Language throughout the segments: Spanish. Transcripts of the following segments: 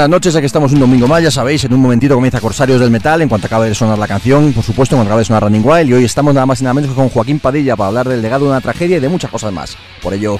Buenas noches, aquí estamos un domingo más, ya sabéis, en un momentito comienza Corsarios del Metal, en cuanto acabe de sonar la canción, por supuesto, en cuanto acabe de sonar Running Wild, y hoy estamos nada más y nada menos que con Joaquín Padilla para hablar del legado de una tragedia y de muchas cosas más. Por ello...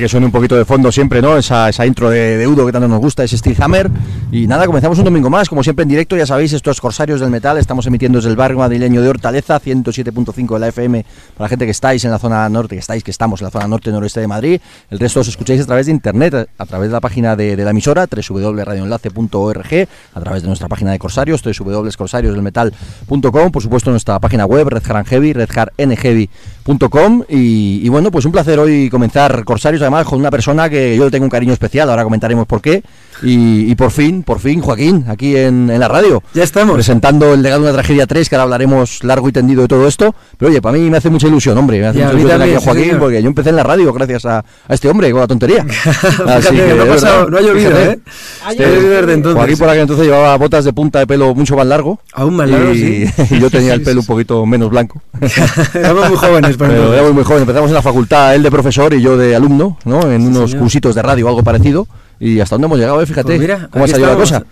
que suene un poquito de fondo siempre, ¿no? Esa, esa intro de, Udo que tanto nos gusta, ese Steel Hammer. Y nada, comenzamos un domingo más, como siempre en directo, ya sabéis, estos Corsarios del Metal, estamos emitiendo desde el barrio madrileño de Hortaleza, 107.5 de la FM, para la gente que estáis en la zona norte, que estáis, que estamos en la zona norte-noroeste de Madrid. El resto os escucháis a través de internet, a través de la página de, la emisora, www.radioenlace.org, a través de nuestra página de Corsarios, www.corsariosdelmetal.com, por supuesto nuestra página web, Red Heavy, Y, y bueno, pues un placer hoy comenzar Corsarios además con una persona que yo le tengo un cariño especial, ahora comentaremos por qué. Y, por fin, por fin, Joaquín, aquí en, la radio. Ya estamos. Presentando el legado de una tragedia 3, que ahora hablaremos largo y tendido de todo esto. Pero oye, para mí me hace mucha ilusión, hombre. Me hace mucha ilusión aquí a Joaquín, porque yo empecé en la radio gracias a, este hombre, con la tontería. Así que, no, ha pasado, no ha llovido, ¿eh? Este, entonces. Joaquín por aquel entonces llevaba botas de punta de pelo mucho más largo. Aún más largo, y, y yo tenía el pelo un poquito menos blanco. éramos muy jóvenes, pero éramos muy jóvenes. Empezamos en la facultad, él de profesor y yo de alumno, ¿no? En unos cursitos de radio o algo parecido. Y hasta dónde hemos llegado, eh, fíjate. Pues mira, cómo ha salido la cosa.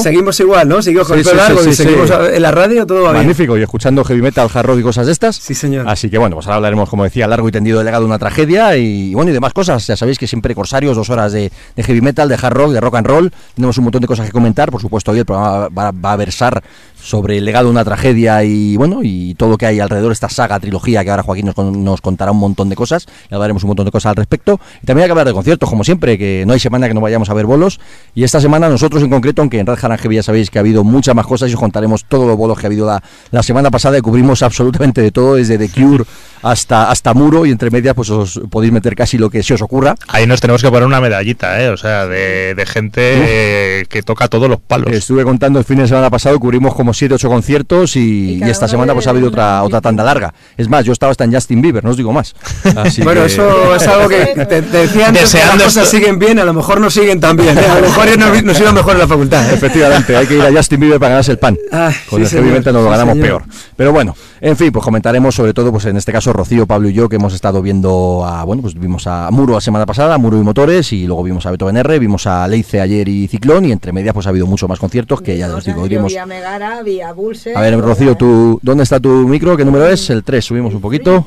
Seguimos igual, ¿no? Seguimos con el pelo largo y seguimos en la radio, todo va Magnífico, y escuchando heavy metal, hard rock y cosas de estas. Sí, señor. Así que bueno, pues ahora hablaremos, como decía, largo y tendido de legado de una tragedia y, bueno, y demás cosas. Ya sabéis que siempre Corsarios, dos horas de, heavy metal, de hard rock, de rock and roll. Tenemos un montón de cosas que comentar. Por supuesto, hoy el programa va a versar sobre el legado de una tragedia y bueno y todo lo que hay alrededor de esta saga, trilogía que ahora Joaquín nos, nos contará un montón de cosas, le hablaremos un montón de cosas al respecto. Y también hay que hablar de conciertos, como siempre, que no hay semana que no vayamos a ver bolos. Y esta semana nosotros en concreto, aunque en Red Harange ya sabéis que ha habido muchas más cosas y os contaremos todos los bolos que ha habido la, la semana pasada y cubrimos absolutamente de todo, desde The Cure hasta, hasta muro y entre medias pues os podéis meter casi lo que se os ocurra. Ahí nos tenemos que poner una medallita, ¿eh? o sea, de, gente que toca todos los palos. Estuve contando el fin de semana pasado, cubrimos como como 7, 8 conciertos y, esta semana pues ha habido otra otra tanda larga. Es más, yo estaba hasta en Justin Bieber, no os digo más. bueno, eso es algo que te, decía antes que las cosas siguen bien, a lo mejor no siguen tan bien. ¿eh? A lo mejor no, no sido mejor en la facultad. ¿eh? Efectivamente, hay que ir a Justin Bieber para ganarse el pan. Con el heavy metal nos lo ganamos peor. Pero bueno, en fin, pues comentaremos sobre todo, pues en este caso Rocío, Pablo y yo, que hemos estado viendo a, bueno, pues vimos a Muro la semana pasada, Muro y Motores, y luego vimos a Beethoven R, vimos a Leice ayer y Ciclón, y entre medias pues ha habido mucho más conciertos que ya os digo, iremos... A ver, Rocío, tú, ¿dónde está tu micro? ¿Qué número es? El 3, subimos un poquito.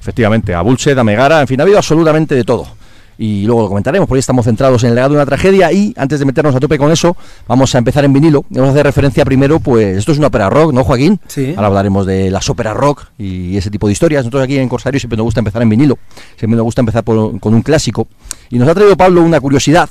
Efectivamente, a Bulse, a Megara, en fin, ha habido absolutamente de todo y luego lo comentaremos, porque estamos centrados en el legado de una tragedia y antes de meternos a tope con eso, vamos a empezar en vinilo. Vamos a hacer referencia primero, pues esto es una ópera rock, ¿no, Joaquín? Sí. Ahora hablaremos de las óperas rock y ese tipo de historias. Nosotros aquí en Corsario siempre nos gusta empezar en vinilo, siempre nos gusta empezar con un clásico. Y nos ha traído Pablo una curiosidad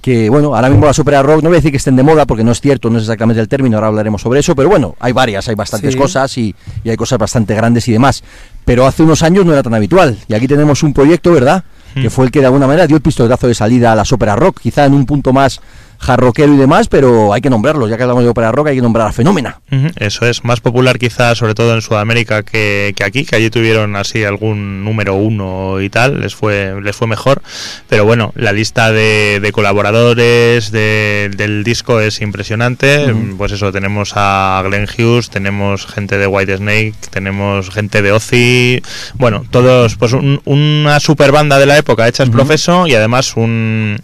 que bueno, ahora mismo las óperas rock no voy a decir que estén de moda porque no es cierto, no es exactamente el término, ahora hablaremos sobre eso, pero bueno, hay varias, hay bastantes cosas y, y, hay cosas bastante grandes y demás. Pero hace unos años no era tan habitual y aquí tenemos un proyecto, ¿verdad? que fue el que de alguna manera dio el pistoletazo de salida a las óperas rock, quizá en un punto más jarroquero y demás, pero hay que nombrarlo, ya que hablamos de ópera rock hay que nombrar a Fenómena. Eso es, más popular quizá sobre todo en Sudamérica que, aquí, que allí tuvieron así algún número uno y tal, les fue, les fue mejor, pero bueno, la lista de, colaboradores del disco es impresionante, pues eso, tenemos a Glenn Hughes, tenemos gente de White Snake, tenemos gente de Ozzy, bueno, todos, pues una super banda de la época hecha es profeso y además un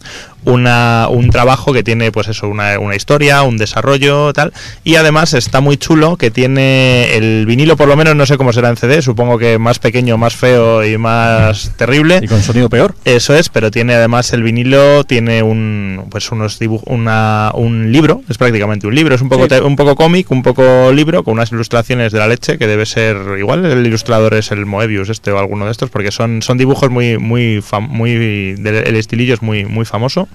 una, un trabajo que tiene pues eso una, una, historia un desarrollo tal. Y además está muy chulo que tiene el vinilo por lo menos no sé cómo será en CD supongo que más pequeño más feo y más terrible. Y con sonido peor. Eso es pero tiene además el vinilo tiene un pues unos dibujos una, un libro es prácticamente un libro. Es un poco un poco cómic un poco libro con unas ilustraciones de la leche que debe ser igual el ilustrador es el Moebius este o alguno de estos porque son son dibujos muy muy muy el estilillo es muy muy famoso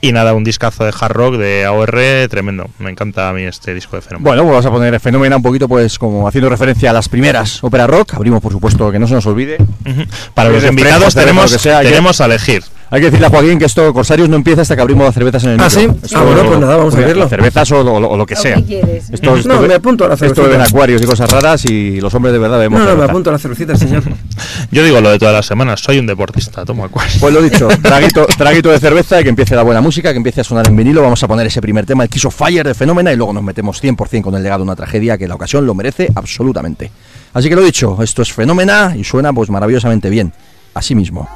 y nada, un discazo de hard rock de AOR tremendo. Me encanta a mí este disco de Fenómeno. Bueno, pues vamos a poner Fenómeno un poquito, pues como haciendo referencia a las primeras ópera rock. Abrimos, por supuesto, que no se nos olvide. Para los invitados tenemos, tenemos a elegir. Hay que decirle a Joaquín que esto, Corsarios, no empieza hasta que abrimos las cervezas en el ¿Ah, sí? ah, bueno, pues nada, vamos a verlo. Cervezas o, lo que sea. Esto, no, me apunto a la cervecita. Esto de acuarios y cosas raras y los hombres de verdad vemos. No, no, me apunto a la cervecita, señor. Yo digo lo de todas las semanas, soy un deportista, tomo acuarios. Pues lo dicho, traguito, traguito de cerveza y que empiece la buena música, que empiece a sonar en vinilo. Vamos a poner ese primer tema, el Kiss of Fire de Fenómena, y luego nos metemos 100% con el legado de una tragedia que la ocasión lo merece absolutamente. Así que lo dicho, esto es Fenómena y suena pues maravillosamente bien. Así mismo.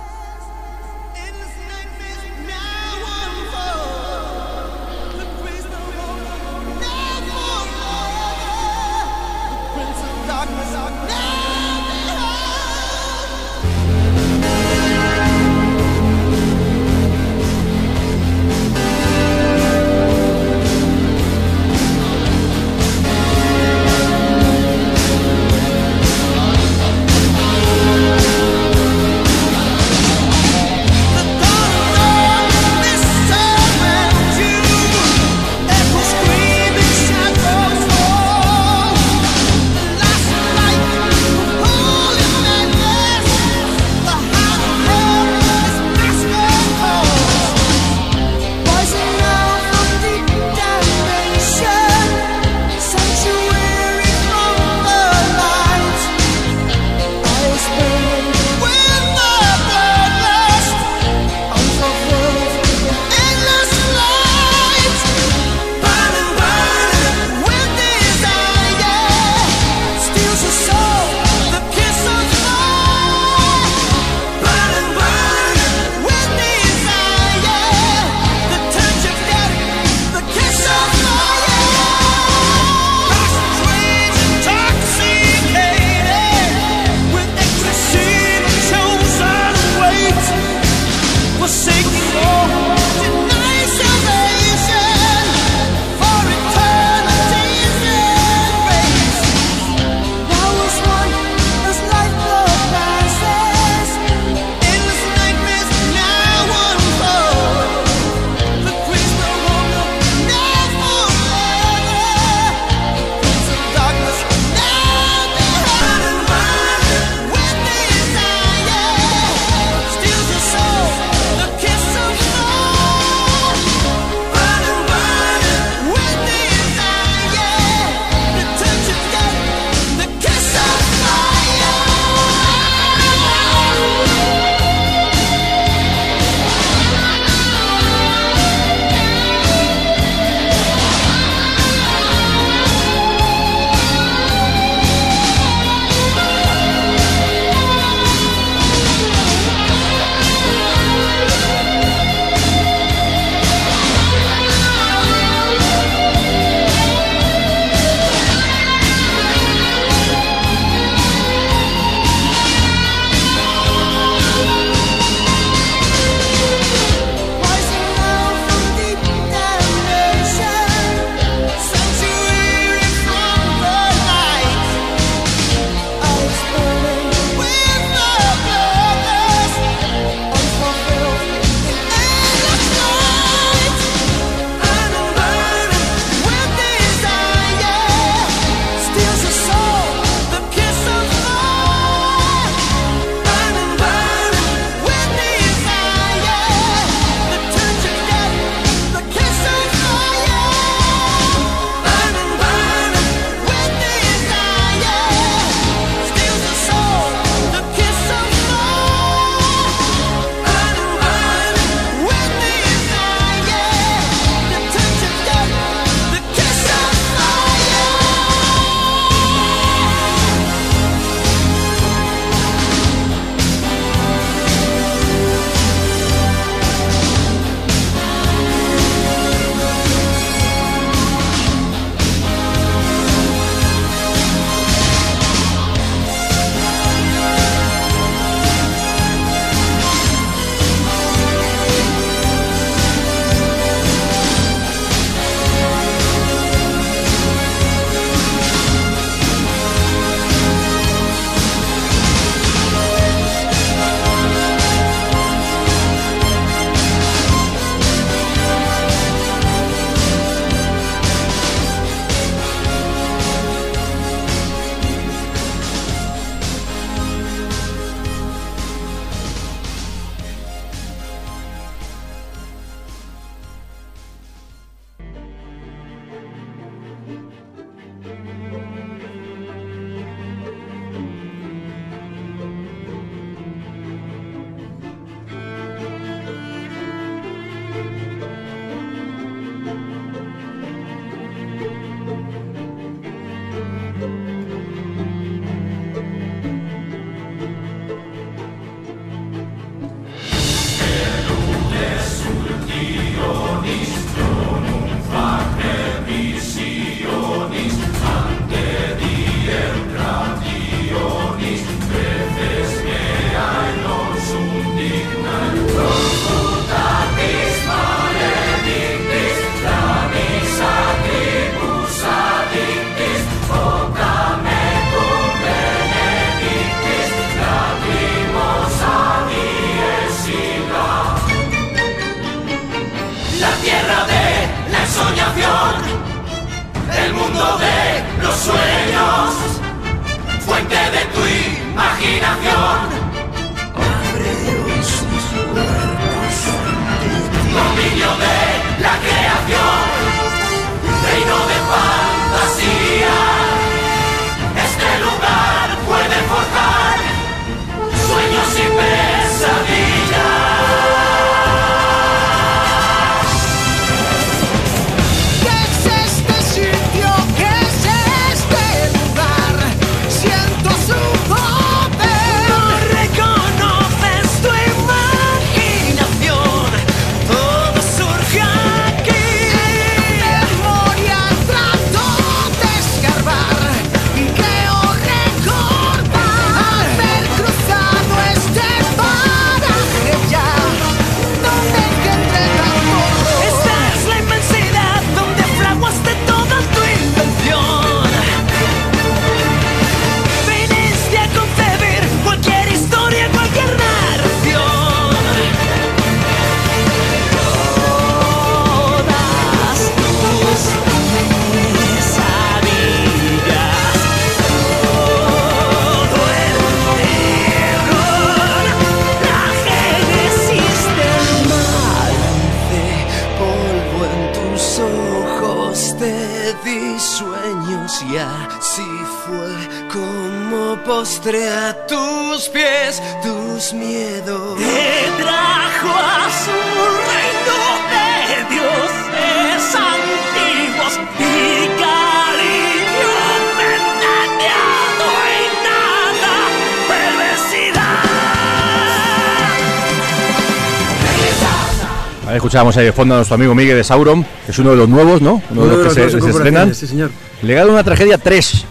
Escuchábamos ahí de fondo a nuestro amigo Miguel de Sauron, que es uno de los nuevos, ¿no? Uno, de los, que se, estrenan. Sí, señor. Legado de una tragedia 3.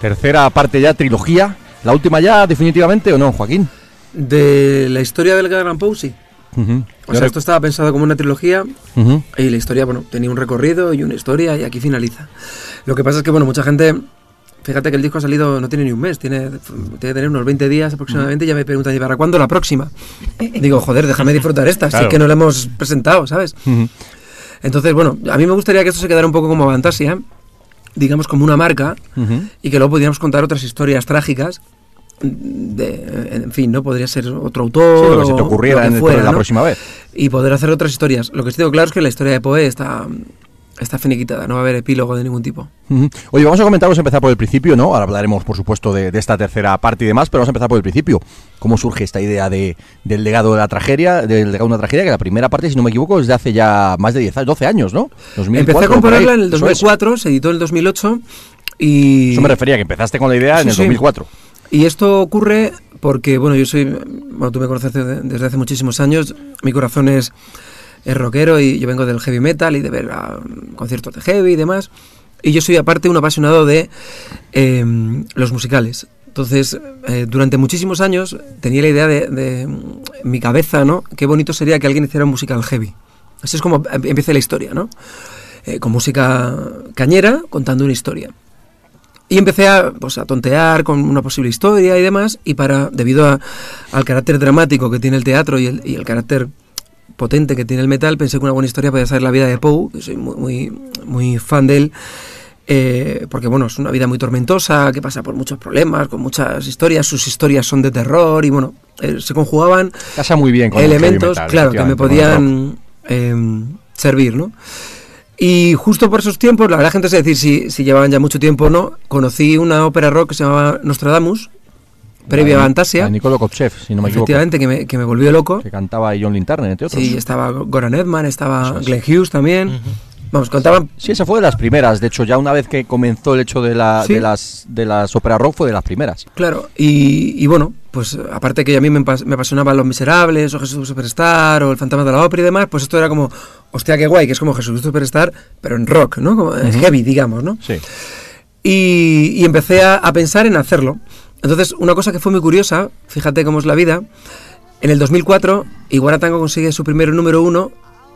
Tercera parte ya, trilogía. ¿La última ya, definitivamente, o no, Joaquín? De la historia del Gran Poe, sí. O sea, esto estaba pensado como una trilogía y la historia, bueno, tenía un recorrido y una historia y aquí finaliza. Lo que pasa es que, bueno, mucha gente Fíjate que el disco ha salido, no tiene ni un mes, tiene, tiene que tener unos 20 días aproximadamente y ya me preguntan, ¿y para cuándo la próxima? Digo, joder, déjame disfrutar esta, así que no la hemos presentado, ¿sabes? Entonces, bueno, a mí me gustaría que esto se quedara un poco como Fantasia, digamos como una marca, y que luego pudiéramos contar otras historias trágicas de, en fin, ¿no? Podría ser otro autor. o se te ocurriera en la próxima vez. Y poder hacer otras historias. Lo que estoy claro es que la historia de Poe está, está finiquitada, no va a haber epílogo de ningún tipo. Oye, vamos a comentar, vamos a empezar por el principio, ¿no? Ahora hablaremos, por supuesto, de, esta tercera parte y demás, pero vamos a empezar por el principio. ¿Cómo surge esta idea de, del legado de la tragedia, del legado de una tragedia, que la primera parte, si no me equivoco, es de hace ya más de 10, 12 años, ¿no? Empecé a componerla en el 2004, se editó en el 2008 y... Eso me refería, que empezaste con la idea en el 2004. Y esto ocurre porque, bueno, yo soy, bueno, tú me conoces desde hace muchísimos años, mi corazón es es rockero y yo vengo del heavy metal y de ver ah, conciertos de heavy y demás. Y yo soy aparte un apasionado de em, los musicales. Entonces, eh, durante muchísimos años tenía la idea de, en mi cabeza, ¿no? Qué bonito sería que alguien hiciera un musical heavy. Así es como em, empieza la historia, ¿no? Eh, con música cañera, contando una historia. Y empecé a, pues, a tontear con una posible historia y demás, y para, debido al carácter dramático que tiene el teatro y el carácter potente que tiene el metal, pensé que una buena historia podía ser la vida de Poe, que soy muy, muy, fan de él. Eh, porque bueno, es una vida muy tormentosa, que pasa por muchos problemas, con muchas historias, sus historias son de terror y bueno, eh, se conjugaban Casa muy bien elementos, claro, que me podían em, servir, ¿no? Y justo por esos tiempos, la verdad gente se decir si, si llevaban ya mucho tiempo o no, conocí una ópera rock que se llamaba Nostradamus, previa a Fantasia. Nicolo Kopchev, si no me equivoco. Efectivamente, que me, que me volvió loco. Que cantaba John Linterner, entre otros. Sí, estaba Goran Edman, estaba Glenn Hughes también. Vamos, contaban... Sí, esa fue de las primeras. De hecho, ya una vez que comenzó el hecho de, la, de las de las ópera rock fue de las primeras. Claro, y, y bueno, pues aparte que a mí me, me apasionaban Los Miserables, o Jesús Superstar, o El Fantasma de la Ópera y demás, pues esto era como, hostia, qué guay, que es como Jesús Superstar, pero en rock, ¿no? Como heavy, digamos, ¿no? Sí. Y, y empecé a, a pensar en hacerlo. Entonces, una cosa que fue muy curiosa, fíjate cómo es la vida, en el 2004 Iguaratango consigue su primer número uno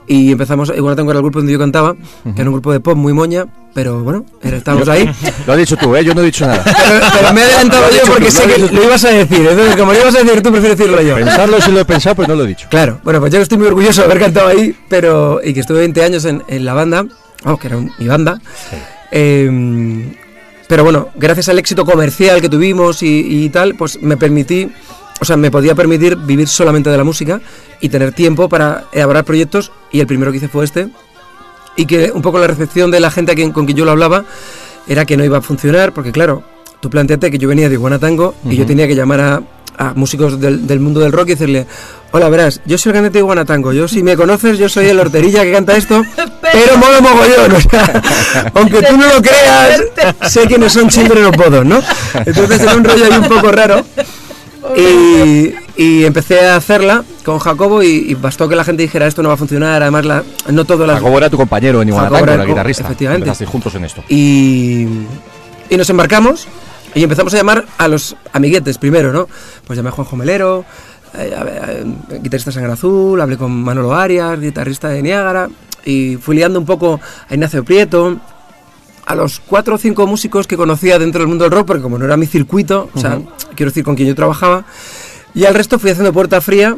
y empezamos, Iguaratango era el grupo donde yo cantaba, que era un grupo de pop muy moña, pero bueno, estábamos ahí. Lo has dicho tú, ¿eh? yo no he dicho nada. Pero, me he adelantado yo porque sé que lo ibas a decir, entonces como lo ibas a decir tú, prefiero decirlo yo. Pensarlo si lo he pensado, pues no lo he dicho. Claro, bueno, pues yo estoy muy orgulloso de haber cantado ahí, pero y que estuve 20 años en, la banda, vamos, que era mi banda. Eh, pero bueno, gracias al éxito comercial que tuvimos y, y tal, pues me permití, o sea, me podía permitir vivir solamente de la música y tener tiempo para elaborar proyectos y el primero que hice fue este. Y que un poco la recepción de la gente quien, con quien yo lo hablaba era que no iba a funcionar porque claro, tú planteate que yo venía de Iguana Tango y yo tenía que llamar a, a músicos del, del mundo del rock y decirle, hola, verás, yo soy el cantante de Iguana Tango, yo si me conoces, yo soy el horterilla que canta esto, pero mola mogollón, o sea, aunque tú no lo creas, sé quiénes son Children of Bodom, ¿no? Entonces era un rollo ahí un poco raro. Y, y empecé a hacerla con Jacobo y, y bastó que la gente dijera esto no va a funcionar, además la, no todo las... Jacobo era tu compañero en Iguana Jacobo Tango, era el guitarrista. efectivamente. Juntos en esto. Y, y nos embarcamos y empezamos a llamar a los amiguetes primero, ¿no? Pues llamé a Juanjo Melero, eh, eh, guitarrista Sangre Azul, hablé con Manolo Arias, guitarrista de Niágara, y fui liando un poco a Ignacio Prieto, a los cuatro o cinco músicos que conocía dentro del mundo del rock, porque como no era mi circuito, o sea, quiero decir con quien yo trabajaba, y al resto fui haciendo puerta fría,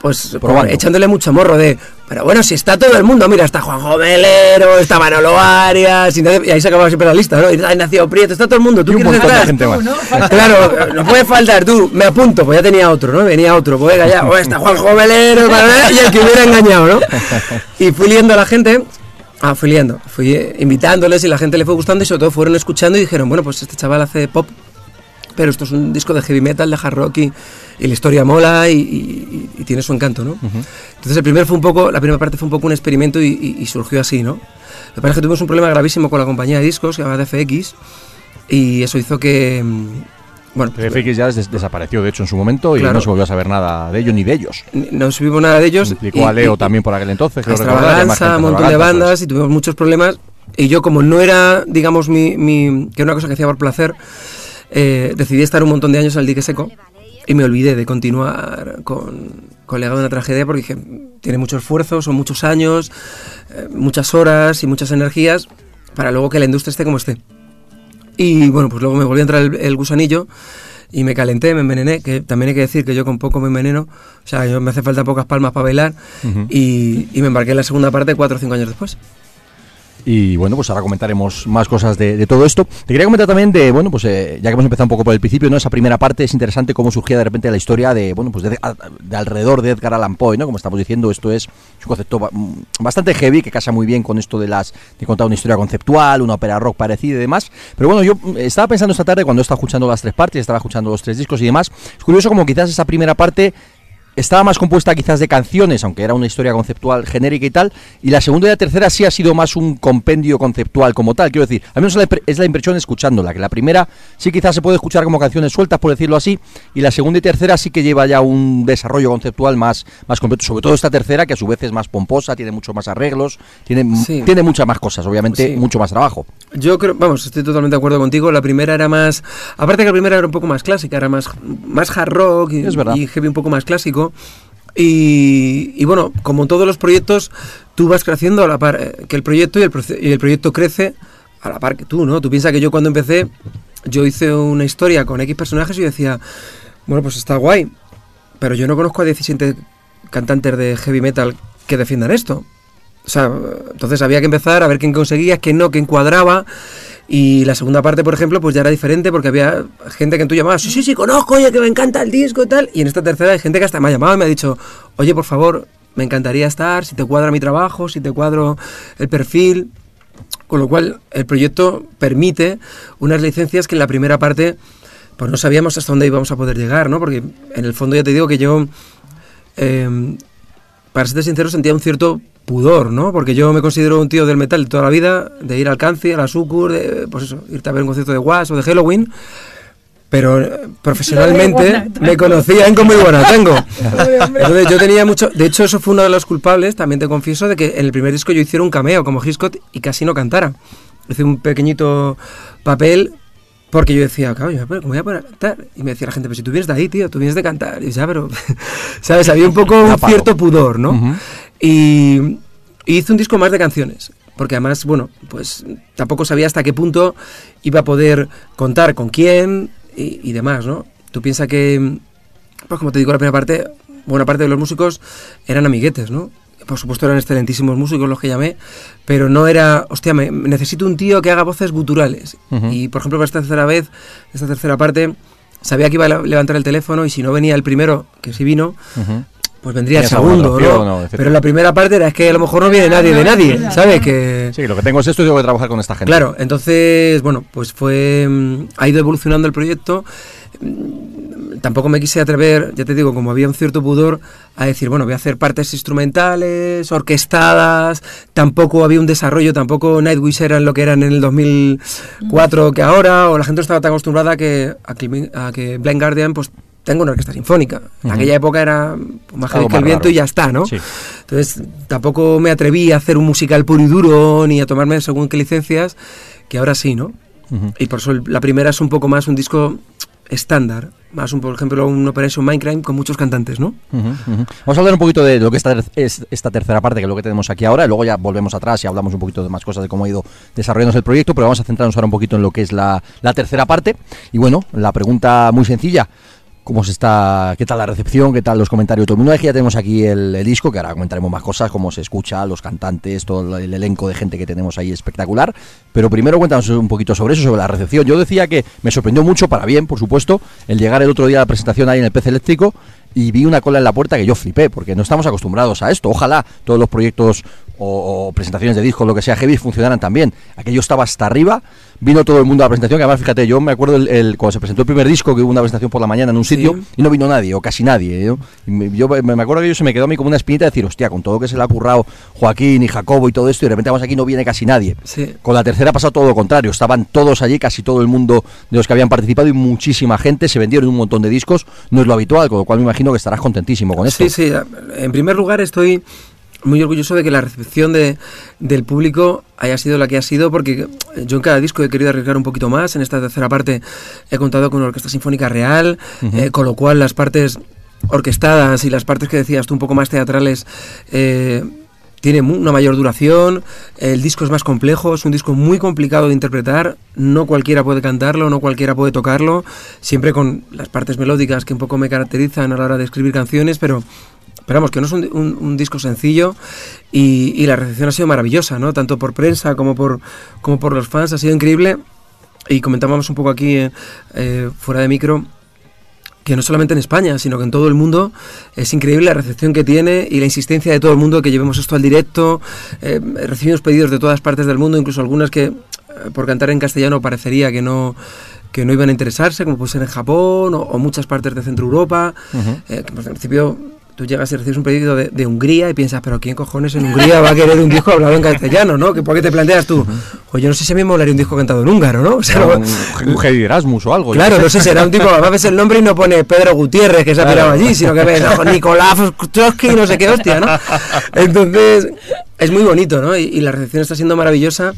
pues Probando. echándole mucho morro de, pero bueno, si está todo el mundo, mira, está Juanjo Velero, está Manolo Arias, y, ahí se acababa siempre la lista, ¿no? Y está Ignacio Prieto, está todo el mundo, ¿tú Y un quieres montón de entrar? gente más. Claro, no puede faltar, tú, me apunto, pues ya tenía otro, ¿no? Venía otro, pues venga ya, pues está Juanjo bla, y el que hubiera engañado, ¿no? Y fui liando a la gente, ah, fui liando, fui eh, invitándoles y la gente le fue gustando y sobre todo fueron escuchando y dijeron, bueno, pues este chaval hace pop, pero esto es un disco de heavy metal, de hard rock y, y la historia mola y, y- y tiene su encanto, ¿no? Entonces el primer fue un poco, la primera parte fue un poco un experimento y, surgió así, ¿no? Lo que pasa es que tuvimos un problema gravísimo con la compañía de discos, que se llama DFX, y eso hizo que, mm, bueno, pues, FX ya des- desapareció, de hecho, en su momento y Claro. no se volvió a saber nada de ellos ni de ellos. no subimos nada de ellos. Implicó a Leo también por aquel entonces, y extravaganza, un montón de extravaganza, bandas y tuvimos muchos problemas. Y yo, como no era, digamos, mi, mi- que era una cosa que hacía por placer, eh, decidí estar un montón de años al dique seco y me olvidé de continuar con, con Legado de una Tragedia porque dije, tiene mucho esfuerzo, son muchos años, eh, muchas horas y muchas energías para luego que la industria esté como esté. Y bueno, pues luego me volvió a entrar el, el gusanillo y me calenté, me envenené, que también hay que decir que yo con poco me enveneno, o sea, yo me hace falta pocas palmas para bailar Ujú. y, y me embarqué en la segunda parte cuatro o cinco años después. Y bueno, pues ahora comentaremos más cosas de, todo esto. Te quería comentar también de, bueno, pues eh, ya que hemos empezado un poco por el principio, ¿no? Esa primera parte es interesante cómo surgía de repente la historia de, bueno, pues de, de alrededor de Edgar Allan Poe, ¿no? Como estamos diciendo, esto es un concepto mm, bastante heavy que casa muy bien con esto de las de contar una historia conceptual, una ópera rock parecida y demás. Pero bueno, yo mm, estaba pensando esta tarde cuando estaba escuchando las tres partes, estaba escuchando los tres discos y demás. Es curioso como quizás esa primera parte estaba más compuesta quizás de canciones, aunque era una historia conceptual genérica y tal, y la segunda y la tercera sí ha sido más un compendio conceptual como tal, quiero decir, al menos es la impresión escuchándola, que la primera sí quizás se puede escuchar como canciones sueltas, por decirlo así, y la segunda y tercera sí que lleva ya un desarrollo conceptual más, más completo, sobre todo esta tercera, que a su vez es más pomposa, tiene muchos más arreglos, tiene, Sí. tiene muchas más cosas, obviamente Sí. mucho más trabajo. Yo creo, vamos, estoy totalmente de acuerdo contigo. La primera era más, aparte que la primera era un poco más clásica, era más, más hard rock y, Es verdad. y heavy un poco más clásico. Y, bueno, como todos los proyectos, tú vas creciendo a la par eh, que el proyecto y el, el proyecto crece a la par que tú, ¿no? Tú piensas que yo cuando empecé, yo hice una historia con X personajes y decía, bueno, pues está guay, pero yo no conozco a 17 cantantes de heavy metal que defiendan esto. O sea, entonces había que empezar a ver quién conseguía, quién no, quién cuadraba. Y la segunda parte, por ejemplo, pues ya era diferente porque había gente que tú llamabas, sí, sí, sí, conozco, oye, que me encanta el disco y tal. Y en esta tercera hay gente que hasta me ha llamado y me ha dicho, oye, por favor, me encantaría estar, si te cuadra mi trabajo, si te cuadro el perfil. Con lo cual, el proyecto permite unas licencias que en la primera parte, pues no sabíamos hasta dónde íbamos a poder llegar, ¿no? Porque en el fondo ya te digo que yo, eh, para ser sincero, sentía un cierto pudor, ¿no? Porque yo me considero un tío del metal de toda la vida, de ir al Canci, a la Sucur, de, pues eso, irte a ver un concierto de Was o de Halloween, pero eh, profesionalmente me conocían como Iguanatango. Entonces yo tenía mucho, de hecho eso fue uno de los culpables, también te confieso, de que en el primer disco yo hiciera un cameo como Hitchcock y casi no cantara. Hice un pequeñito papel porque yo decía, yo me voy a poner a cantar. Y me decía la gente, pero si tú vienes de ahí, tío, tú vienes de cantar. Y yo, ya, pero, ¿sabes? Había un poco un cierto pudor, ¿no? Y, y hice un disco más de canciones. Porque además, bueno, pues tampoco sabía hasta qué punto iba a poder contar con quién y, y demás, ¿no? Tú piensas que, pues como te digo, la primera parte, buena parte de los músicos eran amiguetes, ¿no? por supuesto eran excelentísimos músicos los que llamé, pero no era, hostia, me, necesito un tío que haga voces guturales. Y por ejemplo, para esta tercera vez, esta tercera parte, sabía que iba a levantar el teléfono y si no venía el primero, que sí vino, pues vendría el segundo, ¿no? Pero la primera parte era es que a lo mejor no viene nadie de nadie, ¿sabes? Que... Sí, lo que tengo es esto y tengo que trabajar con esta gente. Claro, entonces, bueno, pues fue... Mm, ha ido evolucionando el proyecto mm, tampoco me quise atrever, ya te digo, como había un cierto pudor, a decir, bueno, voy a hacer partes instrumentales, orquestadas, tampoco había un desarrollo, tampoco Nightwish eran lo que eran en el 2004 que ahora, o la gente estaba tan acostumbrada que, a que, a que Blind Guardian pues tengo una orquesta sinfónica. En aquella época era más que el viento y ya está, ¿no? Entonces tampoco me atreví a hacer un musical puro y duro ni a tomarme según qué licencias, que ahora sí, ¿no? Y por eso la primera es un poco más un disco estándar, más un, por ejemplo un Operation Minecraft con muchos cantantes, ¿no? Vamos a hablar un poquito de lo que esta, es esta tercera parte, que es lo que tenemos aquí ahora, y luego ya volvemos atrás y hablamos un poquito de más cosas de cómo ha ido desarrollándose el proyecto, pero vamos a centrarnos ahora un poquito en lo que es la, la tercera parte. Y bueno, la pregunta muy sencilla, cómo está, qué tal la recepción, qué tal los comentarios de todo el mundo. Es que ya tenemos aquí el, disco, que ahora comentaremos más cosas, cómo se escucha, los cantantes, todo el elenco de gente que tenemos ahí espectacular. Pero primero cuéntanos un poquito sobre eso, sobre la recepción. Yo decía que me sorprendió mucho, para bien, por supuesto, el llegar el otro día a la presentación ahí en el PC eléctrico y vi una cola en la puerta que yo flipé, porque no estamos acostumbrados a esto. Ojalá todos los proyectos o, presentaciones de discos, lo que sea heavy, funcionaran también. Aquello estaba hasta arriba, vino todo el mundo a la presentación, que además, fíjate, yo me acuerdo el, cuando se presentó el primer disco, que hubo una presentación por la mañana en un sitio, y no vino nadie, o casi nadie. ¿eh? yo me, acuerdo que yo se me quedó a mí como una espinita de decir, hostia, con todo lo que se le ha currado Joaquín y Jacobo y todo esto, y de repente vamos aquí no viene casi nadie. Con la tercera ha pasado todo lo contrario, estaban todos allí, casi todo el mundo de los que habían participado y muchísima gente, se vendieron un montón de discos, no es lo habitual, con lo cual me imagino que estarás contentísimo con esto. Sí, sí, en primer lugar estoy muy orgulloso de que la recepción de, del público haya sido la que ha sido, porque yo en cada disco he querido arriesgar un poquito más. En esta tercera parte he contado con una orquesta sinfónica real, eh, con lo cual las partes orquestadas y las partes que decías tú un poco más teatrales eh, tienen una mayor duración, el disco es más complejo, es un disco muy complicado de interpretar, no cualquiera puede cantarlo, no cualquiera puede tocarlo, siempre con las partes melódicas que un poco me caracterizan a la hora de escribir canciones, pero Esperamos que no es un, disco sencillo y, la recepción ha sido maravillosa, ¿no? Tanto por prensa como por, como por los fans, ha sido increíble. Y comentábamos un poco aquí, eh, eh, fuera de micro, que no solamente en España, sino que en todo el mundo es increíble la recepción que tiene y la insistencia de todo el mundo que llevemos esto al directo. Eh, recibimos pedidos de todas partes del mundo, incluso algunas que por cantar en castellano parecería que no que no iban a interesarse, como puede ser en Japón o, muchas partes de Centro Europa, que pues, en principio tú llegas y recibes un pedido de, Hungría y piensas, pero ¿quién cojones en Hungría va a querer un disco hablado en castellano, no? ¿Por qué te planteas tú? Oye, yo no sé si a mí me molaría un disco cantado en húngaro, ¿no? O sea, un, un Erasmus o algo. Claro, no sé, será un tipo, a veces el nombre y no pone Pedro Gutiérrez, que se ha pirado allí, sino que ve Nicolás Trotsky, no sé qué hostia, ¿no? Entonces, es muy bonito, ¿no? Y, la recepción está siendo maravillosa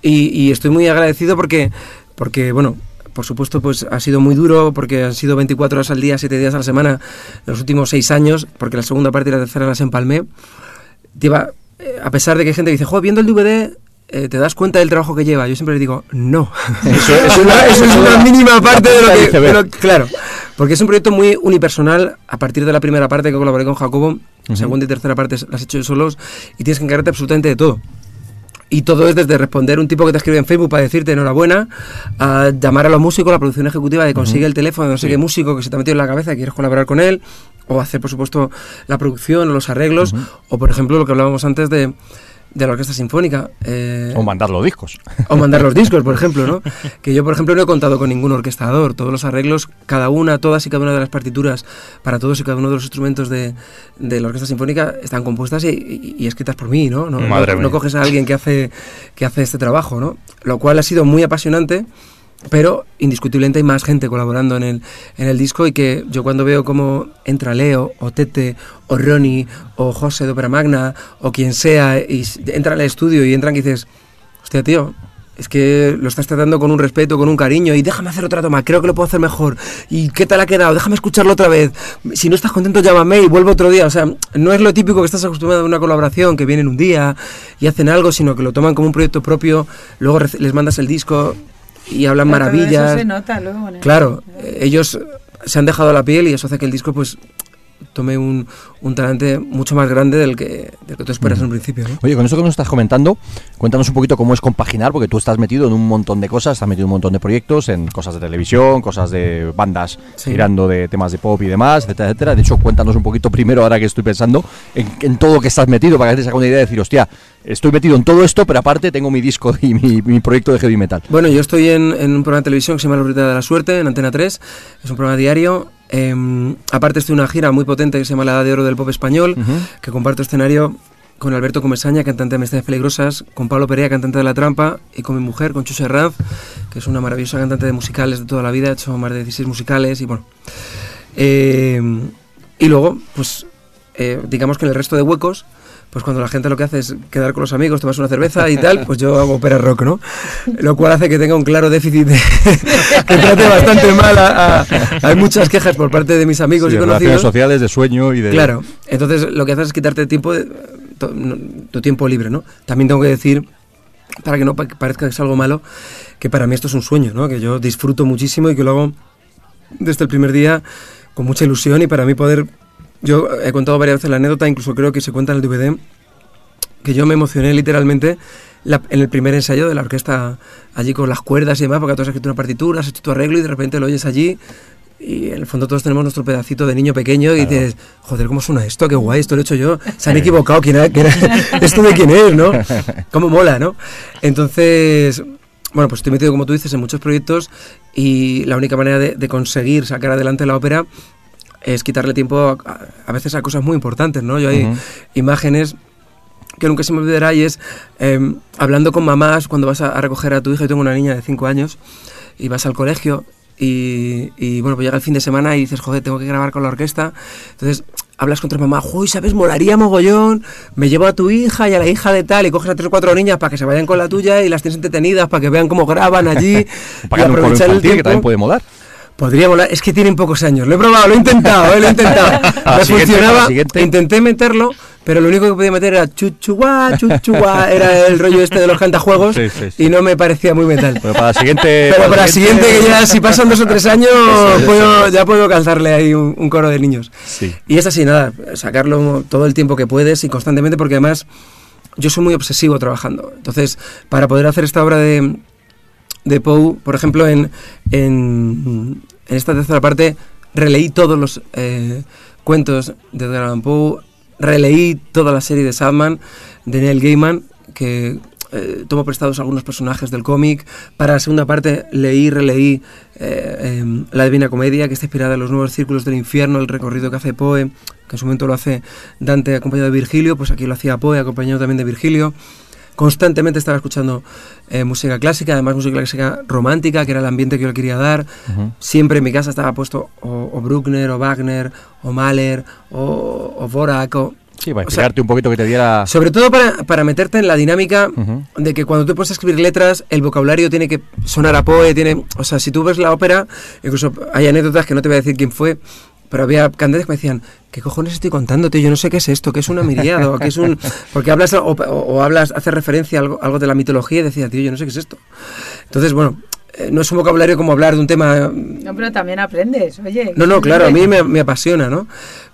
y, y estoy muy agradecido porque, porque bueno, por supuesto, pues ha sido muy duro porque han sido 24 horas al día, 7 días a la semana los últimos 6 años, porque la segunda parte y la tercera las empalmé. Lleva, eh, a pesar de que hay gente que dice, joder, viendo el DVD eh, te das cuenta del trabajo que lleva. Yo siempre le digo, no. Eso, es, una, mínima parte de lo que... claro, porque es un proyecto muy unipersonal. A partir de la primera parte que colaboré con Jacobo, segunda y tercera parte las he hecho solos y tienes que encargarte absolutamente de todo. Y todo es desde responder un tipo que te escribe en Facebook para decirte enhorabuena, a llamar a los músicos, la producción ejecutiva de consigue el teléfono de no sé qué músico que se te ha metido en la cabeza y quieres colaborar con él, o hacer, por supuesto, la producción o los arreglos, o por ejemplo lo que hablábamos antes de de la orquesta sinfónica. Eh, o mandar los discos. O mandar los discos, por ejemplo, ¿no? Que yo, por ejemplo, no he contado con ningún orquestador. Todos los arreglos, cada una, todas y cada una de las partituras para todos y cada uno de los instrumentos de, de la orquesta sinfónica están compuestas y, escritas por mí, ¿no? No, Madre no, no, coges a alguien que hace, que hace este trabajo, ¿no? Lo cual ha sido muy apasionante pero indiscutiblemente hay más gente colaborando en el, en el disco y que yo cuando veo cómo entra Leo o Tete o Ronnie o José de Opera Magna o quien sea y entra al estudio y entran y dices, hostia tío, es que lo estás tratando con un respeto, con un cariño y déjame hacer otra toma, creo que lo puedo hacer mejor y qué tal ha quedado, déjame escucharlo otra vez, si no estás contento llámame y vuelvo otro día, o sea, no es lo típico que estás acostumbrado a una colaboración, que vienen un día y hacen algo, sino que lo toman como un proyecto propio, luego les mandas el disco y hablan maravillas. Eso se nota luego. Claro, ellos se han dejado la piel y eso hace que el disco pues tome un, un talante mucho más grande del que, del que tú esperas en un principio. ¿no? Oye, con eso que nos estás comentando, cuéntanos un poquito cómo es compaginar, porque tú estás metido en un montón de cosas, estás metido en un montón de proyectos, en cosas de televisión, cosas de bandas Sí. de temas de pop y demás, etcétera, etcétera. De hecho, cuéntanos un poquito primero, ahora que estoy pensando, en, en todo lo que estás metido, para que te saque una idea de decir, hostia, estoy metido en todo esto, pero aparte tengo mi disco y mi, mi proyecto de heavy metal. Bueno, yo estoy en, en un programa de televisión que se llama La Ruta de la Suerte, en Antena 3. Es un programa diario. Em, aparte estoy en una gira muy potente que se llama La Edad de Oro del Pop Español, Ujú. que comparto escenario con Alberto Comesaña, cantante de Amistades Peligrosas, con Pablo Perea, cantante de La Trampa, y con mi mujer, con Chus Herranz, que es una maravillosa cantante de musicales de toda la vida, ha hecho más de 16 musicales, y bueno. Em, y luego, pues, eh, digamos que en el resto de huecos, pues cuando la gente lo que hace es quedar con los amigos, tomarse una cerveza y tal, pues yo hago ópera rock, ¿no? Lo cual hace que tenga un claro déficit, de- que trate bastante mal a, a- Hay muchas quejas por parte de mis amigos Sí, y conocidos. sociales, de sueño y de... Claro, entonces lo que haces es quitarte tiempo, de, to- no- tu tiempo libre, ¿no? También tengo que decir, para que no pa- parezca que es algo malo, que para mí esto es un sueño, ¿no? Que yo disfruto muchísimo y que lo hago desde el primer día con mucha ilusión y para mí poder... Yo he contado varias veces la anécdota, incluso creo que se cuenta en el DVD, que yo me emocioné literalmente la- en el primer ensayo de la orquesta allí con las cuerdas y demás, porque tú has escrito una partitura, has hecho tu arreglo y de repente lo oyes allí y en el fondo todos tenemos nuestro pedacito de niño pequeño y dices, joder, ¿cómo suena esto? Qué guay, esto lo he hecho yo. Se han equivocado, ¿quién era, quién era- ¿esto de quién es, no? ¿Cómo mola, no? Entonces, bueno, pues estoy metido, como tú dices, en muchos proyectos y la única manera de, de conseguir sacar adelante la ópera es quitarle tiempo a, a veces a cosas muy importantes, ¿no? Yo hay imágenes que nunca se me olvidará y es eh, hablando con mamás cuando vas a, a recoger a tu hija, yo tengo una niña de 5 años y vas al colegio y, y, bueno, pues llega el fin de semana y dices, joder, tengo que grabar con la orquesta. Entonces hablas con tu mamá, uy, ¿sabes? Molaría mogollón, me llevo a tu hija y a la hija de tal y coges a tres o cuatro niñas para que se vayan con la tuya y las tienes entretenidas para que vean cómo graban allí y un coro aprovechar el infantil, que tiempo. también puede molar. Podría volar, es que tienen pocos años. Lo he probado, lo he intentado, eh, lo he intentado. La funcionaba. Intenté meterlo, pero lo único que podía meter era chuchuá, chuchuá. Era el rollo este de los cantajuegos Sí, sí, sí. y no me parecía muy metal. Pero para la siguiente... Pero para la siguiente, que ya si pasan dos o tres años, puedo- ya puedo calzarle ahí un, un coro de niños. Sí. Y es así, nada, sacarlo todo el tiempo que puedes y constantemente, porque además yo soy muy obsesivo trabajando. Entonces, para poder hacer esta obra de, de Poe, por ejemplo, en, en, esta tercera parte, releí todos los eh, cuentos de Edgar Allan Poe, releí toda la serie de Sandman, de Neil Gaiman, que eh, tomo prestados algunos personajes del cómic. Para la segunda parte leí releí eh, em, La Divina Comedia, que está inspirada en los nuevos círculos del infierno, el recorrido que hace Poe, que en su momento lo hace Dante acompañado de Virgilio, pues aquí lo hacía Poe acompañado también de Virgilio. Constantemente estaba escuchando eh, música clásica, además música clásica romántica, que era el ambiente que yo le quería dar. Siempre en mi casa estaba puesto o, o Bruckner, o Wagner, o Mahler, o, o Sí, para o sea, explicarte un poquito que te diera... sobre todo para, para meterte en la dinámica Ujú. de que cuando tú a escribir letras, el vocabulario tiene que sonar a Poe, tiene, o sea, si tú ves la ópera, incluso hay anécdotas que no te voy a decir quién fue, pero había cantantes que me decían, ¿qué cojones estoy contándote? Yo no sé qué es esto, qué es una miriada, o qué es un... Porque hablas, o, o- o hablas, haces referencia a algo, algo de la mitología y decía, tío, yo no sé qué es esto. Entonces, bueno, eh, no es un vocabulario como hablar de un tema No, pero también aprendes, oye. no, no, claro, a mí me, me apasiona, ¿no?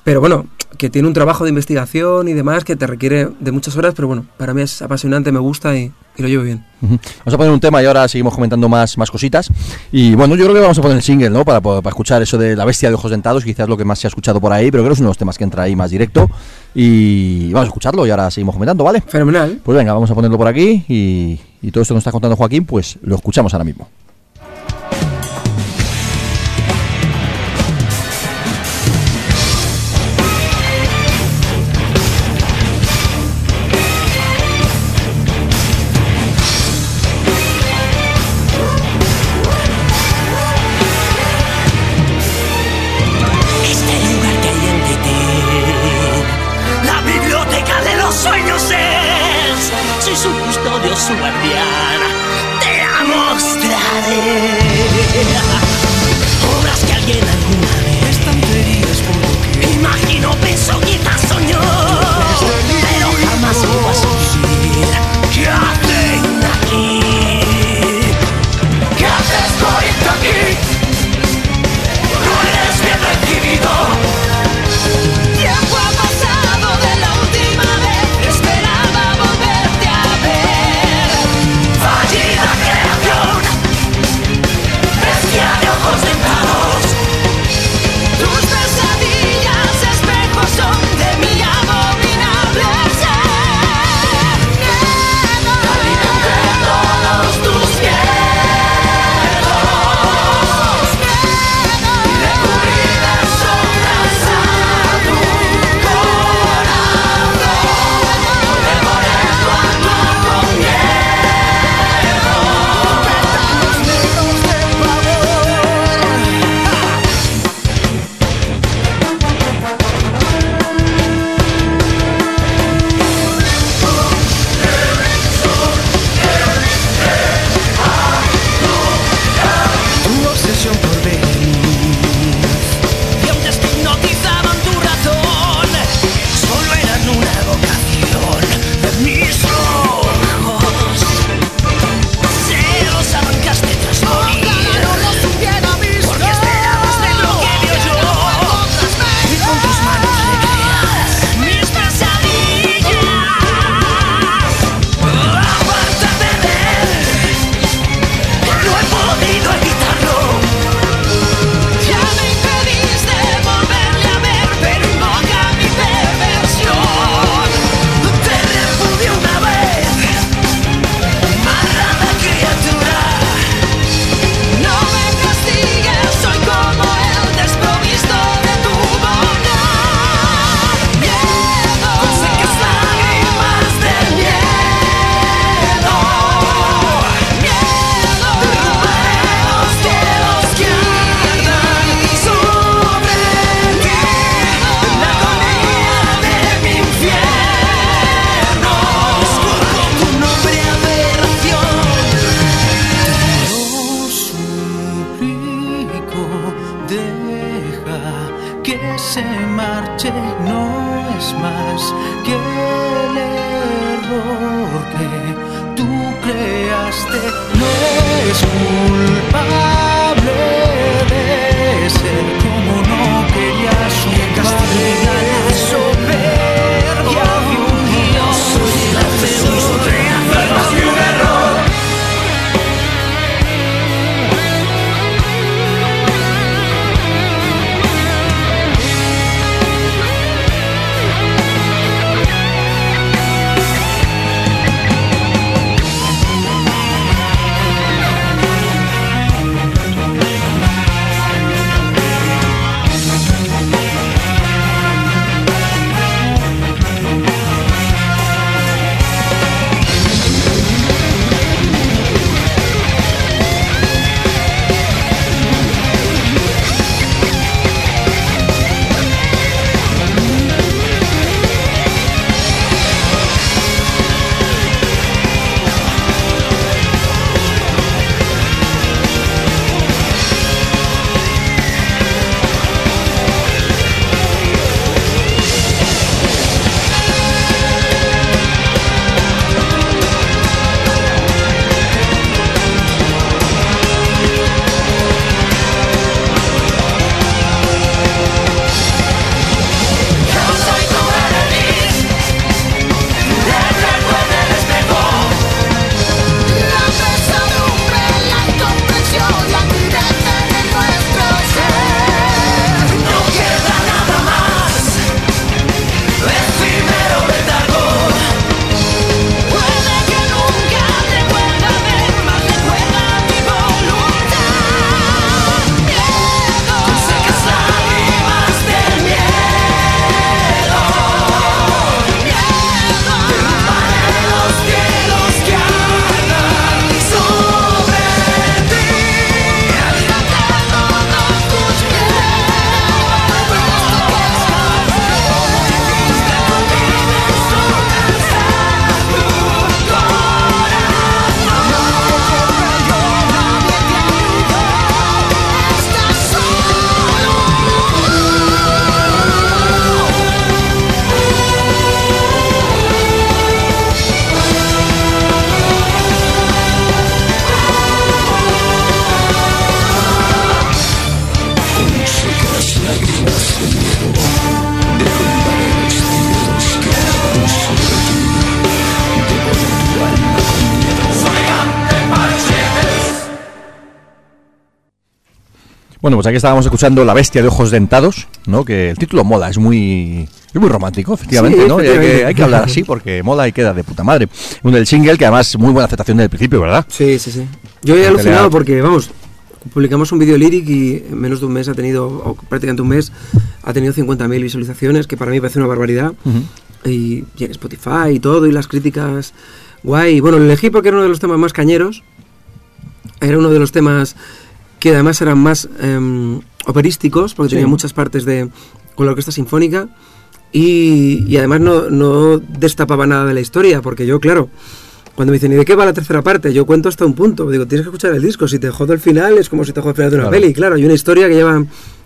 Pero bueno, que tiene un trabajo de investigación y demás que te requiere de muchas horas, pero bueno, para mí es apasionante, me gusta y, y lo llevo bien. Vamos a poner un tema y ahora seguimos comentando más, más cositas. Y bueno, yo creo que vamos a poner el single, ¿no? Para, para escuchar eso de La Bestia de Ojos Dentados, quizás lo que más se ha escuchado por ahí, pero creo que es uno de los temas que entra ahí más directo. Y vamos a escucharlo y ahora seguimos comentando, ¿vale? Fenomenal. Pues venga, vamos a ponerlo por aquí y, y todo esto que nos está contando Joaquín, pues lo escuchamos ahora mismo. Bueno, pues aquí estábamos escuchando La bestia de ojos dentados, ¿no? Que el título mola, es muy es muy romántico, efectivamente, Sí, ¿no? Y hay, que, efectivamente. hay que hablar así porque mola y queda de puta madre. Un del single que además muy buena aceptación desde el principio, ¿verdad? Sí, sí, sí. Yo he alucinado porque, vamos, publicamos un vídeo lyric y en menos de un mes ha tenido, o prácticamente un mes, ha tenido 50.000 visualizaciones, que para mí parece una barbaridad. y, y en Spotify y todo, y las críticas guay. Bueno, lo elegí porque era uno de los temas más cañeros. Era uno de los temas que además eran más em, operísticos, porque Sí. tenía muchas partes de, con la orquesta sinfónica. Y, y además no, no destapaba nada de la historia, porque yo, claro, cuando me dicen, ¿y de qué va la tercera parte? Yo cuento hasta un punto. Digo, tienes que escuchar el disco. Si te jodo el final, es como si te jodo el final de una Claro. peli. Claro, hay una historia que lleva.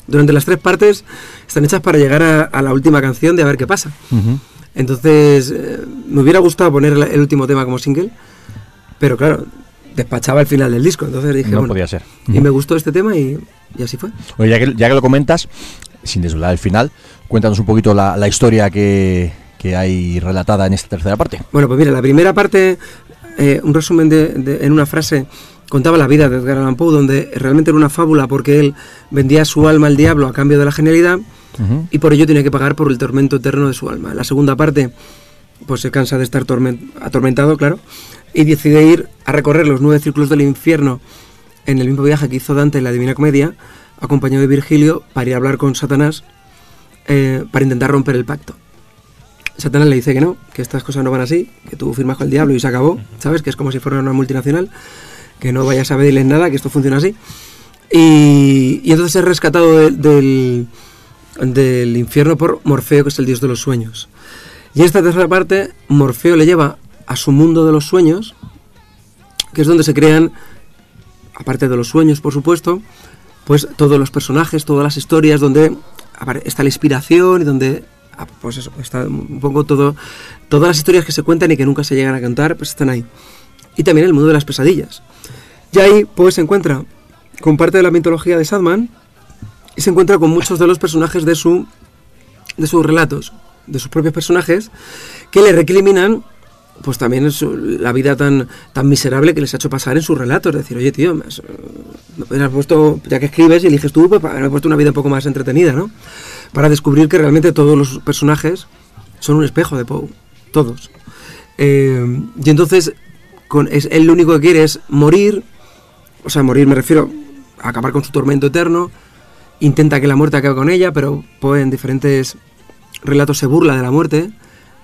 Durante las tres partes están hechas para llegar a, a la última canción de a ver qué pasa. Ujú. Entonces, eh, me hubiera gustado poner el último tema como single, pero claro, despachaba el final del disco. Entonces dije, No bueno, podía ser. Y me gustó este tema y, y así fue. Oye, ya que, ya que lo comentas, sin desvelar el final, cuéntanos un poquito la, la historia que, que hay relatada en esta tercera parte. Bueno, pues mira, la primera parte, eh, un resumen de, de- en una frase, contaba la vida de Edgar Allan Poe, donde realmente era una fábula porque él vendía su alma al diablo a cambio de la genialidad y por ello tiene que pagar por el tormento eterno de su alma. La segunda parte, pues se cansa de estar tormen- atormentado, claro, y decide ir a recorrer los nueve círculos del infierno en el mismo viaje que hizo Dante en la Divina Comedia, acompañado de Virgilio, para ir a hablar con Satanás eh, para intentar romper el pacto. Satanás le dice que no, que estas cosas no van así, que tú firmas con el diablo y se acabó, ¿sabes? Que es como si fuera una multinacional, que no vayas a pedirles nada, que esto funciona así. Y, y entonces es rescatado de- del, del infierno por Morfeo, que es el dios de los sueños. Y en esta tercera parte, Morfeo le lleva a su mundo de los sueños, que es donde se crean, aparte de los sueños, por supuesto, pues todos los personajes, todas las historias, donde está la inspiración y donde ah, pues está un poco todo, todas las historias que se cuentan y que nunca se llegan a cantar, pues están ahí. Y también el mundo de las pesadillas. Y ahí pues se encuentra con parte de la mitología de Sadman y se encuentra con muchos de los personajes de su de sus relatos, de sus propios personajes, que le recriminan pues también su- la vida tan, tan miserable que les ha hecho pasar en sus relatos. Decir, oye, tío, me has, puesto, ya que escribes y eliges tú, pues me puesto una vida un poco más entretenida, ¿no? Para descubrir que realmente todos los personajes son un espejo de Poe. Todos. Eh, y entonces, es, él lo único que quiere es morir, o sea, morir me refiero a acabar con su tormento eterno, intenta que la muerte acabe con ella, pero Poe en diferentes relatos se burla de la muerte,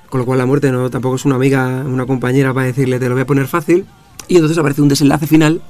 con lo cual la muerte no tampoco es una amiga, una compañera para decirle te lo voy a poner fácil, y entonces aparece un desenlace final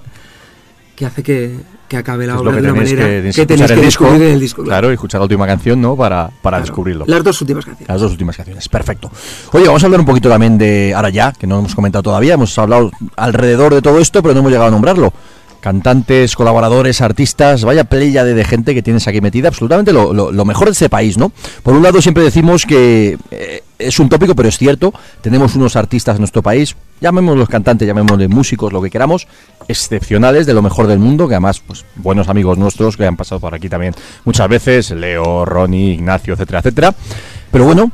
que hace que, que acabe la Es obra de una manera que, que tenéis que el disco, descubrir en el disco. claro, y escuchar la última canción, ¿no? Para, para Claro. descubrirlo. Las dos últimas canciones. Las dos últimas canciones, perfecto. Oye, vamos a hablar un poquito también de ahora ya, que no hemos comentado todavía, hemos hablado alrededor de todo esto, pero no hemos llegado a nombrarlo. Cantantes, colaboradores, artistas, vaya playa de, gente que tienes aquí metida, absolutamente lo, lo- lo mejor de este país, ¿no? Por un lado siempre decimos que eh, es un tópico, pero es cierto, tenemos unos artistas en nuestro país, llamémoslos cantantes, llamémoslos músicos, lo que queramos, excepcionales, de lo mejor del mundo, que además, pues, buenos amigos nuestros que han pasado por aquí también muchas veces, Leo, Ronnie, Ignacio, etcétera, etcétera. Pero bueno,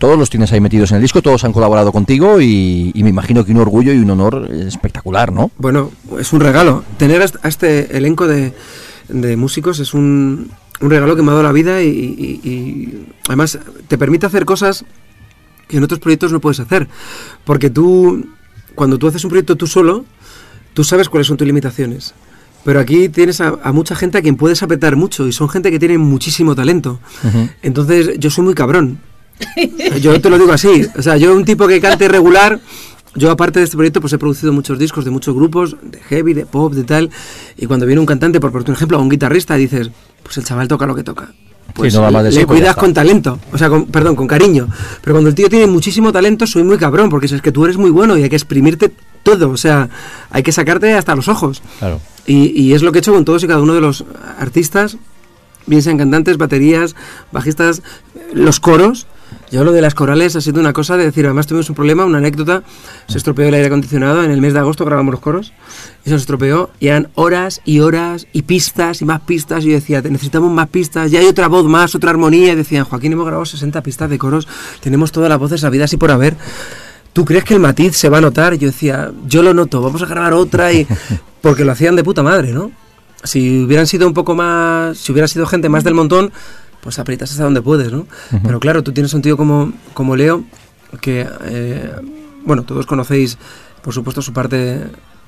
todos los tienes ahí metidos en el disco, todos han colaborado contigo y, y me imagino que un orgullo y un honor espectacular, ¿no? Bueno, es un regalo. Tener a est- a este elenco de, de músicos es un, un regalo que me ha dado la vida y, y- y además te permite hacer cosas que en otros proyectos no puedes hacer. Porque tú, cuando tú haces un proyecto tú solo, tú sabes cuáles son tus limitaciones. Pero aquí tienes a, a mucha gente a quien puedes apretar mucho y son gente que tiene muchísimo talento. Entonces yo soy muy cabrón. Yo te lo digo así. O sea, yo un tipo que cante regular, yo aparte de este proyecto pues he producido muchos discos de muchos grupos, de heavy, de pop, de tal. Y cuando viene un cantante, por por ejemplo, o un guitarrista, dices, pues el chaval toca lo que toca. Pues no va le sí, ya cuidas con talento, o sea, con, perdón, con cariño. Pero cuando el tío tiene muchísimo talento, soy muy cabrón, porque es que tú eres muy bueno y hay que exprimirte todo, o sea, hay que sacarte hasta los ojos. Claro. Y, y es lo que he hecho con todos y cada uno de los artistas, bien sean cantantes, baterías, bajistas, los coros. Yo lo de las corales ha sido una cosa de decir, además tuvimos un problema, una anécdota, se estropeó el aire acondicionado, en el mes de agosto grabamos los coros, y se nos estropeó, y eran horas y horas, y pistas y más pistas, y yo decía, "Te- necesitamos más pistas, ya hay otra voz más, otra armonía, y decían, Joaquín, hemos grabado 60 pistas de coros, tenemos todas las voces habidas y por haber, ¿tú crees que el matiz se va a notar? Yo decía, yo lo noto, vamos a grabar otra y... Porque lo hacían de puta madre, ¿no? Si hubieran sido un poco más... Si hubiera sido gente más del montón, pues aprietas hasta donde puedes, ¿no? Pero claro, tú tienes un tío como, como Leo, que... eh, bueno, todos conocéis, por supuesto, su parte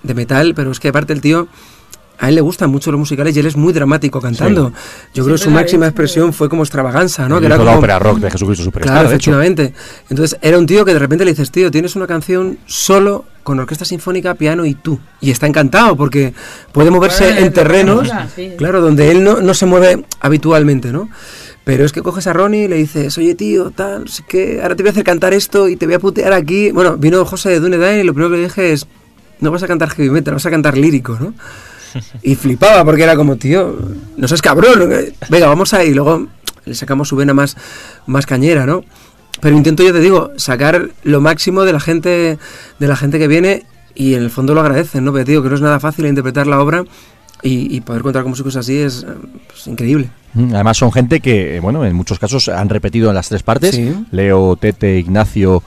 de metal, pero es que aparte el tío... A él le gustan mucho los musicales y él es muy dramático cantando. Yo creo que su máxima es, expresión fue como extravaganza, ¿no? Él Que era hizo la como- ópera rock de Jesucristo Superstar, Claro, de hecho. efectivamente. Entonces era un tío que de repente le dices, tío, tienes una canción solo con orquesta sinfónica, piano y tú. Y está encantado porque puede moverse en terrenos, sí. claro, donde él no, no se mueve habitualmente, ¿no? Pero es que coges a Ronnie y le dices, oye tío, tal, sé qué, ahora te voy a hacer cantar esto y te voy a putear aquí. Bueno, vino José de Dunedain y lo primero que le dije es, no vas a cantar heavy metal, vas a cantar lírico, ¿no? Y flipaba porque era como, tío, no seas cabrón, venga, vamos ahí. Y luego le sacamos su vena más, más cañera, ¿no? Pero intento, yo te digo, sacar lo máximo de la gente, de la gente que viene y en el fondo lo agradecen, ¿no? Pero te digo que no es nada fácil interpretar la obra y, y poder contar con músicos así es pues, increíble. Además son gente que, eh, bueno, en muchos casos han repetido en las tres partes. Sí. Leo, Tete, Ignacio,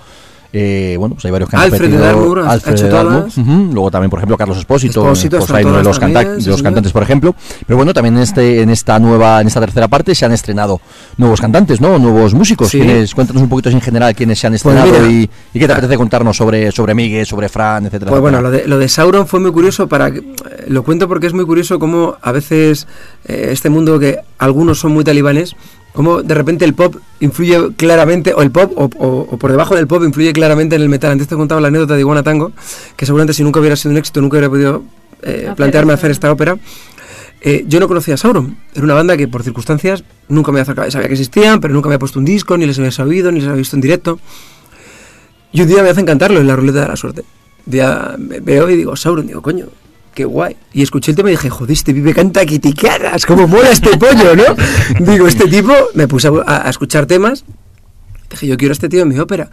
eh, bueno, pues hay varios que han Alfred repetido. Alfred de todas. ujú. Luego también, por ejemplo, Carlos Espósito, Espósito, pues hay uno de los, canta- también, de los cantantes, por ejemplo. Pero bueno, también en, este, en esta nueva, en esta tercera parte se han estrenado nuevos cantantes, ¿no? Nuevos músicos. Sí. ¿Quiénes- cuéntanos un poquito en general quiénes se han Pues estrenado mira, y, y qué te apetece contarnos sobre, sobre Miguel, sobre Fran, etcétera. Pues bueno, lo de, lo de Sauron fue muy curioso para lo cuento porque es muy curioso cómo a veces eh, este mundo que algunos son muy talibanes, cómo de repente el pop influye claramente, o el pop, o, o- o por debajo del pop influye claramente en el metal. Antes te contaba la anécdota de Iguana Tango, que seguramente si nunca hubiera sido un éxito, nunca hubiera podido eh, plantearme hacer esta ópera. Eh, yo no conocía a Sauron. Era una banda que por circunstancias nunca me había acercado. Sabía que existían, pero nunca me había puesto un disco, ni les había sabido, ni les había visto en directo. Y un día me hacen cantarlo en la ruleta de la suerte. Un día me veo y digo, Sauron, digo, coño, qué guay. Y escuché el tema y dije, joder, este pibe canta quiticadas, cómo mola este pollo, ¿no? Digo, este tipo, me puse a, a escuchar temas, dije, yo quiero a este tío en mi ópera.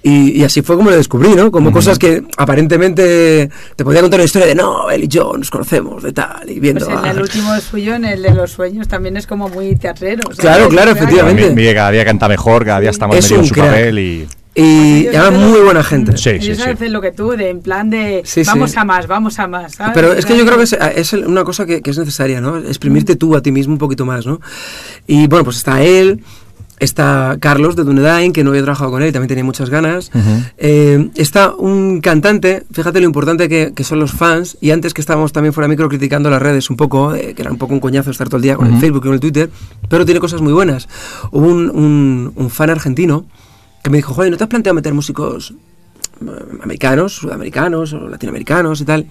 Y, y así fue como lo descubrí, ¿no? Como cosas que aparentemente te podía contar una historia de, no, él y yo nos conocemos, de tal, y viendo... Pues en el último suyo, en el de los sueños, también es como muy teatrero. ¿sabes? Claro, claro, efectivamente. Mi- Miguel cada día canta mejor, cada día está más Es metido en un su crack. papel y... Y, Ellos además muy buena gente. Sí, Ellos sí, sí. hacen lo que tú, de en plan de Sí, sí. vamos a más, vamos a más. ¿sabes? Pero es que yo creo que es, es una cosa que, que es necesaria, ¿no? Exprimirte tú a ti mismo un poquito más, ¿no? Y bueno, pues está él, está Carlos de Dunedain, que no había trabajado con él y también tenía muchas ganas. Eh, está un cantante, fíjate lo importante que, que son los fans, y antes que estábamos también fuera micro criticando las redes un poco, eh, que era un poco un coñazo estar todo el día con el Facebook y con el Twitter, pero tiene cosas muy buenas. Hubo un, un- un fan argentino que me dijo, joder, ¿no te has planteado meter músicos eh, americanos, sudamericanos o latinoamericanos y tal?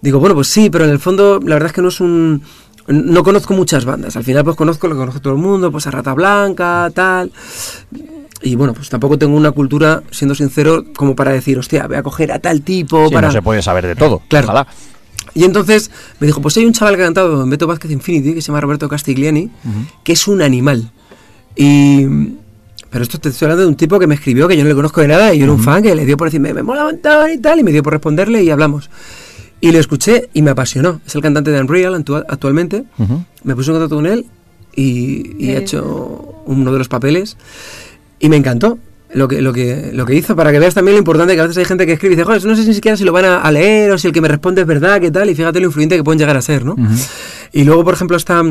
Digo, bueno, pues sí, pero en el fondo la verdad es que no es un... No conozco muchas bandas. Al final pues conozco lo que conoce todo el mundo, pues a Rata Blanca, tal. Y bueno, pues tampoco tengo una cultura, siendo sincero, como para decir, hostia, voy a coger a tal tipo Sí, para... no se puede saber de todo. Claro. Ojalá. Y entonces me dijo, pues hay un chaval que ha cantado en Beto Vázquez Infinity, que se llama Roberto Castigliani, que es un animal. Y... Pero esto te estoy hablando de un tipo que me escribió, que yo no le conozco de nada, y yo era un fan que le dio por decirme, me mola montón y tal, y me dio por responderle y hablamos. Y lo escuché y me apasionó. Es el cantante de Unreal actua- actualmente. Me puse en contacto con él y, y he hecho uno de los papeles y me encantó lo que, lo, que, lo que hizo para que veas también lo importante que a veces hay gente que escribe y dice, joder, no sé ni siquiera si lo van a, a leer o si el que me responde es verdad, qué tal, y fíjate lo influyente que pueden llegar a ser, ¿no? Y luego, por ejemplo, está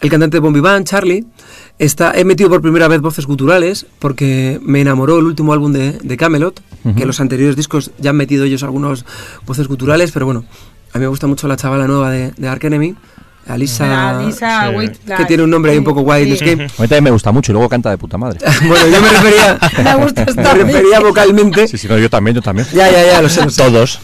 el cantante de Bombi Band, Charlie. Está, he metido por primera vez voces guturales porque me enamoró el último álbum de, de Camelot, que los anteriores discos ya han metido ellos algunos voces guturales, pero bueno, a mí me gusta mucho la chavala nueva de, de Ark Enemy, Alisa, Lisa sí. Que tiene un nombre ahí un poco guay, es que- A mí también me gusta mucho y luego canta de puta madre. bueno, yo me refería, Me gusta me refería vocalmente. Sí, sí, no, yo también, yo también. Ya, ya, ya, lo sé. lo sé. Todos.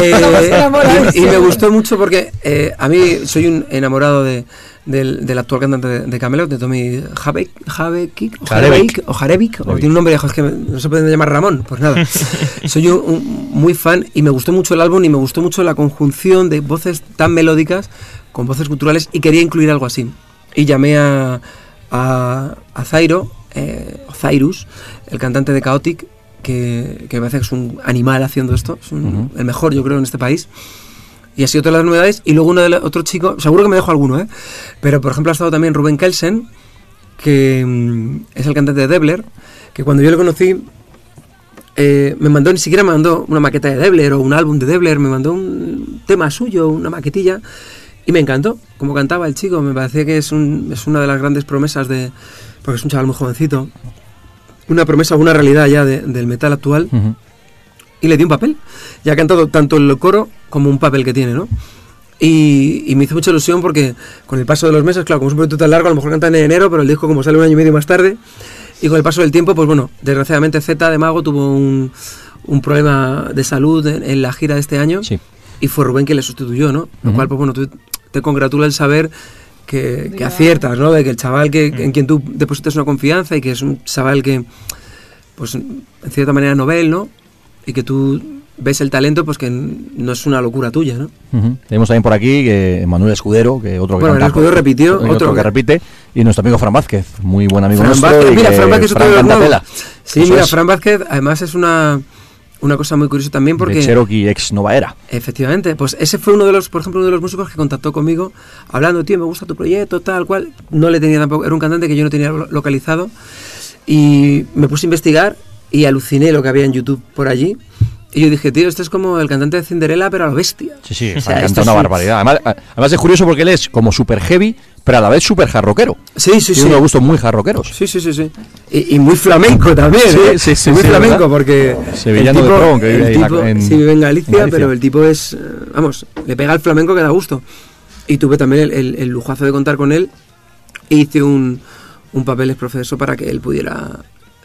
Eh, y, y me gustó mucho porque eh, a mí soy un enamorado de, del, del actual cantante de, de Camelot, de Tommy Javekik, o. Jarevik, o Jarevik, o tiene un nombre, es que no se puede llamar Ramón, pues nada. soy un, un- muy fan y me gustó mucho el álbum y me gustó mucho la conjunción de voces tan melódicas con voces culturales y quería incluir algo así. Y llamé a, a, a Zairo, eh, o Zairus, el cantante de Chaotic, que, que me parece que es un animal haciendo esto, es un- el mejor yo creo en este país. Y ha sido todas las novedades. Y luego uno de otro chico, seguro que me dejo alguno, ¿eh? Pero por ejemplo ha estado también Rubén Kelsen, que mm, es el cantante de Debler, que cuando yo lo conocí eh, me mandó, ni siquiera me mandó una maqueta de Debler o un álbum de Debler, me mandó un tema suyo, una maquetilla, y me encantó como cantaba el chico. Me parecía que es, es una de las grandes promesas de. porque es un chaval muy jovencito. Una promesa, una realidad ya de- del metal actual. Y le di un papel. Y ha cantado tanto el coro como un papel que tiene, ¿no? Y, y me hizo mucha ilusión porque con el paso de los meses, claro, como es un proyecto tan largo, a lo mejor cantan en enero, pero el disco como sale un año y medio más tarde, y con el paso del tiempo, pues bueno, desgraciadamente Z de Mago tuvo un, un problema de salud en, en la gira de este año Sí. y fue Rubén quien le sustituyó, ¿no? Lo cual, pues bueno, tú- te congratula el saber que, que aciertas, ¿no? De que el chaval que, en quien tú depositas una confianza y que es un chaval que, pues en cierta manera novel, ¿no? Y que tú ves el talento, pues que no es una locura tuya, ¿no? Tenemos también por aquí que Manuel Escudero, que otro que Bueno, canta- Escudero repitió, otro, otro que, que- repite, y nuestro amigo Fran Vázquez, muy buen amigo Fran nuestro. Vázquez, y mira, Fran Vázquez es Fran otro nuevos. tela. Sí, Eso mira, es. Fran Vázquez, además es una, una cosa muy curiosa también porque... De Cherokee ex Nova Era. Efectivamente, pues ese fue uno de los, por ejemplo, uno de los músicos que contactó conmigo hablando, tío, me gusta tu proyecto, tal cual. No le tenía tampoco, era un cantante que yo no tenía lo- localizado y me puse a investigar y aluciné lo que había en YouTube por allí. Y yo dije, tío, este es como el cantante de Cinderella, pero a lo bestia. Sí, sí, O sea, esto canta una es barbaridad. Además, además es curioso porque él es como super heavy, pero a la vez super jarroquero. Sí, sí, Tiene sí. unos gustos muy jarroqueros. Sí, sí, sí, sí. Y, y muy flamenco también, Sí, ¿eh? sí, sí, Muy sí, flamenco ¿verdad? porque... Sevillano el de Tron, que vive el ahí en la- tipo- en- sí, vive en Galicia, en Galicia. pero el tipo es... eh, Vamos, le pega al flamenco que da gusto. Y tuve también el, el- el lujazo de contar con él e hice un, un papel exprofeso para que él pudiera,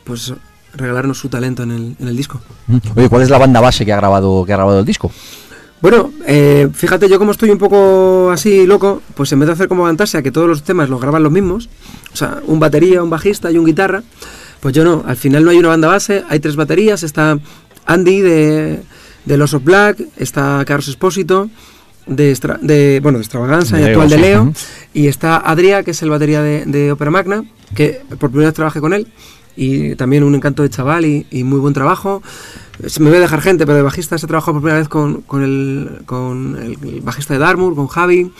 pues regalarnos su talento en el, en el disco. Ujú. Oye, ¿cuál es la banda base que ha grabado, que ha grabado el disco? Bueno, eh, fíjate, yo como estoy un poco así loco, pues en vez de hacer como Fantasia, que todos los temas los graban los mismos, o sea, un batería, un bajista y un guitarra, pues yo no, al final no hay una banda base, hay tres baterías, está Andy de, de Los of Black, está Carlos Espósito de, Extra- de, bueno, de Extravaganza y actual de sí, Leo. ujú. Y está Adrià, que es el batería de, de Opera Magna, que por primera vez trabajé con él. Y también un encanto de chaval y, muy buen trabajo. Me voy a dejar gente, pero de bajista se trabajado por primera vez con, con el, con el, bajista de Dartmoor, con Javi.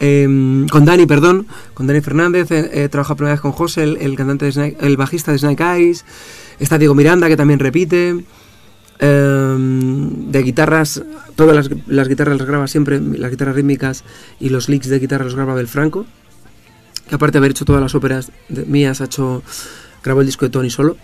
eh, con Dani, perdón, con Dani Fernández, he, trabajado por primera vez con José, el, cantante de Snake- el bajista de Snake Eyes, está Diego Miranda que también repite, Em, de guitarras, todas las, guitarras las graba siempre, las guitarras rítmicas y los licks de guitarra los graba Belfranco, que aparte de haber hecho todas las óperas mías, ha hecho, grabó el disco de Tony solo,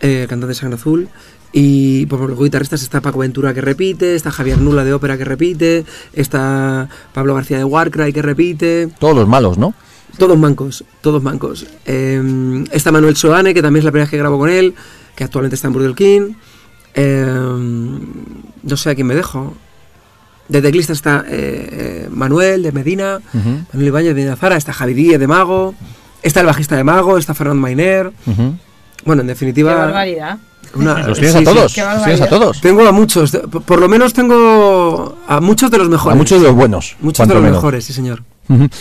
eh, cantante de Sangre Azul. Y por los guitarristas está Paco Ventura que repite, está Javier Nula de ópera que repite, está Pablo García de Warcry que repite, Todos los malos, ¿no? todos mancos, todos mancos. Eh, está Manuel Soane, que también es la primera vez que grabo con él, que actualmente está en Burger King. Eh, no sé a quién me dejo. De teclista está eh, eh, Manuel de Medina. Manuel Ibáñez de Zara, está Javi Díez de Mago, está el bajista de Mago, está Fernando Mainer. Bueno, en Qué definitiva. barbaridad. una- Los tienes sí, a sí. todos. Qué Los tienes a barbaridad. todos. Tengo a muchos, de- por lo menos tengo a muchos de los mejores. A muchos de los buenos. Muchos de los menos. mejores, sí señor.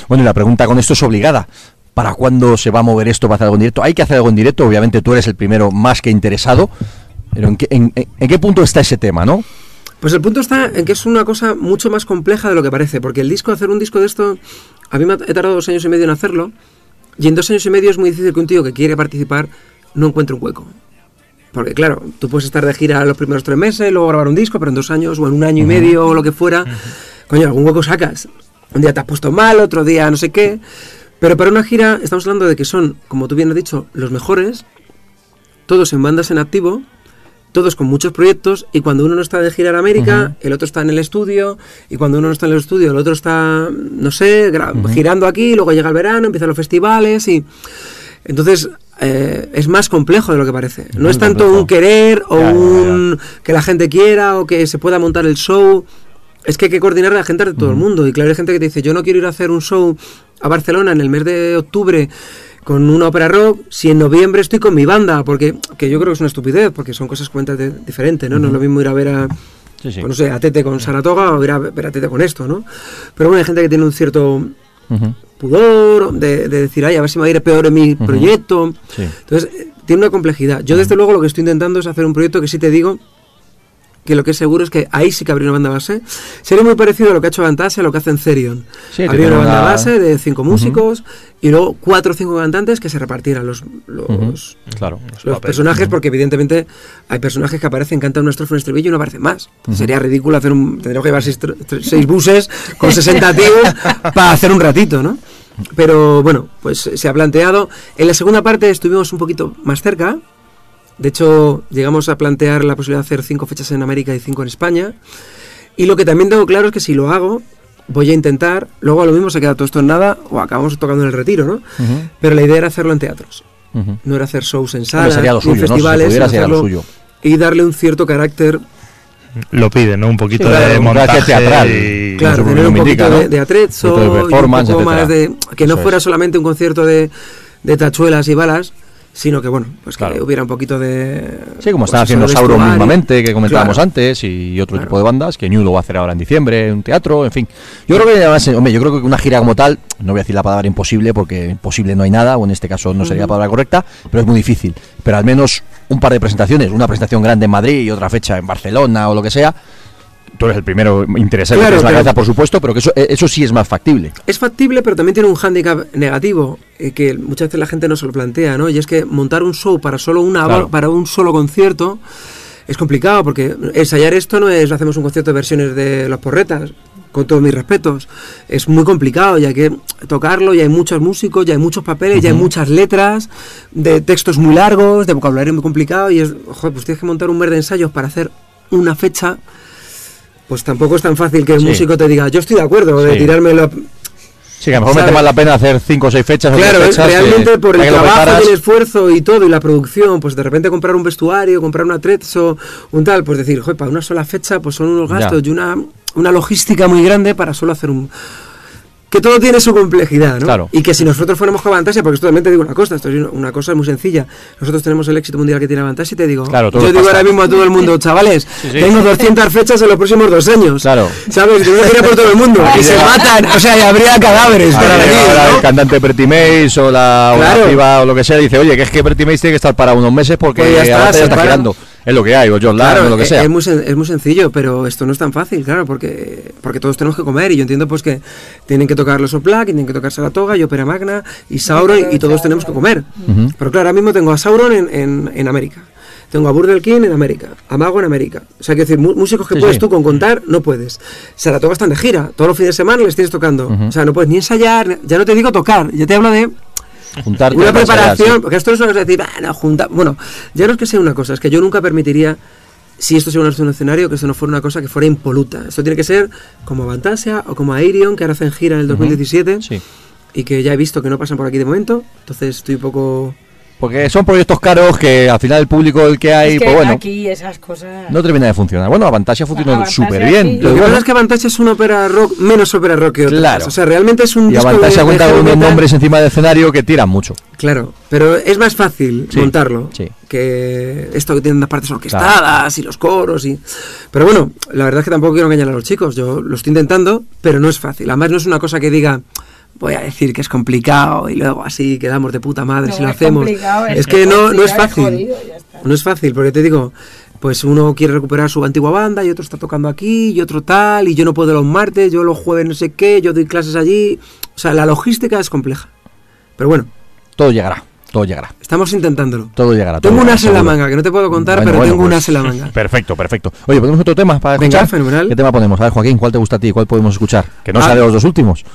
Bueno, y la pregunta con esto es obligada. ¿Para cuándo se va a mover esto para hacer algo en directo? Hay que hacer algo en directo, obviamente tú eres el primero más que interesado. Pero ¿en qué, en- en- en qué punto está ese tema, no? Pues el punto está en que es una cosa mucho más compleja de lo que parece, porque el disco, hacer un disco de esto, a mí me ha he tardado dos años y medio en hacerlo, y en dos años y medio es muy difícil que un tío que quiere participar no encuentre un hueco. Porque claro, tú puedes estar de gira los primeros tres meses, luego grabar un disco, pero en dos años o en un año y medio o lo que fuera, coño, algún hueco sacas. Un día te has puesto mal, otro día no sé qué. Pero para una gira estamos hablando de que son, como tú bien has dicho, los mejores, todos en bandas en activo, todos con muchos proyectos y cuando uno no está de gira en América, el otro está en el estudio y cuando uno no está en el estudio, el otro está, no sé, gra- girando aquí, luego llega el verano, empiezan los festivales y entonces eh, es más complejo de lo que parece. No Muy es tanto complejo. un querer o Ya, ya, ya. un que la gente quiera o que se pueda montar el show. Es que hay que coordinar a la gente de todo el mundo. Y claro, hay gente que te dice, yo no quiero ir a hacer un show a Barcelona en el mes de octubre con una ópera rock si en noviembre estoy con mi banda. Porque que yo creo que es una estupidez, porque son cosas completamente diferentes, ¿no? No es lo mismo ir a ver a, Sí, sí. pues no sé, a Tete con Saratoga o ir a ver a Tete con esto, ¿no? Pero bueno, hay gente que tiene un cierto pudor de, de decir, ay, a ver si me va a ir peor en mi proyecto. Sí. Entonces, eh, tiene una complejidad. Yo, desde luego, lo que estoy intentando es hacer un proyecto que sí te digo que lo que es seguro es que ahí sí que abrir una banda base. Sería muy parecido a lo que ha hecho Fantasia, a lo que hace en Therion. Sí, abrir una banda base de cinco músicos y luego cuatro o cinco cantantes que se repartieran los, los, Ujú. Claro. Los los papeles. personajes, porque evidentemente hay personajes que aparecen, cantan una estrofa, un estribillo y no aparecen más. Sería ridículo hacer un. Tendríamos que llevar seis buses con 60 tíos para hacer un ratito, ¿no? Pero bueno, pues se ha planteado. En la segunda parte estuvimos un poquito más cerca. De hecho, llegamos a plantear la posibilidad de hacer cinco fechas en América y cinco en España. Y lo que también tengo claro es que si lo hago, voy a intentar. Luego a lo mismo se queda todo esto en nada o acabamos tocando en el retiro, ¿no? Pero la idea era hacerlo en teatros. No era hacer shows en salas, lo ni en suyo, ¿no? Si se festivales, lo suyo. y darle un cierto carácter, Lo pide, ¿no? Un poquito Sí, claro, de montaje teatral. y- claro, tener un poquito indica, de, ¿no? de atrezzo, de y un performance, poco más etcétera. de que no Eso fuera es. solamente un concierto de, de tachuelas y balas, sino que bueno, pues Claro. que hubiera un poquito de Sí, como pues están haciendo de Sauro vestuario. mismamente, que comentábamos Claro. antes, y otro Claro. tipo de bandas, que New lo va a hacer ahora en diciembre, un teatro, en fin. Yo creo que además, hombre, yo creo que una gira como tal, no voy a decir la palabra imposible, porque imposible no hay nada, o en este caso no sería la palabra correcta, pero es muy difícil. Pero al menos un par de presentaciones, una presentación grande en Madrid y otra fecha en Barcelona o lo que sea. Tú eres el primero interesado, Claro, tienes la cabeza, por supuesto, pero que eso, eh, eso sí es más factible. Es factible, pero también tiene un hándicap negativo eh, que muchas veces la gente no se lo plantea, ¿no? Y es que montar un show para solo una Claro. para un solo concierto es complicado porque ensayar esto no es hacemos un concierto de versiones de los porretas. Con todos mis respetos, es muy complicado, ya que tocarlo, ya hay muchos músicos, ya hay muchos papeles, ya hay muchas letras, de textos muy largos, de vocabulario muy complicado, y es, joder, pues tienes que montar un mes de ensayos para hacer una fecha, pues tampoco es tan fácil que el Sí. músico te diga, yo estoy de acuerdo de Sí. tirarme la, Sí, que a lo mejor merece ¿Sabes? más la pena hacer cinco o seis fechas. Claro, fechas, realmente eh, por el trabajo el esfuerzo y todo, y la producción, pues de repente comprar un vestuario, comprar un atrezzo, un tal, pues decir, joder, para una sola fecha, pues son unos Ya. gastos y una, una logística muy grande para solo hacer un... que todo tiene su complejidad, ¿no? Claro. Y que si nosotros fuéramos con Fantasia, porque esto también te digo una cosa, esto es una- cosa muy sencilla. Nosotros tenemos el éxito mundial que tiene Fantasia y te digo, Claro, yo digo pasa. ahora mismo a todo el mundo, chavales, tengo 200 fechas en los próximos dos años. Claro. ¿Sabes? Que ir por todo el mundo. Y se matan, o sea, y habría cadáveres para Ahora venir, ¿no? el cantante Mace o la, o la piba o lo que sea dice, oye, que es que Mace tiene que estar para unos meses porque Pues ya está, ya está para. girando. Es lo que hay, o John Claro, o lo que sea. Es muy, es muy sencillo, pero esto no es tan fácil, claro, porque, porque todos tenemos que comer y yo entiendo pues que tienen que tocar los Oplak, tienen que tocar Saratoga y Opera Magna y Sauron y todos tenemos que comer. Pero claro, ahora mismo tengo a Sauron en, en, en América. Tengo a Burdel King en América, a Mago en América. O sea, quiero decir, músicos que Sí, puedes sí. tú con contar, no puedes. Saratoga están de gira, todos los fines de semana les tienes tocando. O sea, no puedes ni ensayar, ya no te digo tocar, ya te hablo de Juntarte una preparación, porque esto no es una cosa de decir, "Ah, no, junta. Bueno, ya no es que sea una cosa, es que yo nunca permitiría, si esto se un escenario, que esto no fuera una cosa que fuera impoluta. Esto tiene que ser como Fantasia o como Airion, que ahora hacen gira en el 2017 Sí. y que ya he visto que no pasan por aquí de momento. Entonces estoy un poco. Porque son proyectos caros que al final el público el que hay, es que pues bueno, aquí esas cosas. no termina de funcionar. Bueno, Avantasia funcionó Avantasia, súper bien. sí. Lo que bueno, pasa es que Fantasia es una ópera rock, menos ópera rock que otras. Claro. O sea, realmente es un y Avantasia cuenta con unos nombres encima del escenario que tiran mucho. Claro, pero es más fácil Sí, montarlo sí. que esto que tienen las partes orquestadas y los coros y pero bueno, la verdad es que tampoco quiero engañar a los chicos, yo lo estoy intentando, pero no es fácil. Además no es una cosa que diga voy a decir que es complicado y luego así quedamos de puta madre No, si lo es hacemos. Es, es que no, no es fácil. jodido, no es fácil, porque te digo, pues uno quiere recuperar su antigua banda y otro está tocando aquí y otro tal y yo no puedo los martes, yo los jueves no sé qué, yo doy clases allí. O sea, la logística es compleja. Pero bueno, Todo llegará, todo llegará. Estamos intentándolo. Todo llegará. todo Tengo un llegará, as en la manga, que no te puedo contar, Bueno, pero bueno, tengo un pues, as en la manga. Perfecto, perfecto. Oye, ¿ponemos otro tema para Venga, escuchar? fenomenal. ¿Qué tema ponemos? A ver, Joaquín, ¿cuál te gusta a ti? ¿Cuál podemos escuchar? Que no Ah. sea de los dos últimos.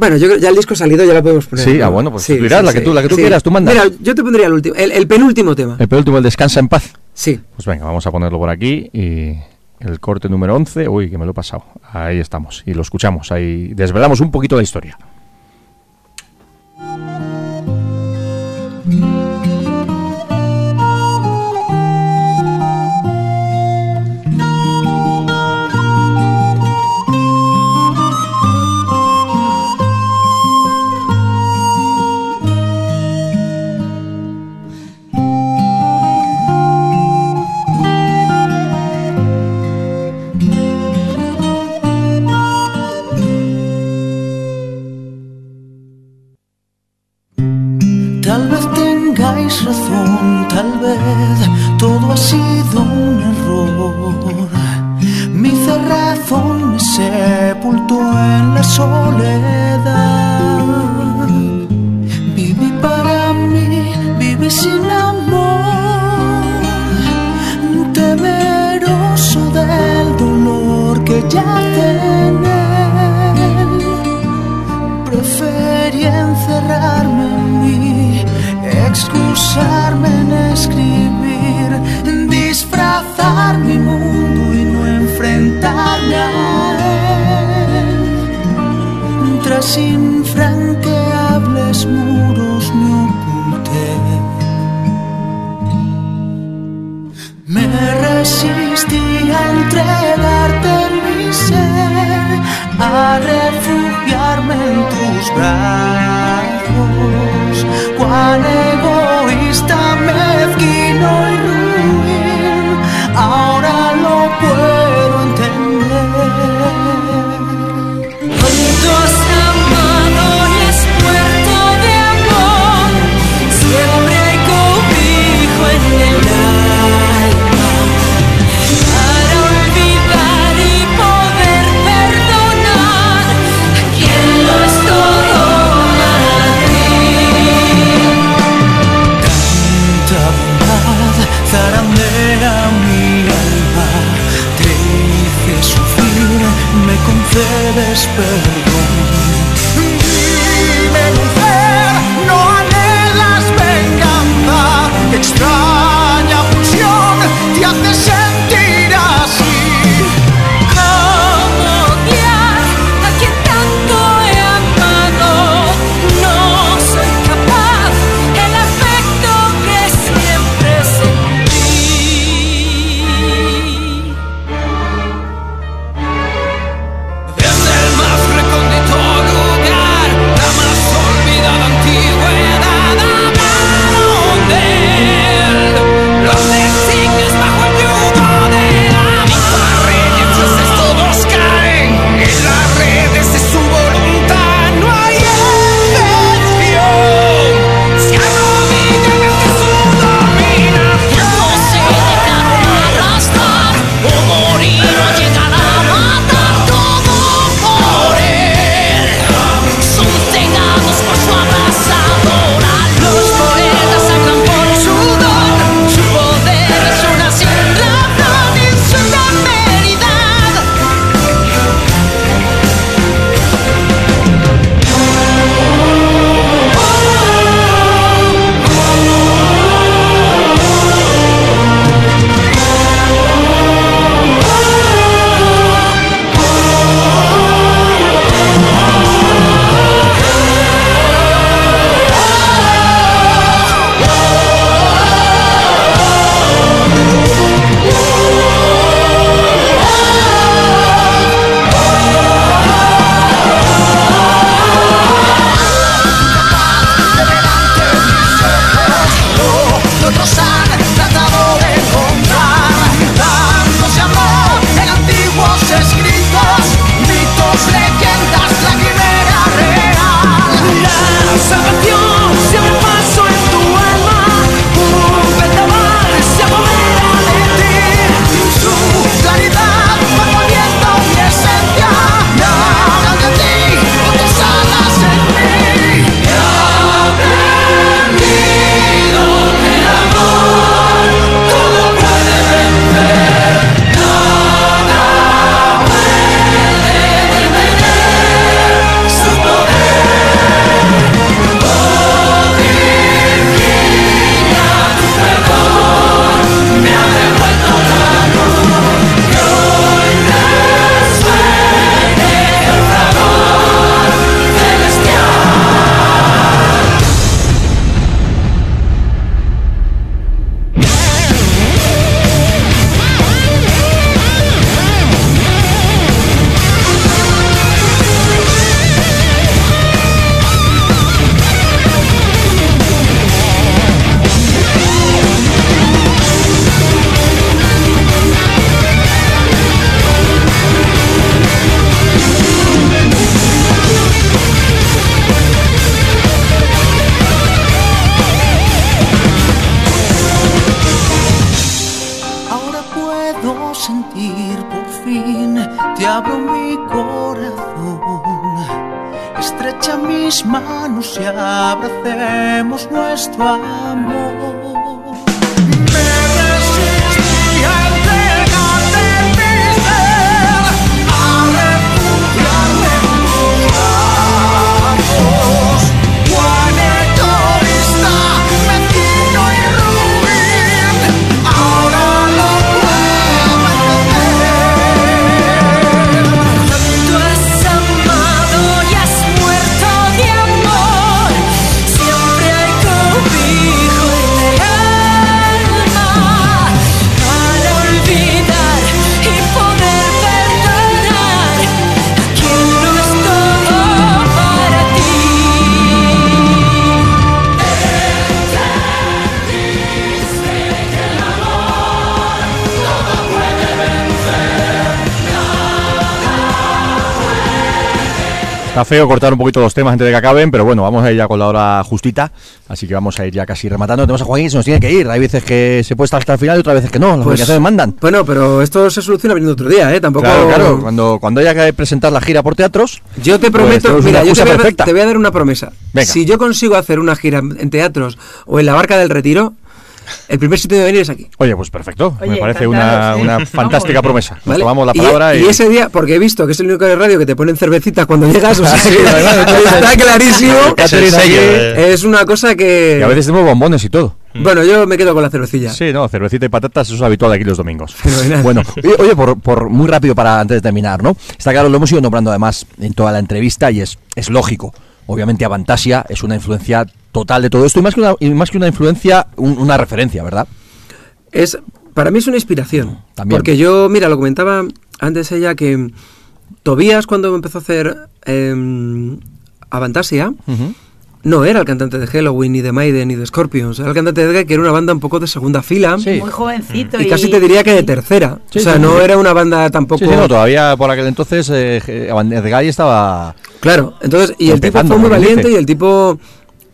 Bueno, yo creo ya el disco ha salido, ya la podemos poner. Sí, ¿no? ah, bueno, pues tú dirás, la que tú- la que tú quieras, tú mandas. Mira, yo te pondría el último, el, el penúltimo tema. El penúltimo, el Descansa en Paz. Sí. Pues venga, vamos a ponerlo por aquí y el corte número 11. Uy, que me lo he pasado. Ahí estamos. Y lo escuchamos. Ahí desvelamos un poquito la historia. Sepultó en la soledad. Viví para mí, viví sin amor, temeroso del dolor que yace en él. Preferí encerrarme en mí, excusarme en escribir, disfrazar mi mundo Tras infranqueables muros me oculté. Me resistí a entregarte mi ser, a refugiarme en tus brazos. Cuán egoísta, mezquino y ruin, whisper feo cortar un poquito los temas antes de que acaben, pero bueno, vamos a ir ya con la hora justita, así que vamos a ir ya casi rematando. Tenemos a Joaquín que se nos tiene que ir. Hay veces que se puede estar hasta el final y otras veces que no. Las Pues- obligaciones mandan. Bueno, pero esto se soluciona viniendo otro día, ¿eh? Tampoco... Claro, claro. Cuando, cuando haya que presentar la gira por teatros, Yo te Pues prometo, mira, yo te voy, a, te voy a dar una promesa. Venga. Si yo consigo hacer una gira en teatros o en la Barca del Retiro, el primer sitio de venir es aquí. oye, pues perfecto. Me parece una, sí. una Vamos. fantástica promesa. Nos ¿vale? tomamos la palabra y, y, ese día, porque he visto que es el único de radio que te ponen cervecitas cuando llegas, o sea, Sí, está clarísimo. Es el sello. una cosa que... y a veces tenemos bombones y todo. Bueno, yo me quedo con la cervecilla. Sí, no, cervecita y patatas, eso es habitual aquí los domingos. Bueno, oye, oye, por, por muy rápido para antes de terminar, ¿no? Está claro, lo hemos ido nombrando además en toda la entrevista y es, es lógico. Obviamente Avantasia es una influencia total de todo esto y más que una, y más que una influencia, un- una referencia, ¿verdad? Es, para mí es una inspiración. También. Porque yo, mira, lo comentaba antes ella que Tobías cuando empezó a hacer eh, Avantasia, no era el cantante de Halloween, ni de Maiden, ni de Scorpions. Era el cantante de Edge, que era una banda un poco de segunda fila. Sí. Muy jovencito. Y casi te diría que de tercera. Sí, o sea, sí, no sí. era una banda tampoco... Sí, sí, no, todavía por aquel entonces eh, Edgay estaba... Claro, entonces, y el tipo fue muy valiente dice. y el tipo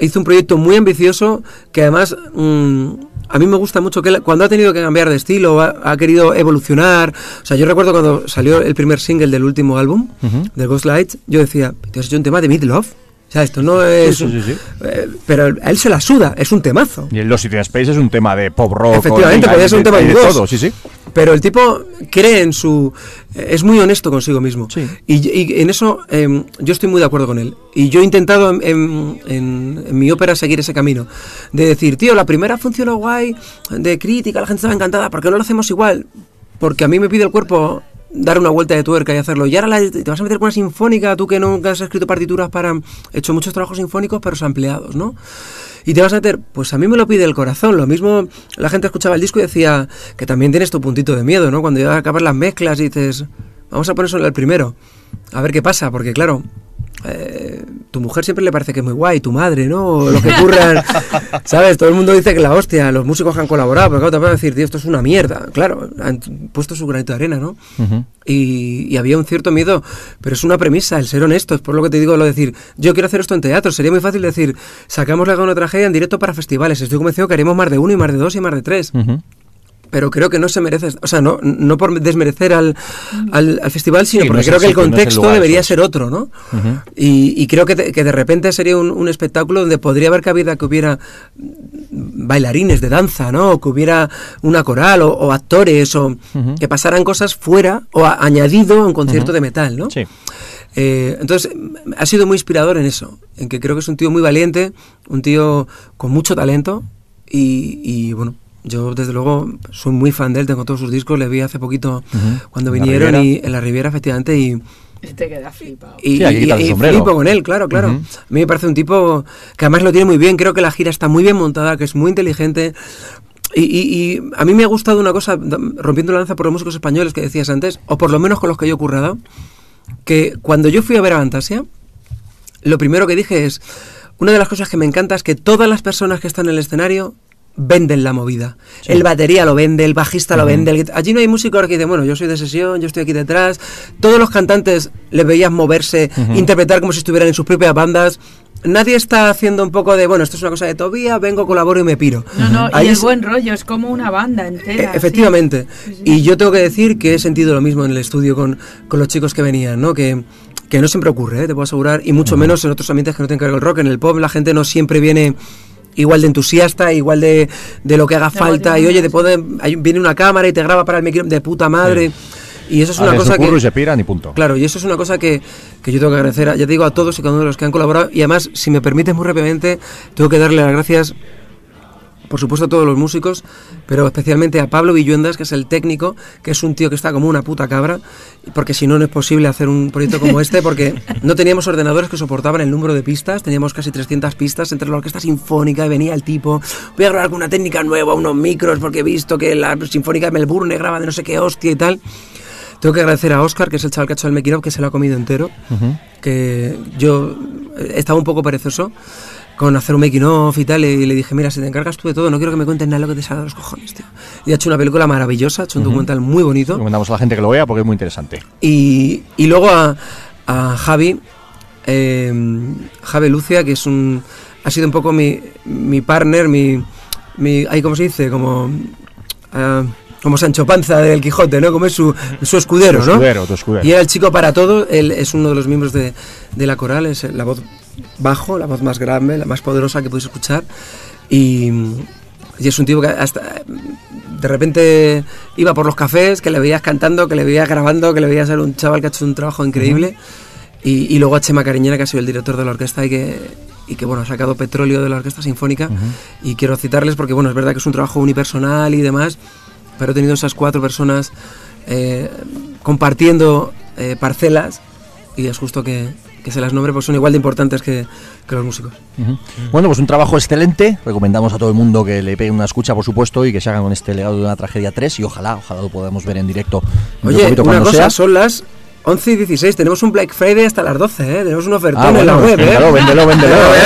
hizo un proyecto muy ambicioso que además mm, a mí me gusta mucho que cuando ha tenido que cambiar de estilo, ha, ha querido evolucionar. O sea, yo recuerdo cuando salió el primer single del último álbum, de Ghost Lights, yo decía, te has hecho un tema de Midlove. O sea, esto no es... sí, un- sí, sí. eh, pero a él se la suda, es un temazo. Y el Lost in Space es un tema de pop rock. Efectivamente, podía ser un tema de de todo, sí, sí. Pero el tipo cree en su... eh, Es muy honesto consigo mismo. Sí. Y, y en eso em, yo estoy muy de acuerdo con él. Y yo he intentado en, en- en- en mi ópera seguir ese camino. De decir, tío, la primera funcionó guay, de crítica, la gente estaba encantada, ¿por qué no lo hacemos igual? Porque a mí me pide el cuerpo dar una vuelta de tuerca y hacerlo. Y ahora la- te vas a meter con una sinfónica, tú que nunca has escrito partituras para... He hecho muchos trabajos sinfónicos, pero sampleados, ¿no? Y te vas a meter, pues a mí me lo pide el corazón. Lo mismo la gente escuchaba el disco y decía que también tienes tu puntito de miedo, ¿no? Cuando ya acabas las mezclas y dices, vamos a poner solo el primero, a ver qué pasa, porque claro, eh, tu mujer siempre le parece que es muy guay, tu madre, ¿no? O lo que ocurra, ¿sabes? Todo el mundo dice que la hostia, los músicos que han colaborado, pero claro, te van a decir, tío, esto es una mierda. Claro, han puesto su granito de arena, ¿no? y, y había un cierto miedo, pero es una premisa, el ser honesto, es por lo que te digo, lo de decir, yo quiero hacer esto en teatro, sería muy fácil decir, sacamos la gana tragedia en directo para festivales, estoy convencido que haremos más de uno y más de dos y más de tres. Pero creo que no se merece, o sea, no, no por desmerecer al, al, al festival, sino Sí, porque creo que el no contexto debería ser otro, ¿no? y, y creo que de, que de repente sería un, un espectáculo donde podría haber cabida que hubiera bailarines de danza, ¿no? O que hubiera una coral o, o actores o que pasaran cosas fuera o a- añadido a un concierto de metal, ¿no? Sí. Eh, entonces, ha sido muy inspirador en eso, en que creo que es un tío muy valiente, un tío con mucho talento y, y, bueno, yo desde luego soy muy fan de él, tengo todos sus discos, le vi hace poquito cuando En vinieron y en la Riviera efectivamente y, Te queda flipado. y, Sí, y- flipo con él, claro, claro. A mí me parece un tipo que además lo tiene muy bien, creo que la gira está muy bien montada, que es muy inteligente. Y, y- y a mí me ha gustado una cosa, rompiendo la lanza por los músicos españoles que decías antes, o por lo menos con los que yo he currado, que cuando yo fui a ver a Fantasia, lo primero que dije es, una de las cosas que me encanta es que todas las personas que están en el escenario venden la movida. El batería lo vende, el bajista lo vende. el Allí no hay músicos que dicen, bueno, yo soy de sesión, yo estoy aquí detrás. Todos los cantantes les veías moverse, interpretar como si estuvieran en sus propias bandas. Nadie está haciendo un poco de, bueno, esto es una cosa de Tobía, vengo, colaboro y me piro. No, no, Ahí y el es- buen rollo, es como una banda e- entera. sí. efectivamente. Sí. Y yo tengo que decir que he sentido lo mismo en el estudio con, con los chicos que venían, ¿no? Que que no siempre ocurre, ¿eh? te puedo asegurar, y mucho menos en otros ambientes que no tienen que ver con el rock. En el pop la gente no siempre viene igual de entusiasta, igual de, de lo que haga falta, y oye, te puede, hay- viene una cámara y te graba para el micro de puta madre. Y eso es una Hacen su cosa que... y se piran y punto. Claro, y eso es una cosa que, que yo tengo que agradecer, a- ya te digo, a todos y cada uno de los que han colaborado. Y además, si me permites muy rápidamente, tengo que darle las gracias, por supuesto, a todos los músicos, pero especialmente a Pablo Villuendas, que es el técnico, que es un tío que está como una puta cabra, porque si no, no es posible hacer un proyecto como este, porque no teníamos ordenadores que soportaban el número de pistas, teníamos casi 300 pistas entre la orquesta sinfónica y venía el tipo, voy a grabar con una técnica nueva, unos micros, porque he visto que la sinfónica de Melbourne graba de no sé qué hostia y tal. Tengo que agradecer a Oscar, que es el chaval que ha hecho el making que se lo ha comido entero. Que yo eh, estaba un poco perezoso con hacer un making of y tal. Y le dije, mira, si te encargas tú de todo, no quiero que me cuentes nada de lo que te salga de los cojones, tío. Y ha hecho una película maravillosa, ha hecho un documental muy bonito. Recomendamos a la gente que lo vea porque es muy interesante. Y, y luego a, a Javi, eh, Javi Lucia, que es un, ha sido un poco mi, mi partner, mi, mi, ahí cómo se dice, como, ah, como Sancho Panza del Quijote, ¿no? Como es su, su escudero, Tu ¿no? escudero, tu escudero. Y era el chico para todo, él es uno de los miembros de, de la coral, es la voz bajo, la voz más grande, la más poderosa que podéis escuchar. Y, y es un tipo que hasta de repente iba por los cafés, que le veías cantando, que le veías grabando, que le veías ser un chaval que ha hecho un trabajo increíble. y, y luego a Chema Cariñera, que ha sido el director de la orquesta y que, y que bueno, ha sacado petróleo de la orquesta sinfónica. Y quiero citarles porque bueno, es verdad que es un trabajo unipersonal y demás, pero he tenido esas cuatro personas eh, compartiendo eh, parcelas y es justo que, que se las nombre, pues son igual de importantes que, que los músicos. Bueno, pues un trabajo excelente. Recomendamos a todo el mundo que le pegue una escucha, por supuesto, y que se hagan con este legado de una tragedia 3. Y ojalá, ojalá lo podamos ver en directo. Oye, una cosa, sea. son las 11 y 16, tenemos un Black Friday hasta las 12, ¿eh? tenemos un ofertón Ah, en la web. ¿eh? véndelo, véndelo, véndelo. ¿eh?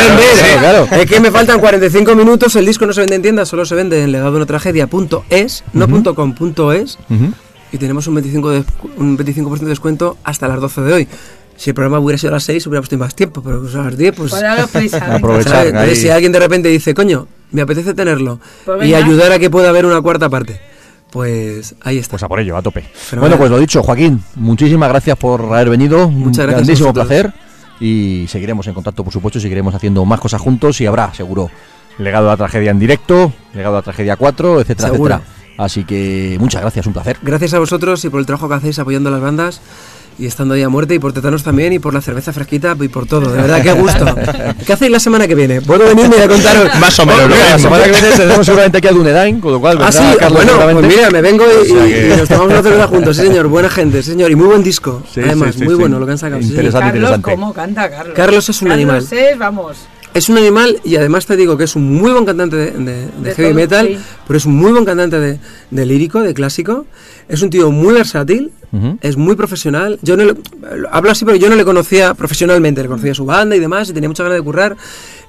Claro, claro. Es que me faltan 45 minutos, el disco no se vende en tiendas, solo se vende en legadodeuna-tragedia.es, no punto .com, punto .es, Ujú. y tenemos un 25%, de, un 25 de descuento hasta las 12 de hoy. Si el programa hubiera sido a las 6, hubiera puesto más tiempo, pero pues a las 10, pues... Pues prisa, venga. Aprovechar. si alguien de repente dice, coño, me apetece tenerlo, Pues y ayudar a que pueda haber una cuarta parte, pues ahí está. Pues a por ello, a tope. Fenomenal. Bueno, pues lo dicho, Joaquín, muchísimas gracias por haber venido. Muchas Un gracias a Grandísimo placer. Y seguiremos en contacto, por supuesto, y seguiremos haciendo más cosas juntos y habrá, seguro, legado a la tragedia en directo, legado a la tragedia 4, etcétera, Seguro. etcétera. Así que muchas gracias, un placer. Gracias a vosotros y por el trabajo que hacéis apoyando a las bandas y estando ahí a muerte y por Tetanos también y por la cerveza fresquita y por todo. De verdad, qué gusto. ¿Qué hacéis la semana que viene? ¿Puedo venirme a contaros? Más o menos lo La semana que viene tenemos seguramente aquí a Dunedain, con lo cual Ah, sí, Carlos bueno, pues mira, me vengo y, O sea que- y nos tomamos una cerveza juntos, sí señor, buena gente, señor, y muy buen disco, Sí, además, sí, sí, muy sí. bueno lo que han sacado. Interesante. Carlos, interesante. ¿cómo canta Carlos? Carlos es un Carlos animal. es, vamos. Es un animal y además te digo que es un muy buen cantante de, de- de De heavy todo, metal, sí. pero es un muy buen cantante de, de lírico, de clásico. Es un tío muy versátil, es muy profesional. Yo no le- hablo así, pero yo no le conocía profesionalmente, le conocía su banda y demás, y tenía mucha ganas de currar.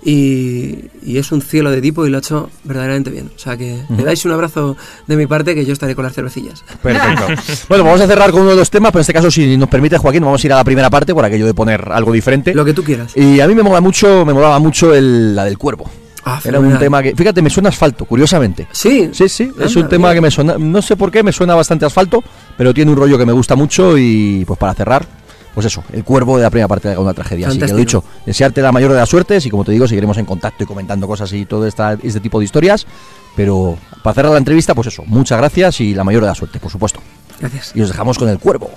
Y, y es un cielo de tipo y lo ha hecho verdaderamente bien. O sea que le dais un abrazo de mi parte que yo estaré con las cervecillas. Perfecto. bueno, vamos a cerrar con uno de los temas, pero en este caso, si nos permite, Joaquín, vamos a ir a la primera parte por aquello de poner algo diferente. Lo que tú quieras. Y a mí me mola mucho, me molaba mucho el, la del cuervo. Ah, Era un tema que, fíjate, me suena asfalto, curiosamente. Sí, Sí, sí, es Anda, un tema mira. que me suena, no sé por qué, me suena bastante asfalto, pero tiene un rollo que me gusta mucho y pues para cerrar, pues eso, el cuervo de la primera parte de una tragedia. Así que lo Fantástico. dicho, desearte la mayor de las suertes y como te digo, seguiremos en contacto y comentando cosas y todo esta, este tipo de historias. Pero para cerrar la entrevista, pues eso, muchas gracias y la mayor de las suertes, por supuesto. Gracias. Y os dejamos con el cuervo.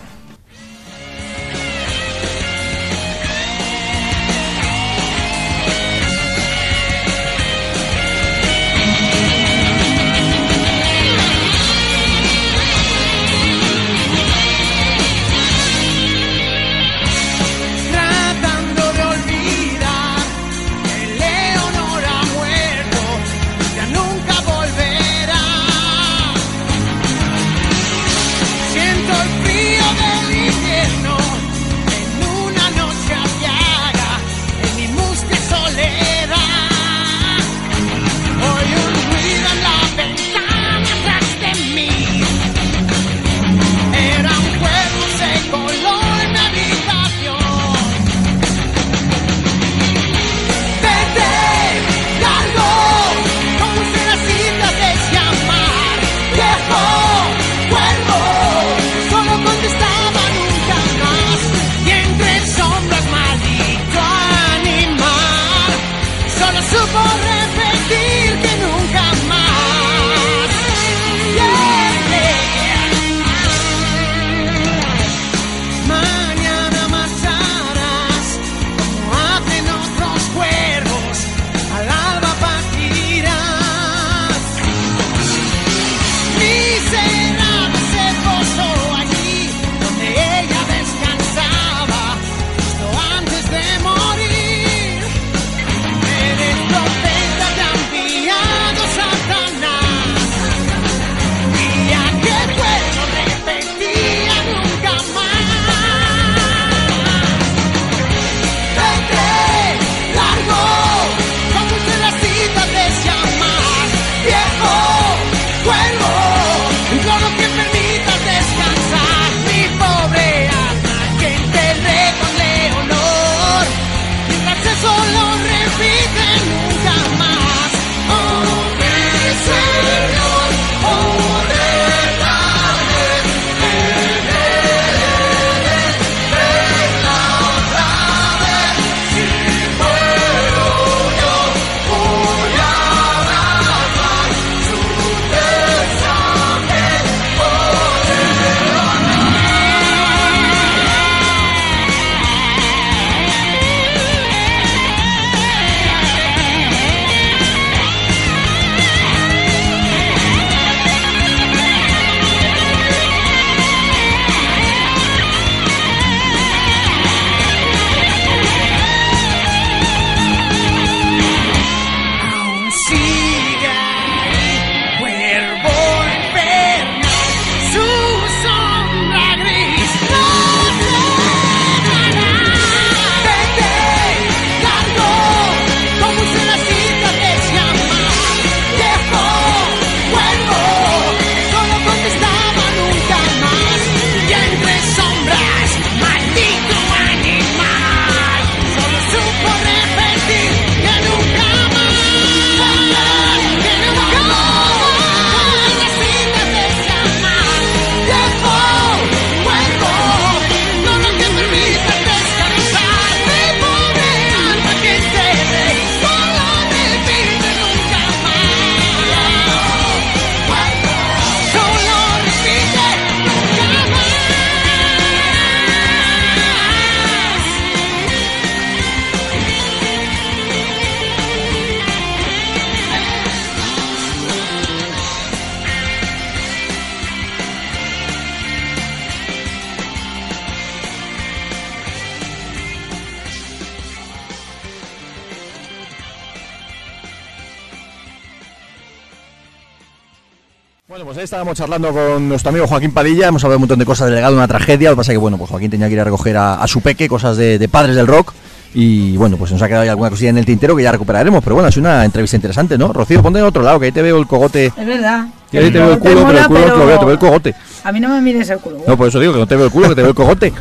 Estábamos charlando con nuestro amigo Joaquín Padilla, hemos hablado un montón de cosas del legado de una tragedia, lo que pasa es que bueno, pues Joaquín tenía que ir a recoger a, a su peque, cosas de, de padres del rock, y bueno, pues nos ha quedado ahí alguna cosilla en el tintero que ya recuperaremos, pero bueno, es una entrevista interesante, ¿no? Rocío, ponte en otro lado, que ahí te veo el cogote, Es verdad. que ahí te veo el culo, pero el culo lo veo, te veo el cogote. A mí no me mires el culo. No, por eso digo que no te veo el culo, que te veo el cogote.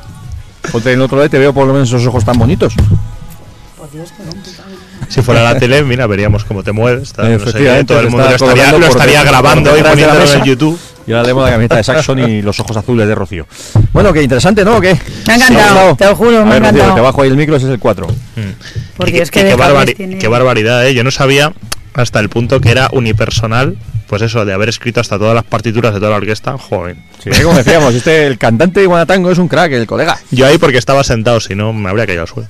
Ponte en otro lado y te veo por lo menos esos ojos tan bonitos. Por Dios, que no, puta vida. Si fuera la tele, mira, veríamos cómo te mueves. tal, no sé qué, Efectivamente, todo el mundo lo estaría, lo estaría grabando por y poniéndolo en. YouTube. Y ahora leemos la camiseta de Saxon y los ojos azules de Rocío. Bueno, que interesante, ¿no? ¿O ¿Qué? Me ha encantado, te lo juro, A me ha Rocío, encantado. que te bajo ahí el micro, ese es el 4. Por Y Dios, y que de qué, cables barbari- tiene. qué barbaridad, ¿eh? Yo no sabía hasta el punto que era unipersonal, pues eso, de haber escrito hasta todas las partituras de toda la orquesta. Joder. Sí, como decíamos, este, el cantante de Guanatango es un crack, el colega. Yo ahí porque estaba sentado, si no me habría caído al suelo.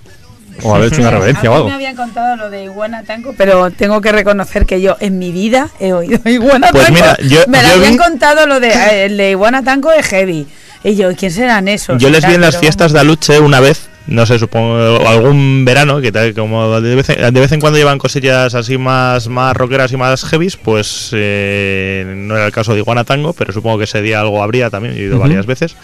O haber hecho una reverencia o algo. me habían contado lo de Iguana Tango, pero tengo que reconocer que yo en mi vida he oído Iguana Pues Tango. mira, yo- me lo yo habían vi- contado lo de eh, el de Iguana Tango de Heavy. Y yo, ¿quién serán esos? Yo les vi en las pero fiestas de Aluche una vez, no sé, supongo, algún verano, que tal, como de vez, en, de vez en cuando llevan cosillas así más, más rockeras y más heavies, pues eh, no era el caso de Iguana Tango, pero supongo que ese día algo habría también, he ido varias veces,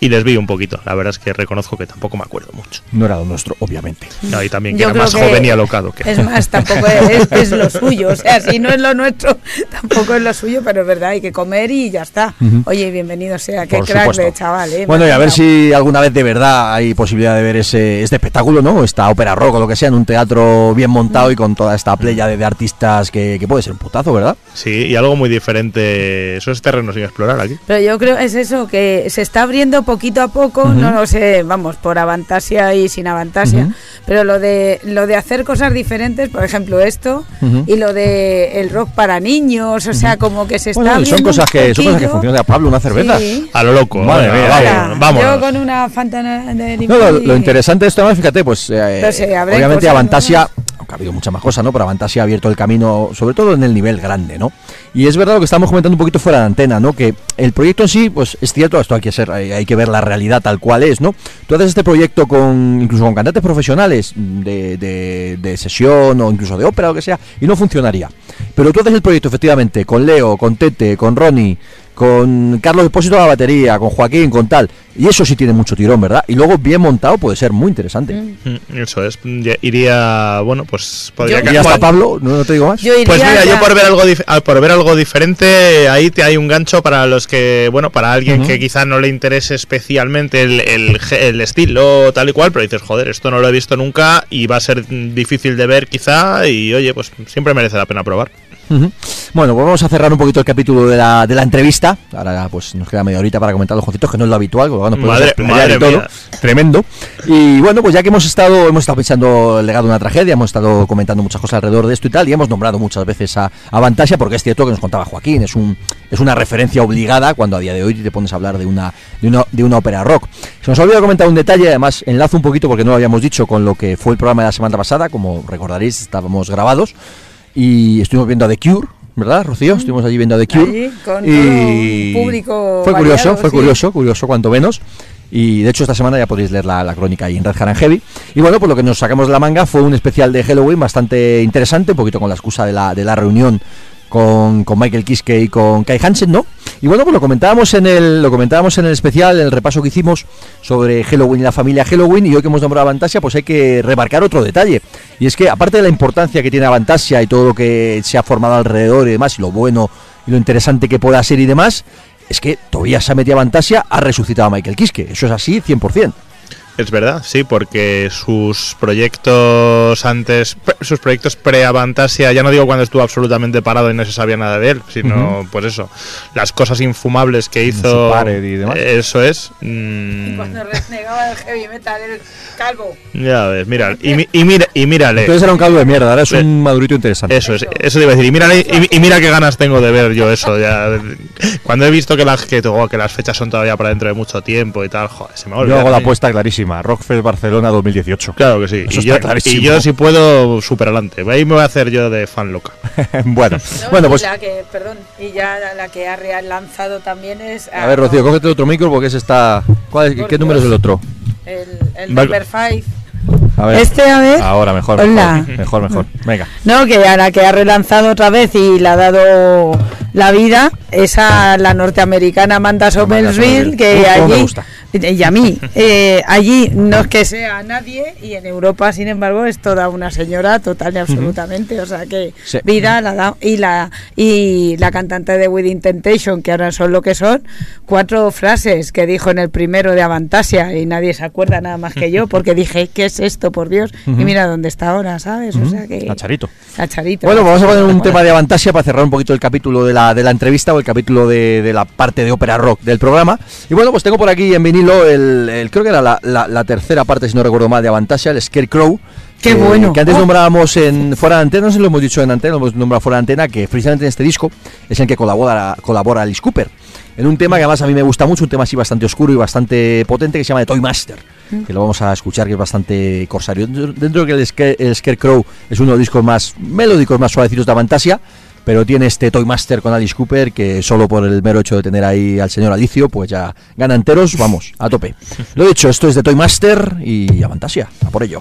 y les vi un poquito. La verdad es que reconozco que tampoco me acuerdo mucho. No era lo nuestro, obviamente. No, y también que Yo era creo más que joven y alocado. Que... Es más, tampoco es, es lo suyo. O sea, si no es lo nuestro, tampoco es lo suyo, pero es verdad, hay que comer y ya está. Ujú. Oye, bienvenido sea, qué Por crack supuesto. de chaval, ¿eh? Bueno, y a ver si alguna vez de verdad hay posibilidad de ver ese, este espectáculo, ¿no? Esta ópera rock o lo que sea, en un teatro bien montado y con toda esta playa de, de artistas que, que puede ser un putazo, ¿verdad? Sí, y algo muy diferente, esos terrenos sin explorar aquí. Pero yo creo es eso, que se está abriendo poquito a poco, no lo sé, vamos, por Avantasia y sin Avantasia, pero lo de lo de hacer cosas diferentes, por ejemplo esto, Ujú. y lo de el rock para niños, o sea, como que se está Bueno, y abriendo son cosas que son cosas que poquillo. funcionan. Pablo, una cerveza. Sí. A lo loco. Madre mía, vámonos. Yo con una fantana de No, lo, lo interesante esto, fíjate, pues eh, obviamente Avantasia, aunque ha habido muchas más cosas, ¿no? Pero Avantasia ha abierto el camino, sobre todo en el nivel grande, ¿no? Y es verdad lo que estamos comentando un poquito fuera de antena, ¿no? Que el proyecto en sí, pues es cierto, esto hay que ser, hay, hay que ver la realidad tal cual es, ¿no? Tú haces este proyecto con, incluso con cantantes profesionales de, de, de sesión o incluso de ópera o lo que sea, y no funcionaría. Pero tú haces el proyecto efectivamente con Leo, con Tete, con Ronnie, con Carlos Depósito a la batería, con Joaquín, con tal. Y eso sí tiene mucho tirón, ¿verdad? Y luego bien montado puede ser muy interesante. Mm, Eso es. Iría, bueno, pues podría Y hasta Pablo, no, no te digo más. Yo iría Pues mira, yo por ver algo ah, por ver algo diferente, ahí te hay un gancho para los que, bueno, para alguien que quizá no le interese especialmente el, el el estilo tal y cual, pero dices, joder, esto no lo he visto nunca y va a ser difícil de ver quizá y oye, pues siempre merece la pena probar. Bueno, pues vamos a cerrar un poquito el capítulo de la, de la entrevista. Ahora pues nos queda media horita para comentar los joncitos, que no es lo habitual, nos Madre- madre y todo. Tremendo. Y bueno, pues ya que hemos estado, hemos estado pensando el legado de una tragedia, hemos estado comentando muchas cosas alrededor de esto y tal, y hemos nombrado muchas veces a, a Vantasia, porque es cierto que nos contaba Joaquín, es un es una referencia obligada cuando a día de hoy te pones a hablar de una, de una, de una ópera rock. Se nos ha olvidado comentar un detalle, además enlazo un poquito porque no lo habíamos dicho con lo que fue el programa de la semana pasada, como recordaréis, estábamos grabados y estuvimos viendo a The Cure, ¿verdad, Rocío? Estuvimos allí viendo a The Cure. Allí, con y todo público Fue curioso, variado, fue sí. curioso, curioso cuanto menos. Y de hecho esta semana ya podéis leer la, la crónica ahí en Red Haran Heavy. Y bueno, pues lo que nos sacamos de la manga fue un especial de Halloween bastante interesante, un poquito con la excusa de la, de la reunión con, con Michael Kiske y con Kai Hansen, ¿no? Y bueno, pues lo comentábamos en el lo comentábamos en el especial, en el repaso que hicimos sobre Halloween y la familia Halloween, y hoy que hemos nombrado a Avantasia, pues hay que remarcar otro detalle. Y es que aparte de la importancia que tiene Avantasia y todo lo que se ha formado alrededor y demás, y lo bueno y lo interesante que pueda ser y demás, es que Tobias Sameti Avantasia ha resucitado a Michael Kiske. Eso es así 100%. Es verdad, sí, porque sus proyectos antes, pre- sus proyectos pre-Avantasia, ya no digo cuando estuvo absolutamente parado y no se sabía nada de él, sino pues eso, las cosas infumables que hizo, Pared y demás. eso es. Y mm, cuando renegaba del heavy metal, el calvo. ya ves, mira, y, mi- y mira, y mírale. Entonces era un caldo de mierda, ahora es un madurito interesante. Eso es, eso te iba a decir. Y mira, y, y mira qué ganas tengo de ver yo eso. Ya, cuando he visto que las, que, oh, que las fechas son todavía para dentro de mucho tiempo y tal, joder, se me va a Yo hago la apuesta clarísima. Rockfest Barcelona 2018. Claro que sí. Eso y, yo, está clarísimo. y yo si puedo, super adelante. Ahí me voy a hacer yo de fan loca. bueno, No, bueno, pues La que, perdón, y ya la, que ha lanzado también es. a ver, Rocío, cógete otro micro porque es esta. ¿cuál es- ¿Qué número es el otro? El, el number five. A ver. Este, a ver. Ahora, mejor. Hola. Mejor, mejor. mejor. Venga. No, que ahora que ha relanzado otra vez y le ha dado la vida, esa la norteamericana Amanda Somersville, que cómo me allí, gusta. y a mí, eh, allí no es que sea nadie, y en Europa, sin embargo, es toda una señora total y absolutamente, o sea que Sí. vida la da, y la y la cantante de Within Temptation, que ahora son lo que son, cuatro frases que dijo en el primero de Avantasia, y nadie se acuerda nada más que yo, porque dije, ¿qué es esto, por Dios? Y mira dónde está ahora, ¿sabes? O sea que... A Charito. a Charito. Bueno, vamos a poner un tema de Avantasia para cerrar un poquito el capítulo de la, de la entrevista o el capítulo de, de la parte de ópera rock del programa. Y bueno, pues tengo por aquí en vinilo el, el- creo que era la, la- la tercera parte, si no recuerdo mal, de Avantasia, el Scarecrow. ¡Qué que- bueno! Que antes Oh. nombrábamos en fuera de antena, no sé si lo hemos dicho en antena, lo hemos nombrado fuera de antena, que precisamente en este disco es en el que colabora, colabora Alice Cooper. En un tema que además a mí me gusta mucho, un tema así bastante oscuro y bastante potente que se llama The Toy Master, que lo vamos a escuchar, que es bastante corsario. Dentro de que el, Scare- el Scarecrow es uno de los discos más melódicos, más suavecitos de Avantasia, pero tiene este Toy Master con Alice Cooper que solo por el mero hecho de tener ahí al señor Alicio, pues ya gana enteros, vamos, a tope. Lo dicho, esto es de Toy Master y Avantasia, a por ello.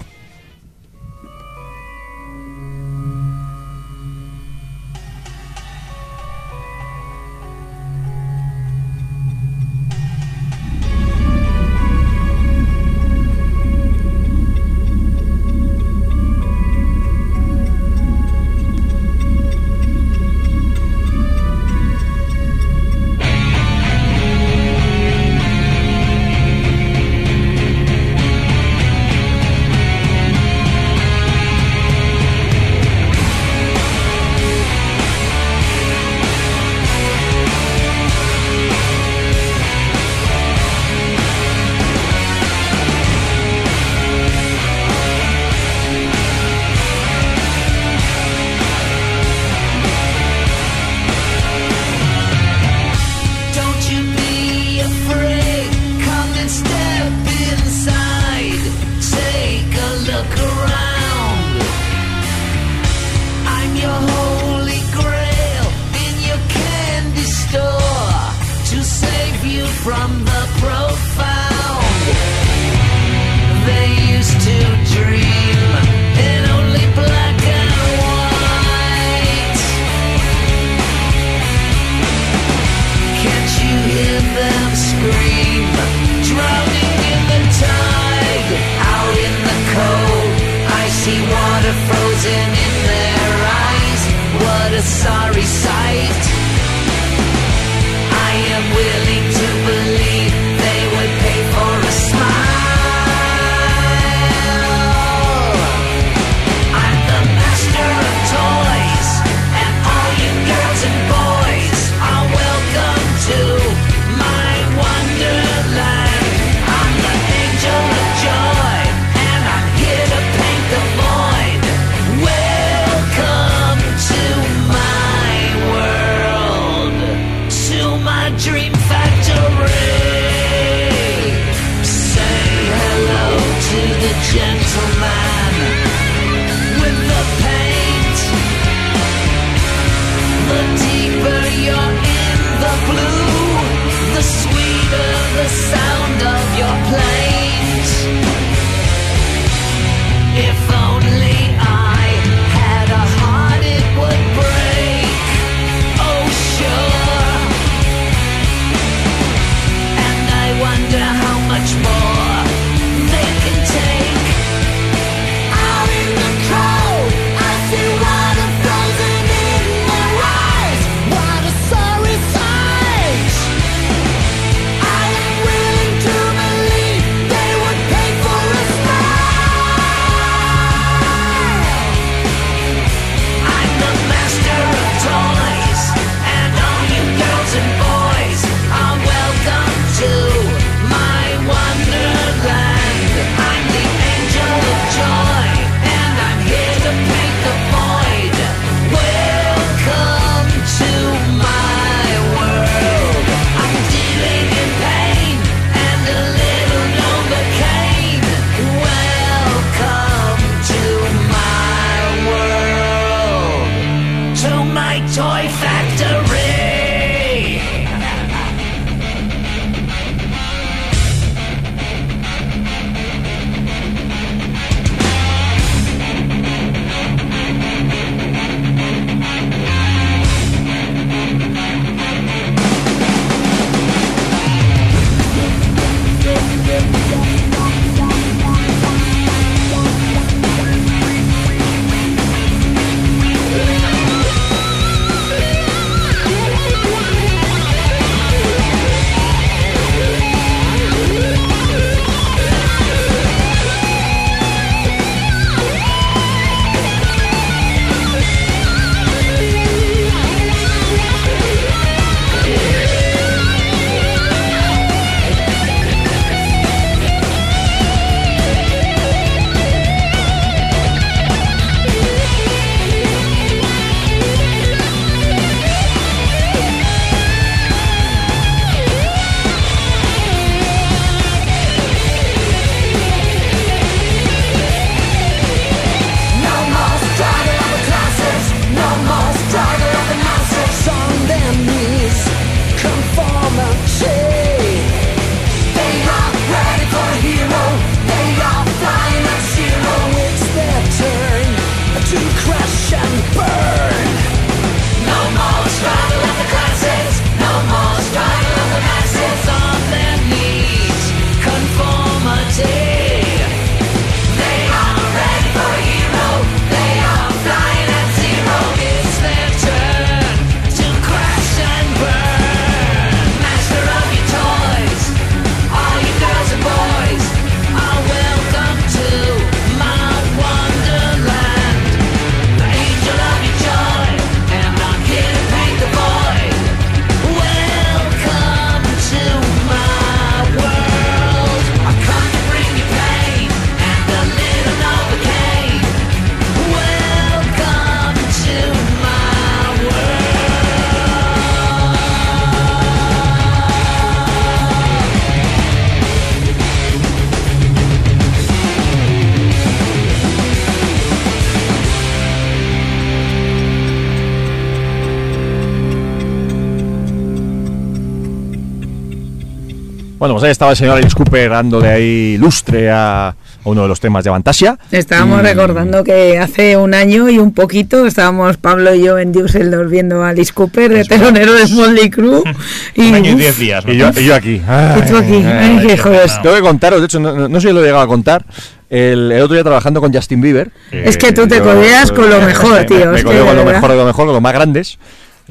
Estaba el señor Alice Cooper dándole ahí lustre a, uno de los temas de Fantasia. Estábamos Y- recordando que hace un año y un poquito estábamos Pablo y yo en Düsseldorf viendo a Alice Cooper de telonero de Motley Crue y Un año y diez días. Y yo, y yo aquí. y tú aquí, Ay, ay, ay, qué ay. joder. Tengo que contaros, de hecho, no, no- no sé si lo he llegado a contar. El, el otro día trabajando con Justin Bieber. Es que tú te codeas con lo mejor, me- tío, Me, que codeo con lo mejor de lo mejor, con los más grandes.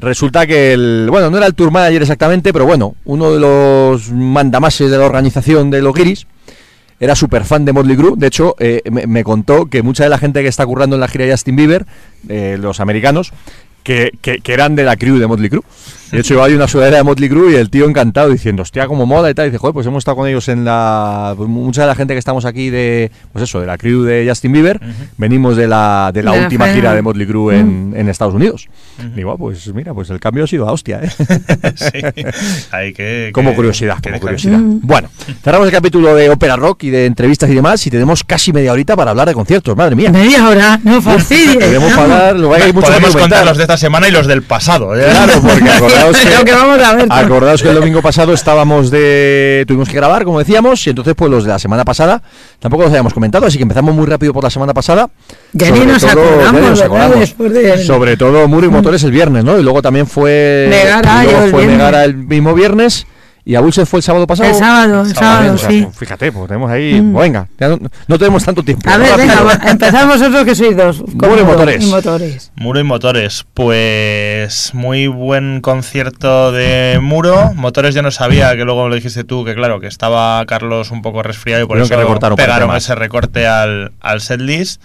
Resulta que el. Bueno, no era el tour manager exactamente, pero bueno, uno de los mandamases de la organización de los Guiris era súper fan de Motley Crue. De hecho, eh, me, contó que mucha de la gente que está currando en la gira de Justin Bieber, eh, los americanos, que, que- que eran de la crew de Motley Crue. De hecho, yo hay una sudadera de Motley Crue y el tío encantado diciendo, hostia, como moda y tal. Y dice, joder, pues hemos estado con ellos en la. pues mucha de la gente que estamos aquí de. Pues eso, de la crew de Justin Bieber, venimos de la, de la última fe- gira de Motley Crue en, en Estados Unidos. Digo, ah, pues mira, pues el cambio ha sido a hostia, ¿eh? Sí. Hay que, Como que- curiosidad, que como dejar- curiosidad. Bueno, cerramos el capítulo de ópera rock y de entrevistas y demás y tenemos casi media horita para hablar de conciertos, madre mía. media hora, no fastidies. Podemos no. hablar, lo hay mucho Podemos contar los de esta semana y los del pasado. ¿eh? Claro, porque acordaos que, Lo que vamos a ver. acordaos que el domingo pasado estábamos de. Tuvimos que grabar, como decíamos, y entonces, pues los de la semana pasada tampoco los habíamos comentado, así que empezamos muy rápido por la semana pasada. Ya Sobre ni nos todo- acordamos, ya Sobre todo Muro y Motores el viernes, ¿no? Y luego también fue. Megara, y luego el fue. Megara el mismo viernes. ¿Y Abulse fue el sábado pasado? El sábado, el sábado, o sea, sí. pues fíjate, pues tenemos ahí. Venga, ya no, no tenemos tanto tiempo. A ver, venga, empezad vosotros que sois dos. Muro y motores. Y motores. Muro y motores, pues muy buen concierto de Muro. Motores yo no sabía, que luego me lo dijiste tú, que claro, que estaba Carlos un poco resfriado y por Tuvieron eso que pegaron ese recorte al, al setlist.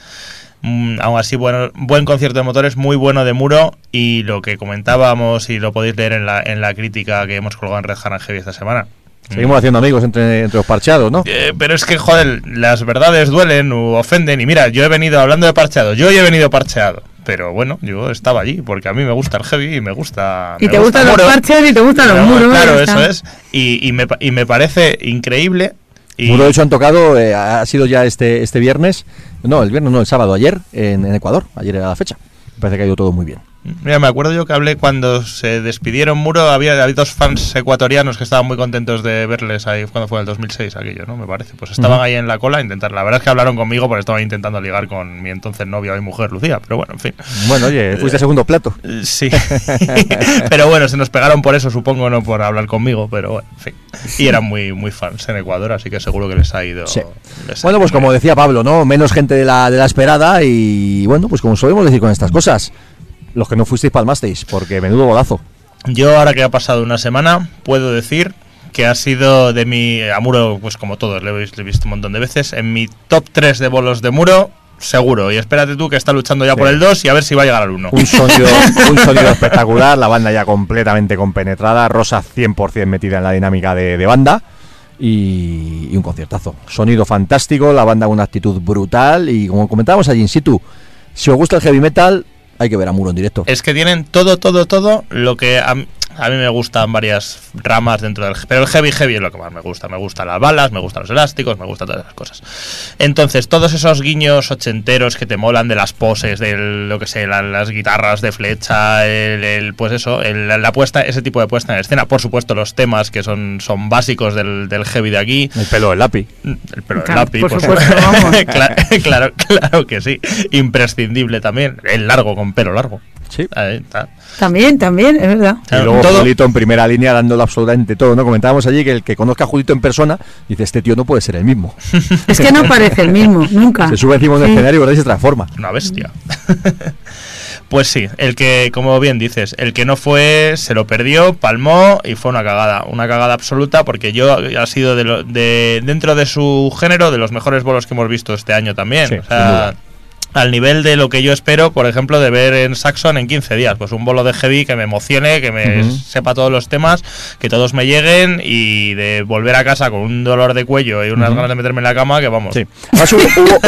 Mm, aún así, bueno, buen concierto de motores, muy bueno de Muro y lo que comentábamos y lo podéis leer en la, en la crítica que hemos colgado en Red Hand Heavy esta semana. Seguimos haciendo amigos entre, entre los parcheados, ¿no? Eh, pero es que, joder, las verdades duelen o ofenden. Y mira, yo he venido hablando de parcheado. Yo he venido parcheado. Pero bueno, yo estaba allí porque a mí me gusta el heavy y me gusta. Y me te gusta gustan los parches y te gustan los muros. Claro, eso es. Y, y me, pa- y me parece increíble. Y Muro, de hecho, han tocado, eh, ha sido ya este, este viernes, no, el viernes no, el sábado, ayer, en, Ecuador, ayer era la fecha. Parece que ha ido todo muy bien. Mira, me acuerdo yo que hablé cuando se despidieron Muro, había, había dos fans ecuatorianos que estaban muy contentos de verles ahí cuando fue en el 2006 aquello, ¿no? Me parece. Pues estaban ahí en la cola a intentar. La verdad es que hablaron conmigo porque estaba intentando ligar con mi entonces novia y mujer, Lucía. Pero bueno, en fin. Bueno, oye, fuiste segundo plato. Sí. pero bueno, se nos pegaron por eso, supongo, no por hablar conmigo, pero bueno, en fin. Y eran muy, muy fans en Ecuador, así que seguro que les ha ido. Sí. les ha Bueno, ido pues como decía Pablo, ¿no? Menos gente de la, de la esperada y bueno, pues como solemos decir con estas cosas, los que no fuisteis palmasteis, porque menudo golazo. Yo, ahora que ha pasado una semana, puedo decir que ha sido de mi. A Muro, pues como todos, le he visto un montón de veces. En mi top 3 de bolos de Muro, seguro. Y espérate tú que está luchando ya Sí. por el 2 y a ver si va a llegar al 1. Un sonido, un sonido espectacular, la banda ya completamente compenetrada, Rosa 100% metida en la dinámica de, de banda y, y un conciertazo. Sonido fantástico, la banda con una actitud brutal y como comentábamos allí in situ, si os gusta el heavy metal, hay que ver a Muro en directo. Es que tienen todo, todo, todo lo que a, a mí me gustan varias ramas dentro del... Pero el heavy, heavy es lo que más me gusta. Me gustan las balas, me gustan los elásticos, me gustan todas esas cosas. Entonces, todos esos guiños ochenteros que te molan de las poses, de lo que sé, la- las guitarras de flecha, el, el- pues eso, el- la puesta, ese tipo de puesta en escena. Por supuesto, los temas que son, son básicos del, del heavy de aquí. El pelo del lápiz. El pelo del Claro, lápiz, por por supuesto, supuesto. vamos. claro, claro, claro que sí. Imprescindible también. El largo con pelo largo. Sí. Ahí está. También, también, es verdad. Y luego Todo- Julito en primera línea dándolo absolutamente todo, ¿no? Comentábamos allí que el que conozca a Julito en persona dice, este tío no puede ser el mismo. Es que no parece el mismo, nunca. Se sube encima de un Sí. escenario ¿verdad? y se transforma. Una bestia. pues sí, el que, como bien dices, el que no fue, se lo perdió, palmó y fue una cagada. Una cagada absoluta porque yo ha sido de, lo- de dentro de su género de los mejores bolos que hemos visto este año también. Sí, O sin sea, duda. Al nivel de lo que yo espero, por ejemplo, de ver en Saxon en 15 días. Pues un bolo de heavy que me emocione, que me sepa todos los temas, que todos me lleguen y de volver a casa con un dolor de cuello y unas ganas de meterme en la cama que vamos. Sí. Además, hubo,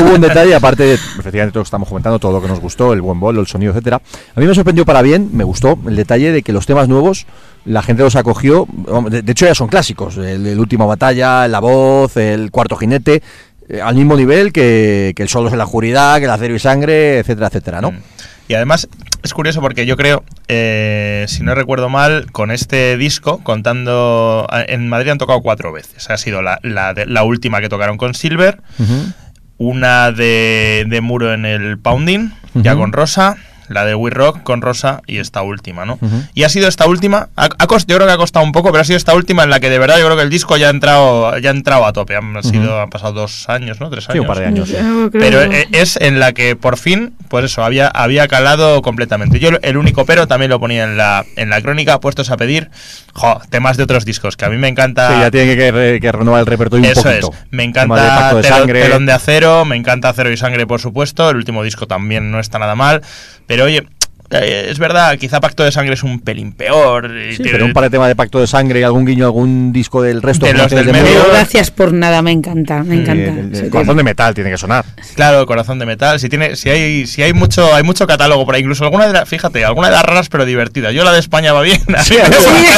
hubo- un detalle, aparte de, efectivamente, todo lo que estamos comentando, todo lo que nos gustó, el buen bolo, el sonido, etcétera. A mí me sorprendió para bien, me gustó el detalle de que los temas nuevos la gente los acogió. de hecho, ya son clásicos. El, el última batalla, la voz, el cuarto jinete, eh, al mismo nivel que, que el solos en la oscuridad, que el acero y sangre, etcétera, etcétera, ¿no? Mm. Y además, es curioso porque yo creo, eh, si no recuerdo mal, con este disco, contando. En Madrid han tocado cuatro veces. Ha sido la, la, de- la última que tocaron con Silver, una de, de Muro en el Pounding, ya con Rosa. La de We Rock con Rosa y esta última, ¿no? Ujú. Y ha sido esta última, ha, ha cost- yo creo que ha costado un poco, pero ha sido esta última en la que de verdad yo creo que el disco ya ha entrado, ya ha entrado a tope. Han, sido, han pasado dos años, ¿no? Tres Sí, años. un par de años. sí. Pero e- es en la que por fin, pues eso, había, había calado completamente. Yo el único pero también lo ponía en la, en la crónica, puestos a pedir jo, temas de otros discos, que a mí me encanta. Sí, ya tiene que, que- que renovar el repertorio un Eso poquito. es, me de encanta de. Telón de Acero, me encanta Acero y Sangre, por supuesto. El último disco también no está nada mal. Pero oye, eh, es verdad, quizá Pacto de Sangre es un pelín peor. y Sí, tiene- pero un par de temas de Pacto de Sangre y algún guiño, algún disco del resto De los formaciones del de medio. Gracias por nada, me encanta, me encanta. el- el- Sí, el corazón de metal tiene que sonar. Claro, Corazón de Metal. Si tiene, si hay, si hay mucho, hay mucho catálogo por ahí. Incluso alguna de las, fíjate, alguna de las raras pero divertidas. Yo la de España va bien. a mí me gustaría.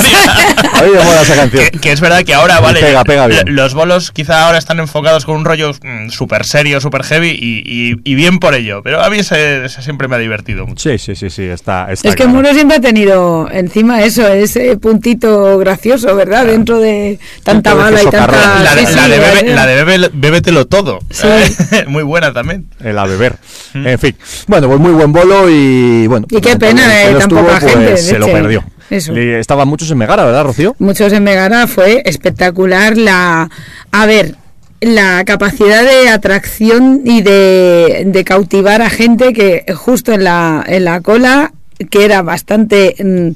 Ahí de moda esa canción. que, que es verdad que ahora, vale, pega, pega bien. los bolos quizá ahora están enfocados con un rollo mm, súper serio, súper heavy y, y- y bien por ello. Pero a mí ese, ese siempre me ha divertido mucho. Sí, sí, sí, sí, está, está Es que claro. Muro siempre ha tenido encima eso, ese puntito gracioso, ¿verdad? Dentro de tanta Dentro de bala y tanta... la, de- sí, la sí, de, bebe- vale. la de bebe- bébetelo todo. Sí. Muy buena también. El a beber. Mm. En fin. Bueno, pues muy buen bolo y bueno. Y qué pena, eh, tan estuvo, poca pues, gente, Se lo perdió. Eso. Y estaban muchos en Megara, ¿verdad, Rocío? Muchos en Megara fue espectacular la... A ver, la capacidad de atracción y de, cautivar a gente que justo en la, en la cola que era bastante mm,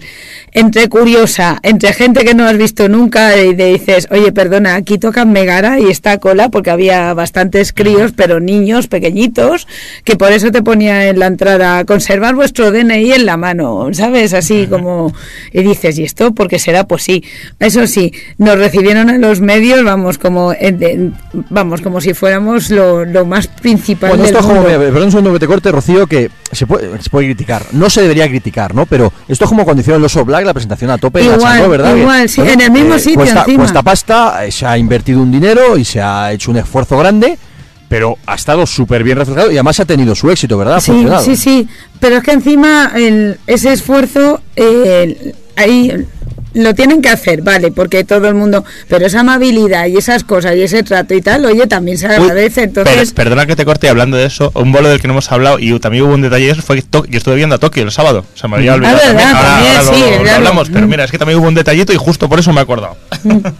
entre curiosa, entre gente que no has visto nunca y te dices, oye, perdona, aquí tocan Megara y está cola porque había bastantes críos, pero niños pequeñitos, que por eso te ponía en la entrada, conservar vuestro DNI en la mano, ¿sabes? Así como, y dices, ¿y esto porque será? Pues sí, eso sí, nos recibieron a los medios, vamos, como, en- en- vamos, como si fuéramos lo, lo más principal Bueno, del esto es como, mundo. mira, perdón un segundo que te corte, Rocío, que se puede, se puede criticar. No se debería criticar, ¿no? Pero esto es como cuando hicieron los All La presentación a tope de la Igual, Chanó, ¿verdad? igual, sí, en el mismo sitio Cuesta, encima. cuesta pasta, eh, se ha invertido un dinero y se ha hecho un esfuerzo grande, pero ha estado súper bien reflejado y además ha tenido su éxito, ¿verdad? Ha Sí, funcionado. sí, sí, pero es que encima el- ese esfuerzo eh, ahí lo tienen que hacer, vale, porque todo el mundo, pero esa amabilidad y esas cosas y ese trato y tal, oye, también se Uy, agradece, entonces... per- perdona que te corte hablando de eso. Un bolo del que no hemos hablado y también hubo un detalle de eso. Fue que To- yo estuve viendo a Tokio el sábado. Se me había olvidado. Ah, verdad, también. Ahora, también, ahora lo- sí, lo, hablamos, pero Mm. mira, es que también hubo un detallito y justo por eso me he acordado.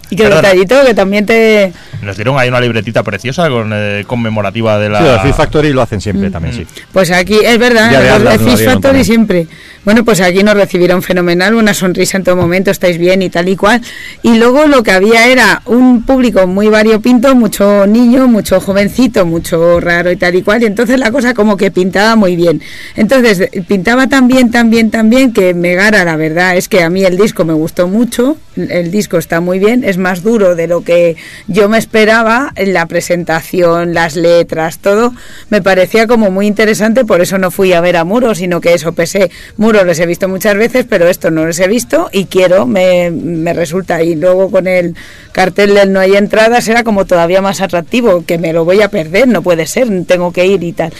y que detallito que también te... Nos dieron ahí una libretita preciosa con, eh, conmemorativa de la. Sí, Fear Factory lo hacen siempre también, sí. Pues aquí, es verdad, la Fish Factory también. siempre. Bueno, pues aquí nos recibieron fenomenal, una sonrisa en todo momento, estáis bien y tal y cual. Y luego lo que había era un público muy variopinto, mucho niño, mucho jovencito, mucho raro y tal y cual. Y entonces la cosa como que pintaba muy bien. Entonces pintaba tan bien, tan bien, tan bien que Megara, la verdad es que a mí el disco me gustó mucho. El disco está muy bien, es más duro de lo que yo me esperaba. La presentación, las letras, todo me parecía como muy interesante. Por eso no fui a ver a Muro, sino que eso pesé. Muro les he visto muchas veces, pero esto no los he visto y quiero, me, me resulta. Y luego con el cartel del no hay entradas era como todavía más atractivo, que me lo voy a perder, no puede ser, tengo que ir y tal.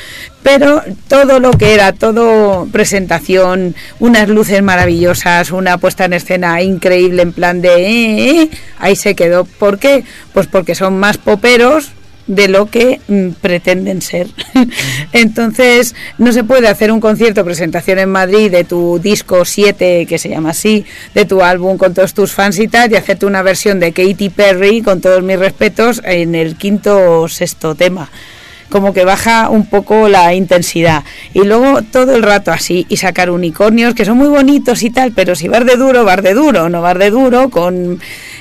Pero todo lo que era, todo presentación, unas luces maravillosas, una puesta en escena increíble en plan de... eh, eh, ahí se quedó. ¿Por qué? Pues porque son más poperos de lo que mm, pretenden ser. Entonces, no se puede hacer un concierto, presentación en Madrid de tu disco 7, que se llama así, de tu álbum con todos tus fans y tal, y hacerte una versión de Katy Perry, con todos mis respetos, en el quinto o sexto tema como que baja un poco la intensidad. Y luego todo el rato así, y sacar unicornios que son muy bonitos y tal, pero si vas de duro, vas de duro, no vas de duro, con...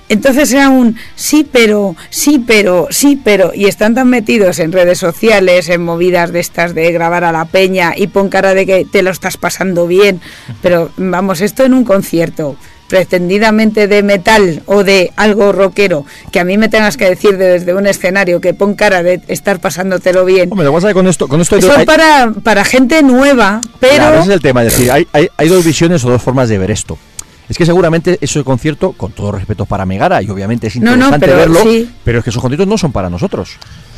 Entonces era un sí, pero, sí, pero, sí, pero, y están tan metidos en redes sociales, en movidas de estas de grabar a la peña y pon cara de que te lo estás pasando bien, pero vamos, esto en un concierto pretendidamente de metal o de algo rockero, que a mí me tengas que decir de- desde un escenario que pon cara de estar pasándotelo bien. Hombre, lo que con esto, con esto hay, es para, para gente nueva, pero... Claro, ese es el tema, es decir, hay, hay, hay dos visiones o dos formas de ver esto. Es que seguramente ese concierto, con todo respeto para Megara, y obviamente es No, no, interesante pero verlo, sí. pero es que esos conciertos no son para nosotros.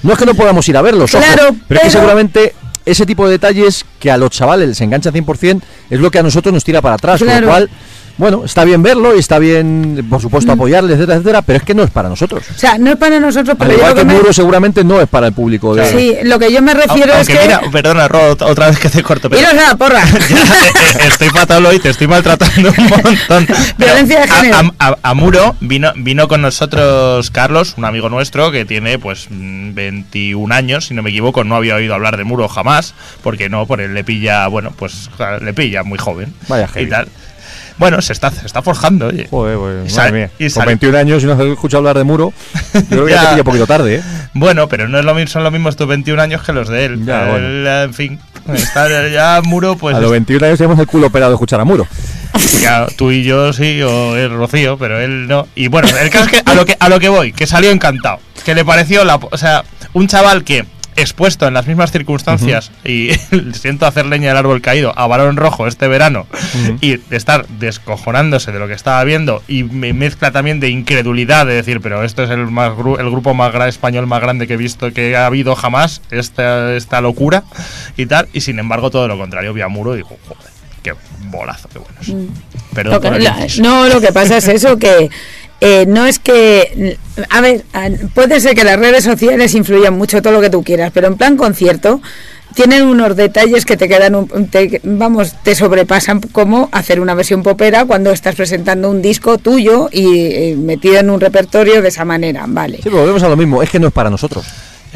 No es que no podamos ir a verlos, ojo, Claro, pero, es que seguramente ese tipo de detalles que a los chavales les engancha 100% es lo que a nosotros nos tira para atrás. Con Claro. lo cual, bueno, está bien verlo y está bien, por supuesto, apoyarles, etcétera, etcétera, pero es que no es para nosotros. O sea, no es para nosotros, Al pero yo igual que que me... Muro seguramente no es para el público de... Sí, lo que yo me refiero es que... mira, perdona, Rod, otra vez que te corto. Pero Iros a la porra. Ya, eh, eh, estoy fatal hoy, te estoy maltratando un montón. Violencia de a- género. A, a- a Muro vino, vino con nosotros Carlos, un amigo nuestro que tiene pues mm, 21 años, si no me equivoco, no había oído hablar de Muro jamás, porque no, por él le pilla, bueno, pues le pilla muy joven. Vaya y tal. Bueno, se está, se está forjando, oye. Joder, pues, Y madre mía. y Con sale- 21 años y no has escuchado hablar de Muro, yo creo que ya, Ya. te pilla un poquito tarde, ¿eh? Bueno, pero no es lo mismo, son los mismos tus 21 años que los de él. Ya, bueno. Él, en fin, está ya Muro, pues a los 21 años tenemos el culo operado de escuchar a Muro. Claro, tú y yo sí, o el Rocío, pero él no. Y bueno, el caso es que a lo que, a lo que voy, que salió encantado. Que le pareció, la, o sea, un chaval que expuesto en las mismas circunstancias y siento hacer leña del árbol caído a Balón Rojo este verano y estar descojonándose de lo que estaba viendo y me mezcla también de incredulidad de decir, pero esto es el, más gru- el grupo más gra- español más grande que he visto que ha habido jamás, esta, esta locura y tal, y sin embargo todo lo contrario, vi a Muro y digo, joder, qué bolazo, qué bueno es. Perdón Lo que- por el la- inciso. no, lo que pasa es eso, que eh, no es que... A ver, puede ser que las redes sociales influyan mucho todo lo que tú quieras, pero en plan concierto tienen unos detalles que te quedan, un- te- vamos, te sobrepasan como hacer una versión popera cuando estás presentando un disco tuyo y eh, metido en un repertorio de esa manera, ¿vale? Sí, volvemos a lo mismo, es que no es para nosotros.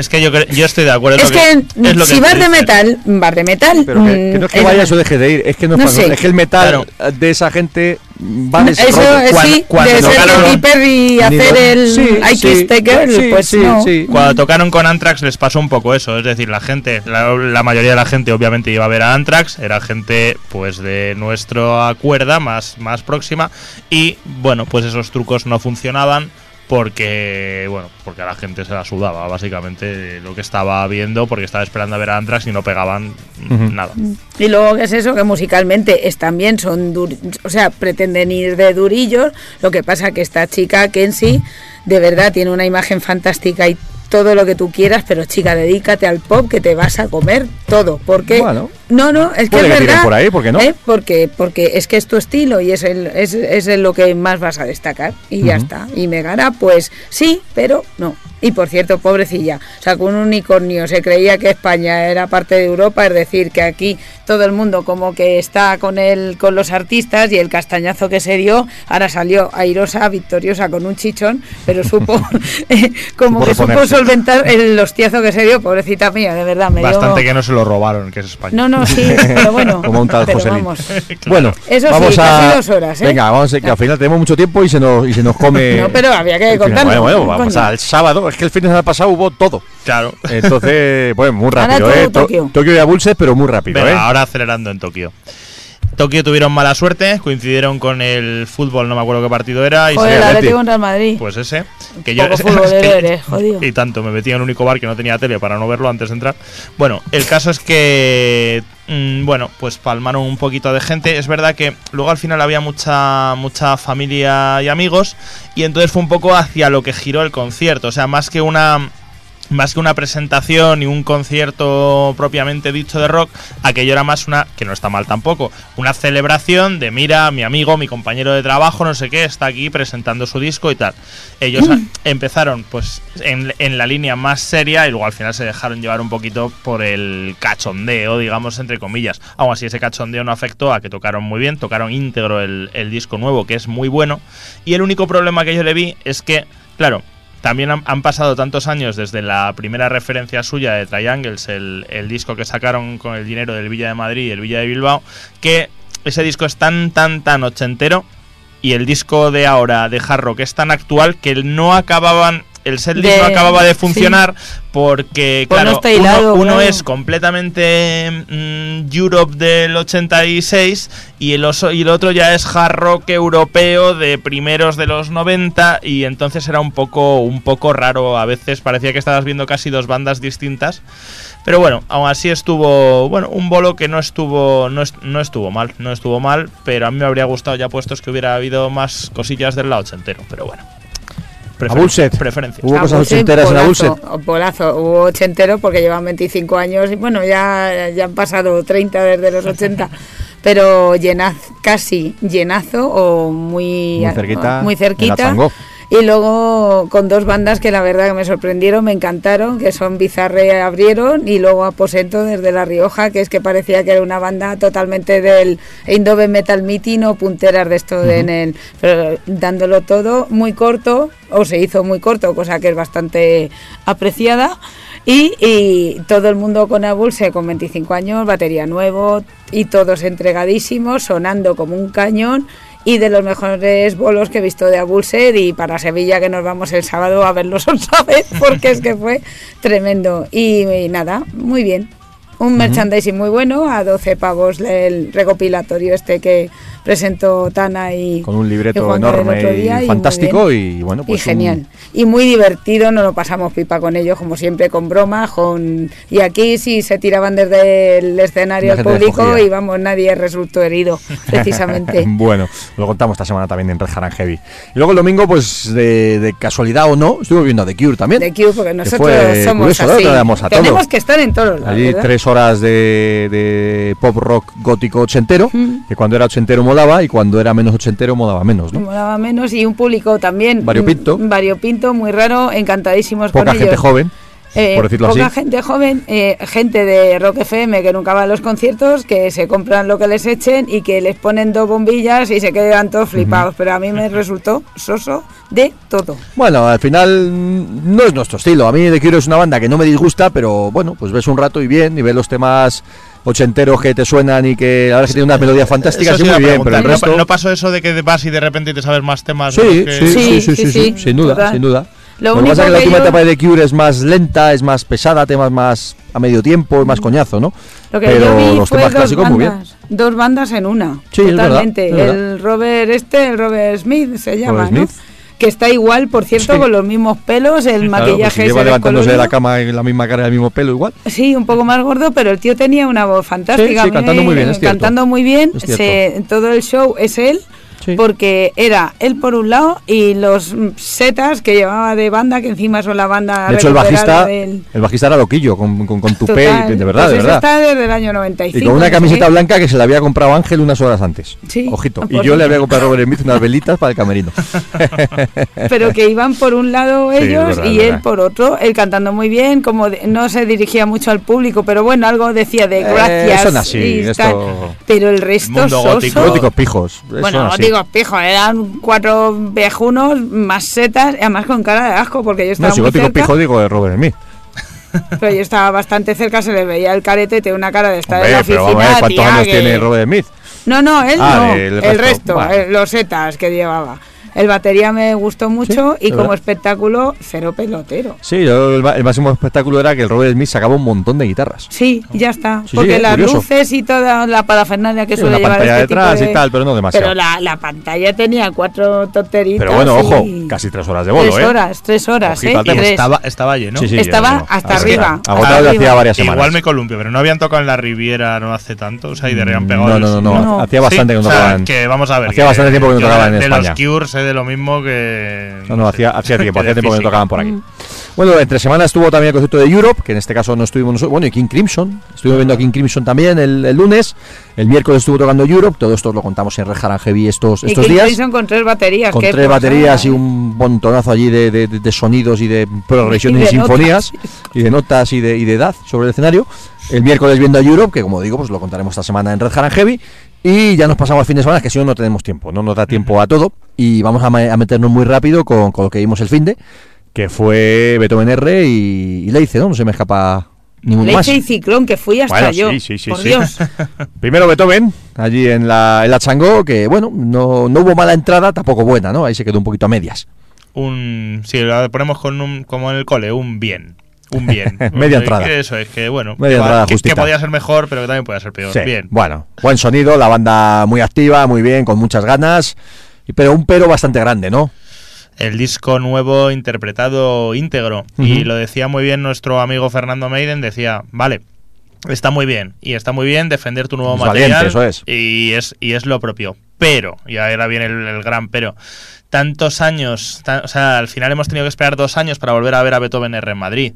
Es que yo, yo estoy de acuerdo. Es que, es lo si vas de metal, vas de metal. Pero que, que no es que vayas o dejes de ir, es que no es No nosotros. sé. Es que el metal Claro. de esa gente va de ese Eso es, Cuando- sí, cuando de ser tocaron- y Ni hacer lo- el sí, I sí, Girl, pues sí, no. sí. Cuando tocaron con Anthrax les pasó un poco eso, es decir, la gente, la, la mayoría de la gente obviamente iba a ver a Anthrax, era gente pues de nuestra cuerda más, más próxima y bueno, pues esos trucos no funcionaban porque bueno, porque a la gente se la sudaba básicamente lo que estaba viendo porque estaba esperando a ver a Anthrax y no pegaban nada. Y luego que es eso, que musicalmente están bien, son dur- o sea, pretenden ir de durillos, lo que pasa que esta chica, Kenzie, de verdad tiene una imagen fantástica y todo lo que tú quieras, pero chica, dedícate al pop que te vas a comer todo, porque Bueno. No, no, es que Puede es que verdad, por ahí, ¿por qué no? ¿eh? Porque porque es que es tu estilo y es el, es, es lo que más vas a destacar y ya está. Y Megara, pues sí, pero no. Y por cierto, pobrecilla, sacó un unicornio, se creía que España era parte de Europa, es decir, que aquí todo el mundo como que está con el, con los artistas y el castañazo que se dio, ahora salió airosa, victoriosa con un chichón, pero supo eh, como Supo que supo solventar el hostiazo que se dio, pobrecita mía, de verdad, me Bastante dio... que no se lo robaron, que es España. No, no, sí, pero bueno, Como un tal vamos. Bueno, Eso sí, vamos a. dos horas, ¿eh? Venga, vamos a que al final tenemos mucho tiempo y se nos, y se nos come. No, pero había que contarlo, Bueno, bueno, vamos coño. al sábado. Es que el fin de semana pasado hubo todo. Claro. Entonces, pues muy Ahora rápido, todo ¿eh? To- Tokio. Tokio y Abulse, pero muy rápido, Venga, ¿eh? ahora acelerando en Tokio. Tokio tuvieron mala suerte, coincidieron con el fútbol, no me acuerdo qué partido era. Y Joder, se- el. Atlético contra el Madrid. Pues ese. Que Poco es futbolero que- eres, jodido. Y tanto, me metí en el único bar que no tenía tele para no verlo antes de entrar. Bueno, el caso es que. mm, bueno, pues palmaron un poquito de gente. Es verdad que luego al final había mucha, mucha familia y amigos. Y entonces fue un poco hacia lo que giró el concierto. O sea, más que una más que una presentación y un concierto propiamente dicho de rock, aquello era más una, que no está mal tampoco, una celebración de mira, mi amigo, mi compañero de trabajo, no sé qué, está aquí presentando su disco y tal. Ellos a- empezaron pues en, en la línea más seria y luego al final se dejaron llevar un poquito por el cachondeo, digamos, entre comillas. Aún así ese cachondeo no afectó a que tocaron muy bien, tocaron íntegro el, el disco nuevo, que es muy bueno. Y el único problema que yo le vi es que, claro, también han, pasado tantos años desde la primera referencia suya de Triangles, el, el disco que sacaron con el dinero del Villa de Madrid y el Villa de Bilbao, que ese disco es tan, tan, tan ochentero y el disco de ahora de Hard Rock es tan actual que no acababan. El setlist no acababa de sí. funcionar porque, Pues claro, hilado, uno, uno claro. es completamente mm, Europe del 86 y el, oso- y el otro ya es hard rock europeo de primeros de los 90 y entonces era un poco, un poco raro. A veces parecía que estabas viendo casi dos bandas distintas. Pero bueno, aún así estuvo, bueno, un bolo que no estuvo, no, est- no estuvo mal, no estuvo mal, pero a mí me habría gustado ya puestos que hubiera habido más cosillas del lado ochentero, pero bueno. Abulset. Preferencias. Hubo cosas ochenteras en polazo, Abulset. Polazo, hubo ochentero porque llevan 25 años y bueno, ya, ya han pasado 30 desde los 80, pero llenaz, casi llenazo o muy, Muy cerquita muy cerquita. Y luego con dos bandas que la verdad que me sorprendieron, me encantaron, que son Bizarre abrieron y luego Aposento desde La Rioja, que es que parecía que era una banda totalmente del Indove Metal Meeting o punteras de esto en el, pero dándolo todo muy corto, o se hizo muy corto, cosa que es bastante apreciada. Y, y todo el mundo con Abulse con 25 años, batería nuevo y todos entregadísimos, sonando como un cañón y de los mejores bolos que he visto de Abulsed y para Sevilla que nos vamos el sábado a verlos otra vez porque es que fue tremendo y, y nada, muy bien. Un merchandising muy bueno, a 12 pavos el recopilatorio este que presentó Tana y Con un y libreto enorme día y fantástico bien. y bueno, y pues un- genial. Y muy divertido, nos lo pasamos pipa con ellos, como siempre, con bromas. Con... Y aquí sí se tiraban desde el escenario al público y vamos, nadie resultó herido, precisamente. bueno, lo contamos esta semana también en Red Haran Heavy. Y luego el domingo, pues de, de casualidad o no, estuve viendo a The Cure también. de Cure, porque nosotros somos curioso, ¿no? así. A todo. Tenemos que estar en todos lados. Allí tres horas de, de pop rock gótico ochentero, Mm. que cuando era ochentero molaba y cuando era menos ochentero molaba menos, ¿no? Molaba menos y un público también Variopinto. mm, variopinto, muy raro, encantadísimos Poca con gente ellos. joven, Eh, por decirlo poca así. gente joven, eh, gente de Rock FM que nunca va a los conciertos, que se compran lo que les echen y que les ponen dos bombillas y se quedan todos flipados. Pero a mí me resultó soso de todo. Bueno, al final no es nuestro estilo. A mí The Cure es una banda que no me disgusta, pero bueno, pues ves un rato y bien, y ves los temas ochenteros que te suenan y que la verdad es que tiene unas melodías fantásticas Eso y sí muy bien, pero el resto... ¿No, no pasó eso de que vas y de repente te sabes más temas? de Sí, sí, sí, sí, Sí, sí, sí, sí, sí, sin duda, total. sin duda. Lo Lo que pasa es que único la última yo- etapa de The Cure es más lenta, es más pesada, temas más a medio tiempo, es más coñazo, ¿no? Lo que Pero yo vi los fue temas dos clásicos muy bien. bandas, dos bandas en una. Sí, es verdad, totalmente. es verdad. el Robert este, el Robert Smith se llama, Robert ¿no? Smith. Que está igual, por cierto, Sí. con los mismos pelos, el Claro, pues maquillaje si lleva levantándose de la cama en la misma cara, el mismo pelo igual. Sí, un poco más gordo, pero el tío tenía una voz fantástica. Sí, sí, cantando muy bien, es cierto. Cantando muy bien, se- todo el show es él, Sí. porque era él por un lado y los setas que llevaba de banda, que encima son la banda De hecho, el bajista, del- el bajista era loquillo, con, con, con tupé, Total. y- de verdad, Pues de verdad. está desde el año 95. Y con una camiseta blanca que se la había comprado Ángel unas horas antes. Sí. Ojito. Y yo le había comprado a Robert Smith unas velitas para el camerino. pero que iban por un lado ellos verdad, y él por otro, él cantando muy bien, como de- no se dirigía mucho al público, pero bueno, algo decía de Eh, gracias. son así, esto-. Pero el resto mundo soso. gótico. Góticos pijos. eh, Bueno. Digo, pijo, eran cuatro viejunos más setas, y además con cara de asco, porque yo estaba No, si muy gótico cerca, pijo digo de Robert Smith. pero yo estaba bastante cerca, se le veía el carete, tenía una cara de estar en Hombre, la pero oficina. vamos a ver cuántos tía, años que- tiene Robert Smith. No, no, él Ah, no, el el resto, resto, bueno. eh, los setas que llevaba. El batería me gustó mucho Sí, y como verdad. espectáculo, cero pelotero. Sí, yo- el, el máximo espectáculo era que el Robert Smith sacaba un montón de guitarras. Sí, ya está. Sí, Porque sí, las curioso. luces y toda la parafernalia que Sí, suele una llevar pantalla este tipo detrás de- y tal, pero no demasiado. Pero la, la pantalla tenía cuatro tonteritas. Pero bueno, ojo, casi tres horas de bolo, tres ¿eh? horas, tres horas, ¿eh? tema. Tres. Estaba, estaba lleno. Sí, sí, Estaba ya, ya, ya. hasta Así arriba, Agotado de hacía varias semanas. Igual me columpio, pero no habían tocado en la Riviera no hace tanto. O sea, y de repente han pegado. No, no, no. Hacía bastante que no tocaban. que vamos a ver. Hacía bastante tiempo que no tocaban de, en de España. los Cure sé de lo mismo que. No, no, hacía, hacía tiempo, que hacía de tiempo que no tocaban por aquí. Mm. Bueno, entre semana estuvo también el concierto de Europe, que en este caso no estuvimos nosotros. Bueno, y King Crimson. Estuvimos viendo a King Crimson también el, el lunes. El miércoles estuvo tocando Europe. Todo esto lo contamos en Red Haran Heavy estos, Y estos King días. Crimson con tres baterías. Con tres baterías y un montonazo allí de, de- de- de sonidos y de progresiones Y y, de sinfonías notas. y de notas y de, y de edad sobre el escenario. El miércoles viendo a Europe, que como digo, pues lo contaremos esta semana en Red Haran Heavy. Y ya nos pasamos al fin de semana, que si no, no tenemos tiempo, no nos da tiempo a todo. Y vamos a, ma- a meternos muy rápido con, con lo que vimos el fin de, que fue Beethoven R y, y Leice, ¿no? No se me escapa ninguno más. Y ciclón, que fui hasta Bueno, yo. sí, sí, sí, por sí. Dios. Primero Beethoven, allí en la, en la Changó, que bueno, no, no hubo mala entrada, tampoco buena, ¿no? Ahí se quedó un poquito a medias. Un, si lo ponemos con un, como en el cole, un bien. Un bien. Media entrada. Eso es que, bueno, Media que, entrada que- podía ser mejor, pero que también podía ser peor. Sí, Bien. Bueno, buen sonido, la banda muy activa, muy bien, con muchas ganas, pero un pero bastante grande, ¿no? El disco nuevo interpretado íntegro. Y lo decía muy bien nuestro amigo Fernando Maiden, decía, vale, está muy bien. Y está muy bien defender tu nuevo Es material. valiente, eso es. Y es, y es lo propio. pero, y ahora viene el, el gran pero, tantos años, o sea, al final hemos tenido que esperar dos años para volver a ver a Beethoven R en Madrid.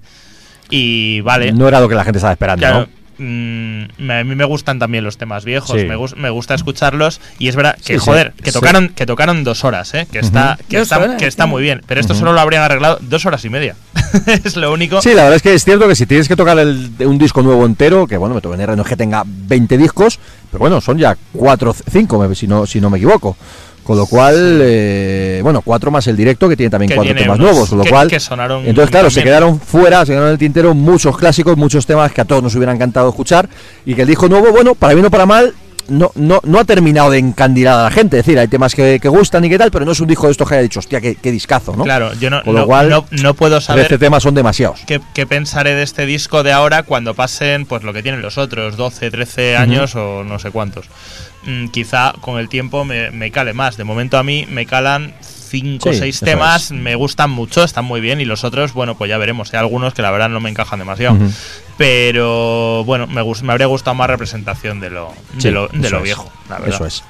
Y vale, No era lo que la gente estaba esperando, Claro, ¿no? mm, me- a mí me gustan también los temas viejos, Sí. me, me gusta escucharlos y es verdad que Sí, sí, joder, que sí. tocaron que tocaron dos horas, ¿eh? que está que Dos está, horas, que está muy bien, pero esto solo lo habrían arreglado dos horas y media, es lo único. Sí, la verdad es que es cierto que si tienes que tocar el- un disco nuevo entero, que bueno, Beethoven R no es que tenga 20 discos, pero bueno, son ya 4 5, si no, si no me equivoco. Con lo cual, eh, bueno, cuatro más el directo, que tiene también Que cuatro tiene temas nuevos. Con lo que- cual, que sonaron entonces, claro, se quedaron fuera, se quedaron en el tintero muchos clásicos, muchos temas que a todos nos hubiera encantado escuchar. Y que el disco nuevo, bueno, para bien o para mal, no, no, no ha terminado de encandilar a la gente. Es decir, hay temas que, que gustan y que tal, pero no es un disco de estos que haya dicho, hostia, qué, qué discazo, ¿no? Claro, yo no, Con lo no, cual, no, no puedo 13 saber temas son demasiados. qué, qué pensaré de este disco de ahora cuando pasen pues lo que tienen los otros, 12, 13 años o no sé cuántos. Mm, quizá con el tiempo me, me cale más. De momento a mí me calan 5 o Sí, 6 eso temas, es. me gustan mucho, están muy bien y los otros, bueno, pues ya veremos. Hay algunos que la verdad no me encajan demasiado. Pero bueno, me, me habría gustado más representación de lo, Sí, de lo, de lo es, viejo, la verdad. Eso es.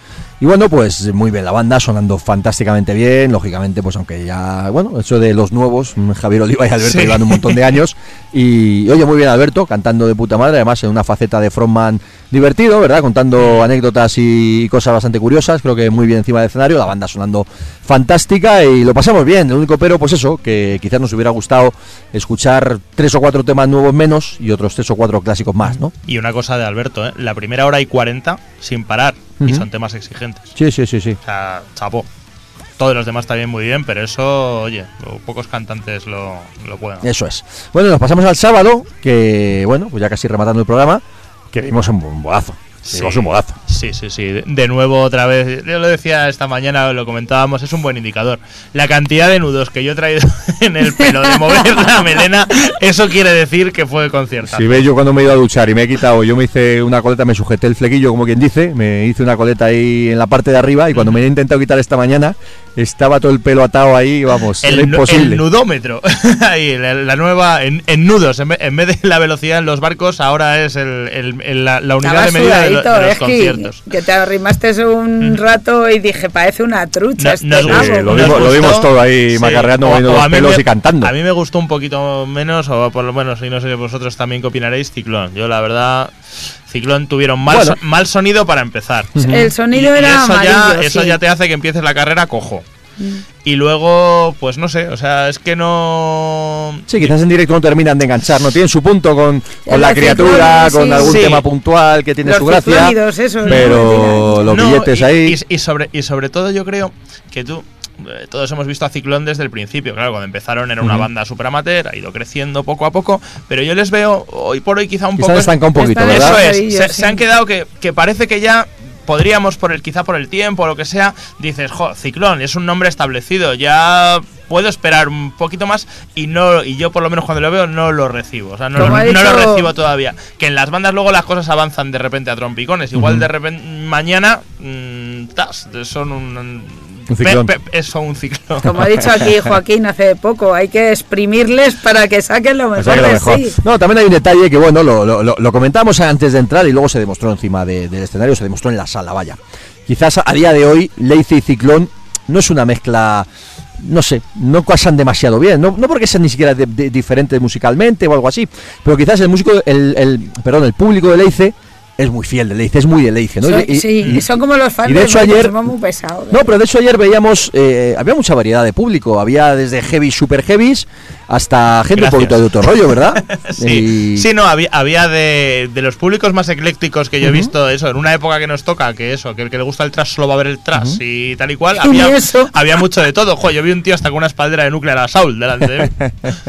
Y bueno, pues muy bien la banda, sonando fantásticamente bien, lógicamente, pues aunque ya, bueno, eso de los nuevos, mm, Javier Oliva y Alberto Sí. llevan un montón de años. Y oye, muy bien Alberto, cantando de puta madre, además en una faceta de frontman divertido, ¿verdad? Contando anécdotas y cosas bastante curiosas, creo que muy bien encima del escenario, la banda sonando fantástica y lo pasamos bien. El único pero, pues eso, que quizás nos hubiera gustado escuchar tres o cuatro temas nuevos menos y otros tres o cuatro clásicos más, ¿no? Y una cosa de Alberto, ¿eh? la primera hora y 40 sin parar y son temas exigentes. Sí, sí, sí, sí. O sea, chapo. Todos los demás también muy bien, pero eso, oye, pocos cantantes lo, lo pueden. hacer. Eso es. Bueno, nos pasamos al sábado, que bueno, pues ya casi rematando el programa, que vimos un, bolazo. Sí. Vimos un bolazo. Sí, sí, sí. De- De nuevo, otra vez. Yo lo decía esta mañana, lo comentábamos, es un buen indicador. La cantidad de nudos que yo he traído en el pelo de mover la melena, eso quiere decir que fue concierto. Si ves yo cuando me he ido a duchar y me he quitado, yo me hice una coleta, me sujeté el flequillo, como quien dice, me hice una coleta ahí en la parte de arriba y cuando me he intentado quitar esta mañana, estaba todo el pelo atado ahí, vamos, era el, nu- imposible. el nudómetro. Ahí, la, la nueva, en, en nudos, en vez, en vez de la velocidad en los barcos, ahora es el, el- el- la, la unidad Estaba de medida de, lo- de los es conciertos. que te arrimaste un rato y dije, parece una trucha No- este nos. Sí, lo nos vimos- lo vimos gustó, todo ahí macarreando, moviendo los pelos me- y cantando. A mí me gustó un poquito menos, o por lo menos, y no sé si vosotros también qué opinaréis, Ciclón. Yo, la verdad, Ciclón tuvieron mal, Bueno. so- mal sonido para empezar. El sonido Y- y era eso amarillo, ya, eso sí. Mm. ya te hace que empieces la carrera cojo. Y luego, pues no sé, o sea, es que no. Sí, quizás en directo no terminan de enganchar, no tienen su punto con, con la criatura, con algún Sí. tema puntual que tiene Los su gracia. eso, ¿no? pero los billetes y, ahí. Y, y sobre, y sobre todo, yo creo que tú. Eh, Todos hemos visto a Ciclón desde el principio. Claro, cuando empezaron era una banda super amateur, ha ido creciendo poco a poco. Pero yo les veo hoy por hoy quizá un Quizás poco. estanca un poquito, Están ¿verdad? Eso es, se, sí. se han quedado que, que parece que ya podríamos, por el quizá por el tiempo o lo que sea, dices, jo, Ciclón, es un nombre establecido, ya puedo esperar un poquito más y no y yo por lo menos cuando lo veo no lo recibo, o sea, no, lo, no recibo todavía. Que en las bandas luego las cosas avanzan de repente a trompicones, igual de repente mañana mm, tas, son un, Un ciclón. pe- pe- eso, un ciclón. Como ha dicho aquí Joaquín hace poco, hay que exprimirles para que saquen lo mejor lo mejor. sí. No, también hay un detalle que, bueno, lo, lo- lo- lo comentamos antes de entrar y luego se demostró encima de- del escenario, se demostró en la sala, vaya. Quizás a día de hoy, Leice y Ciclón no es una mezcla, no sé, no casan demasiado bien. No, no porque sean ni siquiera de- de- diferentes musicalmente o algo así, pero quizás el músico, el, el- perdón, el público de Leice es muy fiel de Leice, es muy de Leice, ¿no? Son- Y- sí, y- son como los fans y de hecho ayer- somos muy pesados. no, pero de hecho ayer veíamos, eh, había mucha variedad de público, había desde heavy, super heavies, hasta gente Gracias. un poquito de otro rollo, ¿verdad? Sí, Y- sí, no, había, había de, de los públicos más eclécticos que yo he visto, eso, en una época que nos toca, que eso, que el que le gusta el trash solo va a ver el trash y tal y cual, había, había mucho de todo. Jo, yo vi un tío hasta con una espaldera de Nuclear Assault delante de mí.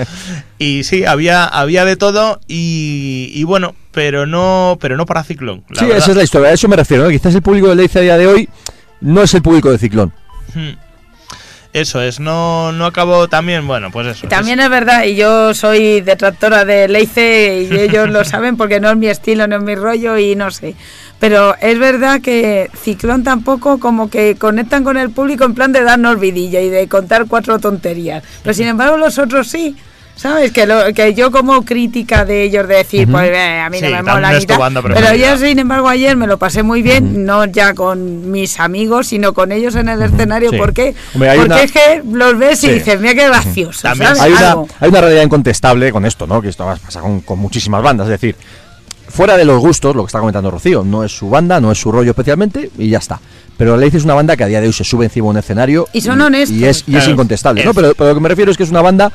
y sí, había, había de todo y, y bueno, pero no, pero no para Ciclón. la sí, verdad. esa es la historia, a eso me refiero. ¿no? Quizás el público de Leice a día de hoy no es el público de Ciclón. Hmm. Eso es, no, no acabó también, bueno, pues eso. También es verdad, y yo soy detractora de Leice y ellos lo saben porque no es mi estilo, no es mi rollo y no sé. Pero es verdad que Ciclón tampoco como que conectan con el público en plan de darnos vidilla y de contar cuatro tonterías. Pero sin embargo los otros sí. ¿Sabes? Que, lo, que yo como crítica de ellos de decir, pues eh, a mí no me mola Pero yo, sin embargo, ayer me lo pasé muy bien, no ya con mis amigos, sino con ellos en el escenario. Sí. ¿Por qué? Hombre, hay Porque una- es que los ves y Sí. dices, mira qué gracioso. Hay una, hay una realidad incontestable con esto, ¿no? Que esto pasa con, con muchísimas bandas. Es decir, fuera de los gustos, lo que está comentando Rocío, no es su banda, no es su rollo especialmente y ya está. Pero Leith es una banda que a día de hoy se sube encima de un escenario. Y son honestos. Y es, y es incontestable, ¿no? Pero, pero lo que me refiero es que es una banda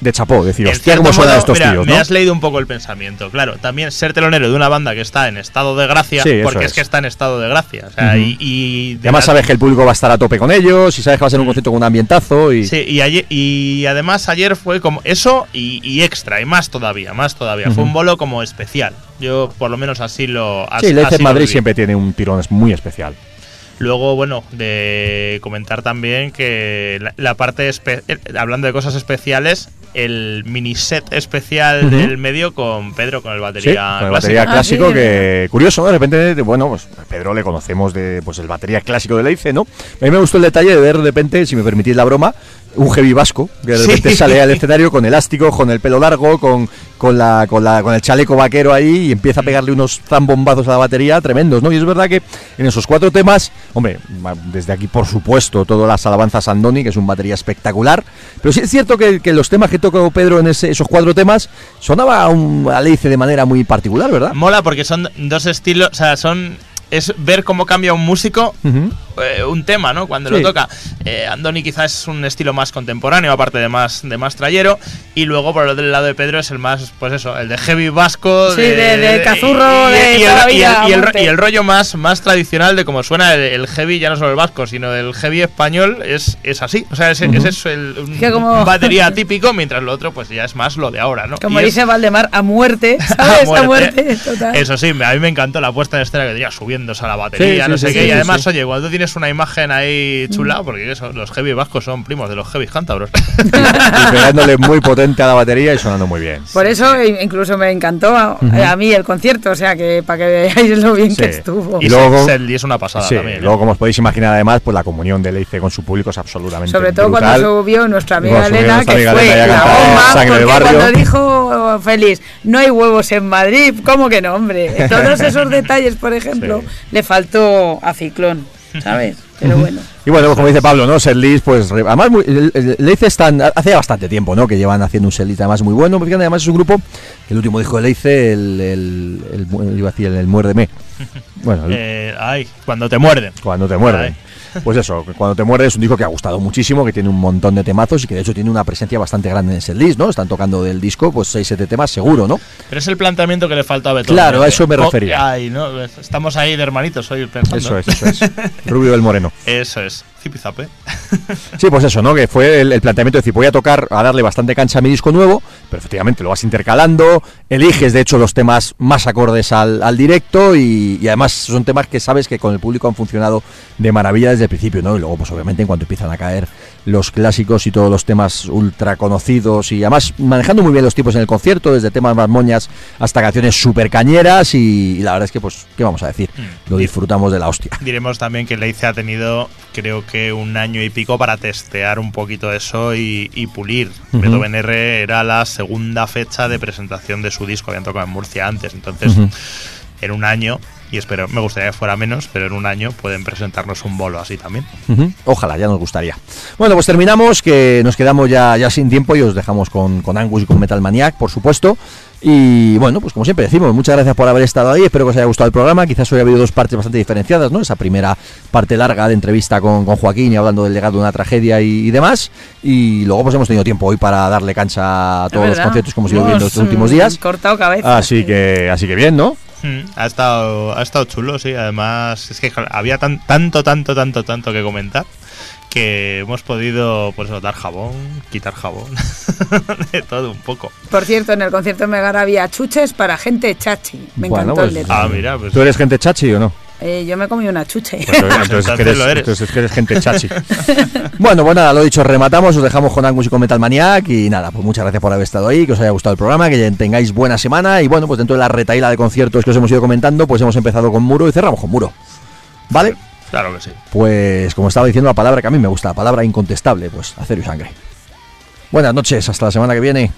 de chapó. Decir, hostia, cómo suenan modo, estos mira, tíos, Me has leído un poco el pensamiento, claro. También ser telonero de una banda que está en estado de gracia, Sí, porque es. es. que está en estado de gracia. O sea, Ujú. y, y de Además la- sabes que el público va a estar a tope con ellos y sabes que va a ser un concierto con un ambientazo y... Sí, y, ayer, y además ayer fue como eso y, y extra, y más todavía, más todavía. Fue un bolo como especial. Yo por lo menos así lo Sí, así- en lo Madrid siempre tiene un tirón muy especial. Luego, bueno, de comentar también que la, la parte, eh, hablando de cosas especiales, el mini set especial del medio con Pedro, con el Sí, batería con el clásico. batería Ah, clásico, sí, que curioso, ¿no? De repente, bueno, pues a Pedro le conocemos de pues el batería clásico de Leice, ¿no? A mí me gustó el detalle de ver de repente, si me permitís la broma, un heavy vasco, que de Sí. repente sale al escenario con elástico, con el pelo largo, con, con, la, con, la, con el chaleco vaquero ahí y empieza a pegarle unos zambombazos a la batería tremendos, ¿no? Y es verdad que en esos cuatro temas, hombre, desde aquí por supuesto todas las alabanzas a Andoni, que es un batería espectacular, pero sí es cierto que, que los temas que tocó Pedro en ese- esos cuatro temas sonaba a, un, a Leice de manera muy particular, ¿verdad? Mola porque son dos estilos, o sea, son es ver cómo cambia un músico. Eh, un tema, ¿no? Cuando Sí. lo toca. Eh, Andoni quizás es un estilo más contemporáneo, aparte de más de más trayero, y luego por el otro lado de Pedro es el más, pues eso, el de heavy vasco, Sí, de- de cazurro y, de y y y el- muerte. y el rollo más más tradicional de cómo suena el, el heavy, ya no solo el vasco, sino el heavy español es, es así, o sea, es, ese es el un, Que como- batería típico, mientras lo otro pues ya es más lo de ahora, ¿no? Como Y es- dice Valdemar, a muerte, ¿sabes? A muerte, total. eso sí, a mí me encantó la puesta en escena que tenía subiéndose a la batería, Sí, sí, no sé sí, qué. sí, y además, oye, cuando tú tienes una imagen ahí chula, porque eso, los heavy vascos son primos de los heavy cántabros. y pegándole muy potente a la batería y sonando muy bien. Por eso incluso me encantó a, a mí el concierto, o sea que para que veáis lo bien Sí. que estuvo. y Y luego- Sedley es una pasada Sí, también. ¿eh? luego como os podéis imaginar además, pues la comunión de Leice con su público es absolutamente Sobre todo brutal. cuando subió nuestra amiga subió Elena, nuestra que amiga fue Elena la bomba, Sangre del porque Barrio. cuando dijo Feliz, no hay huevos en Madrid, ¿cómo que no, hombre? Todos esos detalles, por ejemplo, Sí. le faltó a Ciclón, ¿sabes? Pero bueno. Y bueno, pues como dice Pablo, ¿no? Setlist, pues re- además muy- el- el- Leice están hace bastante tiempo, ¿no? Que llevan haciendo un setlist además muy bueno. Fíjate, además es un grupo que el último disco de Leice, el, el, el, mu- iba a decir el, el Muérdeme. Bueno, el- Eh, ay, cuando te muerden. cuando te muerden. Pues eso, cuando te muerdes es un disco que ha gustado muchísimo, que tiene un montón de temazos y que de hecho tiene una presencia bastante grande en ese list, ¿no? Están tocando del disco, pues 6-7 temas seguro, ¿no? Pero es el planteamiento que le falta a Beethoven. Claro, a eso me Oh, refería. ay, ¿no? Estamos ahí de hermanitos hoy pensando. Eso es, eso es. Rubio del Moreno. Eso es. Zipizape. Sí, pues eso, ¿no? Que fue el, el planteamiento de decir, voy a tocar, a darle bastante cancha a mi disco nuevo, pero efectivamente lo vas intercalando, eliges de hecho los temas más acordes al, al directo y, y además son temas que sabes que con el público han funcionado de maravilla desde el principio, ¿no? Y luego, pues obviamente, en cuanto empiezan a caer los clásicos y todos los temas ultra conocidos y además manejando muy bien los tipos en el concierto, desde temas más moñas hasta canciones súper cañeras y, y la verdad es que, pues, ¿qué vamos a decir? Mm. Lo disfrutamos de la hostia. Diremos también que Leice ha tenido, creo que un año y pico para testear un poquito eso y, y pulir. Ujú. Beethoven R era la segunda fecha de presentación de su disco, habían tocado en Murcia antes, entonces Ujú. en un año, y espero, me gustaría que fuera menos, pero en un año pueden presentarnos un bolo así también. Ojalá, ya nos gustaría. Bueno, pues terminamos, que nos quedamos ya, ya sin tiempo y os dejamos con, con Angus y con Metal Maniac, por supuesto. Y bueno, pues como siempre decimos, muchas gracias por haber estado ahí, espero que os haya gustado el programa. Quizás hoy ha habido dos partes bastante diferenciadas, ¿no? Esa primera parte larga de entrevista con, con Joaquín y hablando del legado de una tragedia y, y demás. Y luego pues hemos tenido tiempo hoy para darle cancha a todos los conciertos que hemos ido viendo estos últimos mm, días. Cortado cabeza. Así que, así que bien, ¿no? Mm, Ha estado, ha estado chulo, sí. Además, es que había tan- tanto, tanto, tanto, tanto que comentar que hemos podido, pues, dar jabón, quitar jabón, de todo un poco. Por cierto, en el concierto de Megara había chuches para gente chachi. Me Bueno, encantó el pues. Ah, mira, pues. ¿Tú eres gente chachi o no? Eh, yo me comí una chuche. Pues entonces, entonces es que eres, entonces que eres gente chachi. bueno, pues nada, lo dicho, rematamos, os dejamos con Angus y con Metal Maniac y nada, pues muchas gracias por haber estado ahí, que os haya gustado el programa, que tengáis buena semana y bueno, pues dentro de la retaíla de conciertos que os hemos ido comentando, pues hemos empezado con Muro y cerramos con Muro. ¿Vale? Claro que sí. Pues como estaba diciendo la palabra que a mí me gusta, la palabra incontestable, pues acero y sangre. Buenas noches, hasta la semana que viene.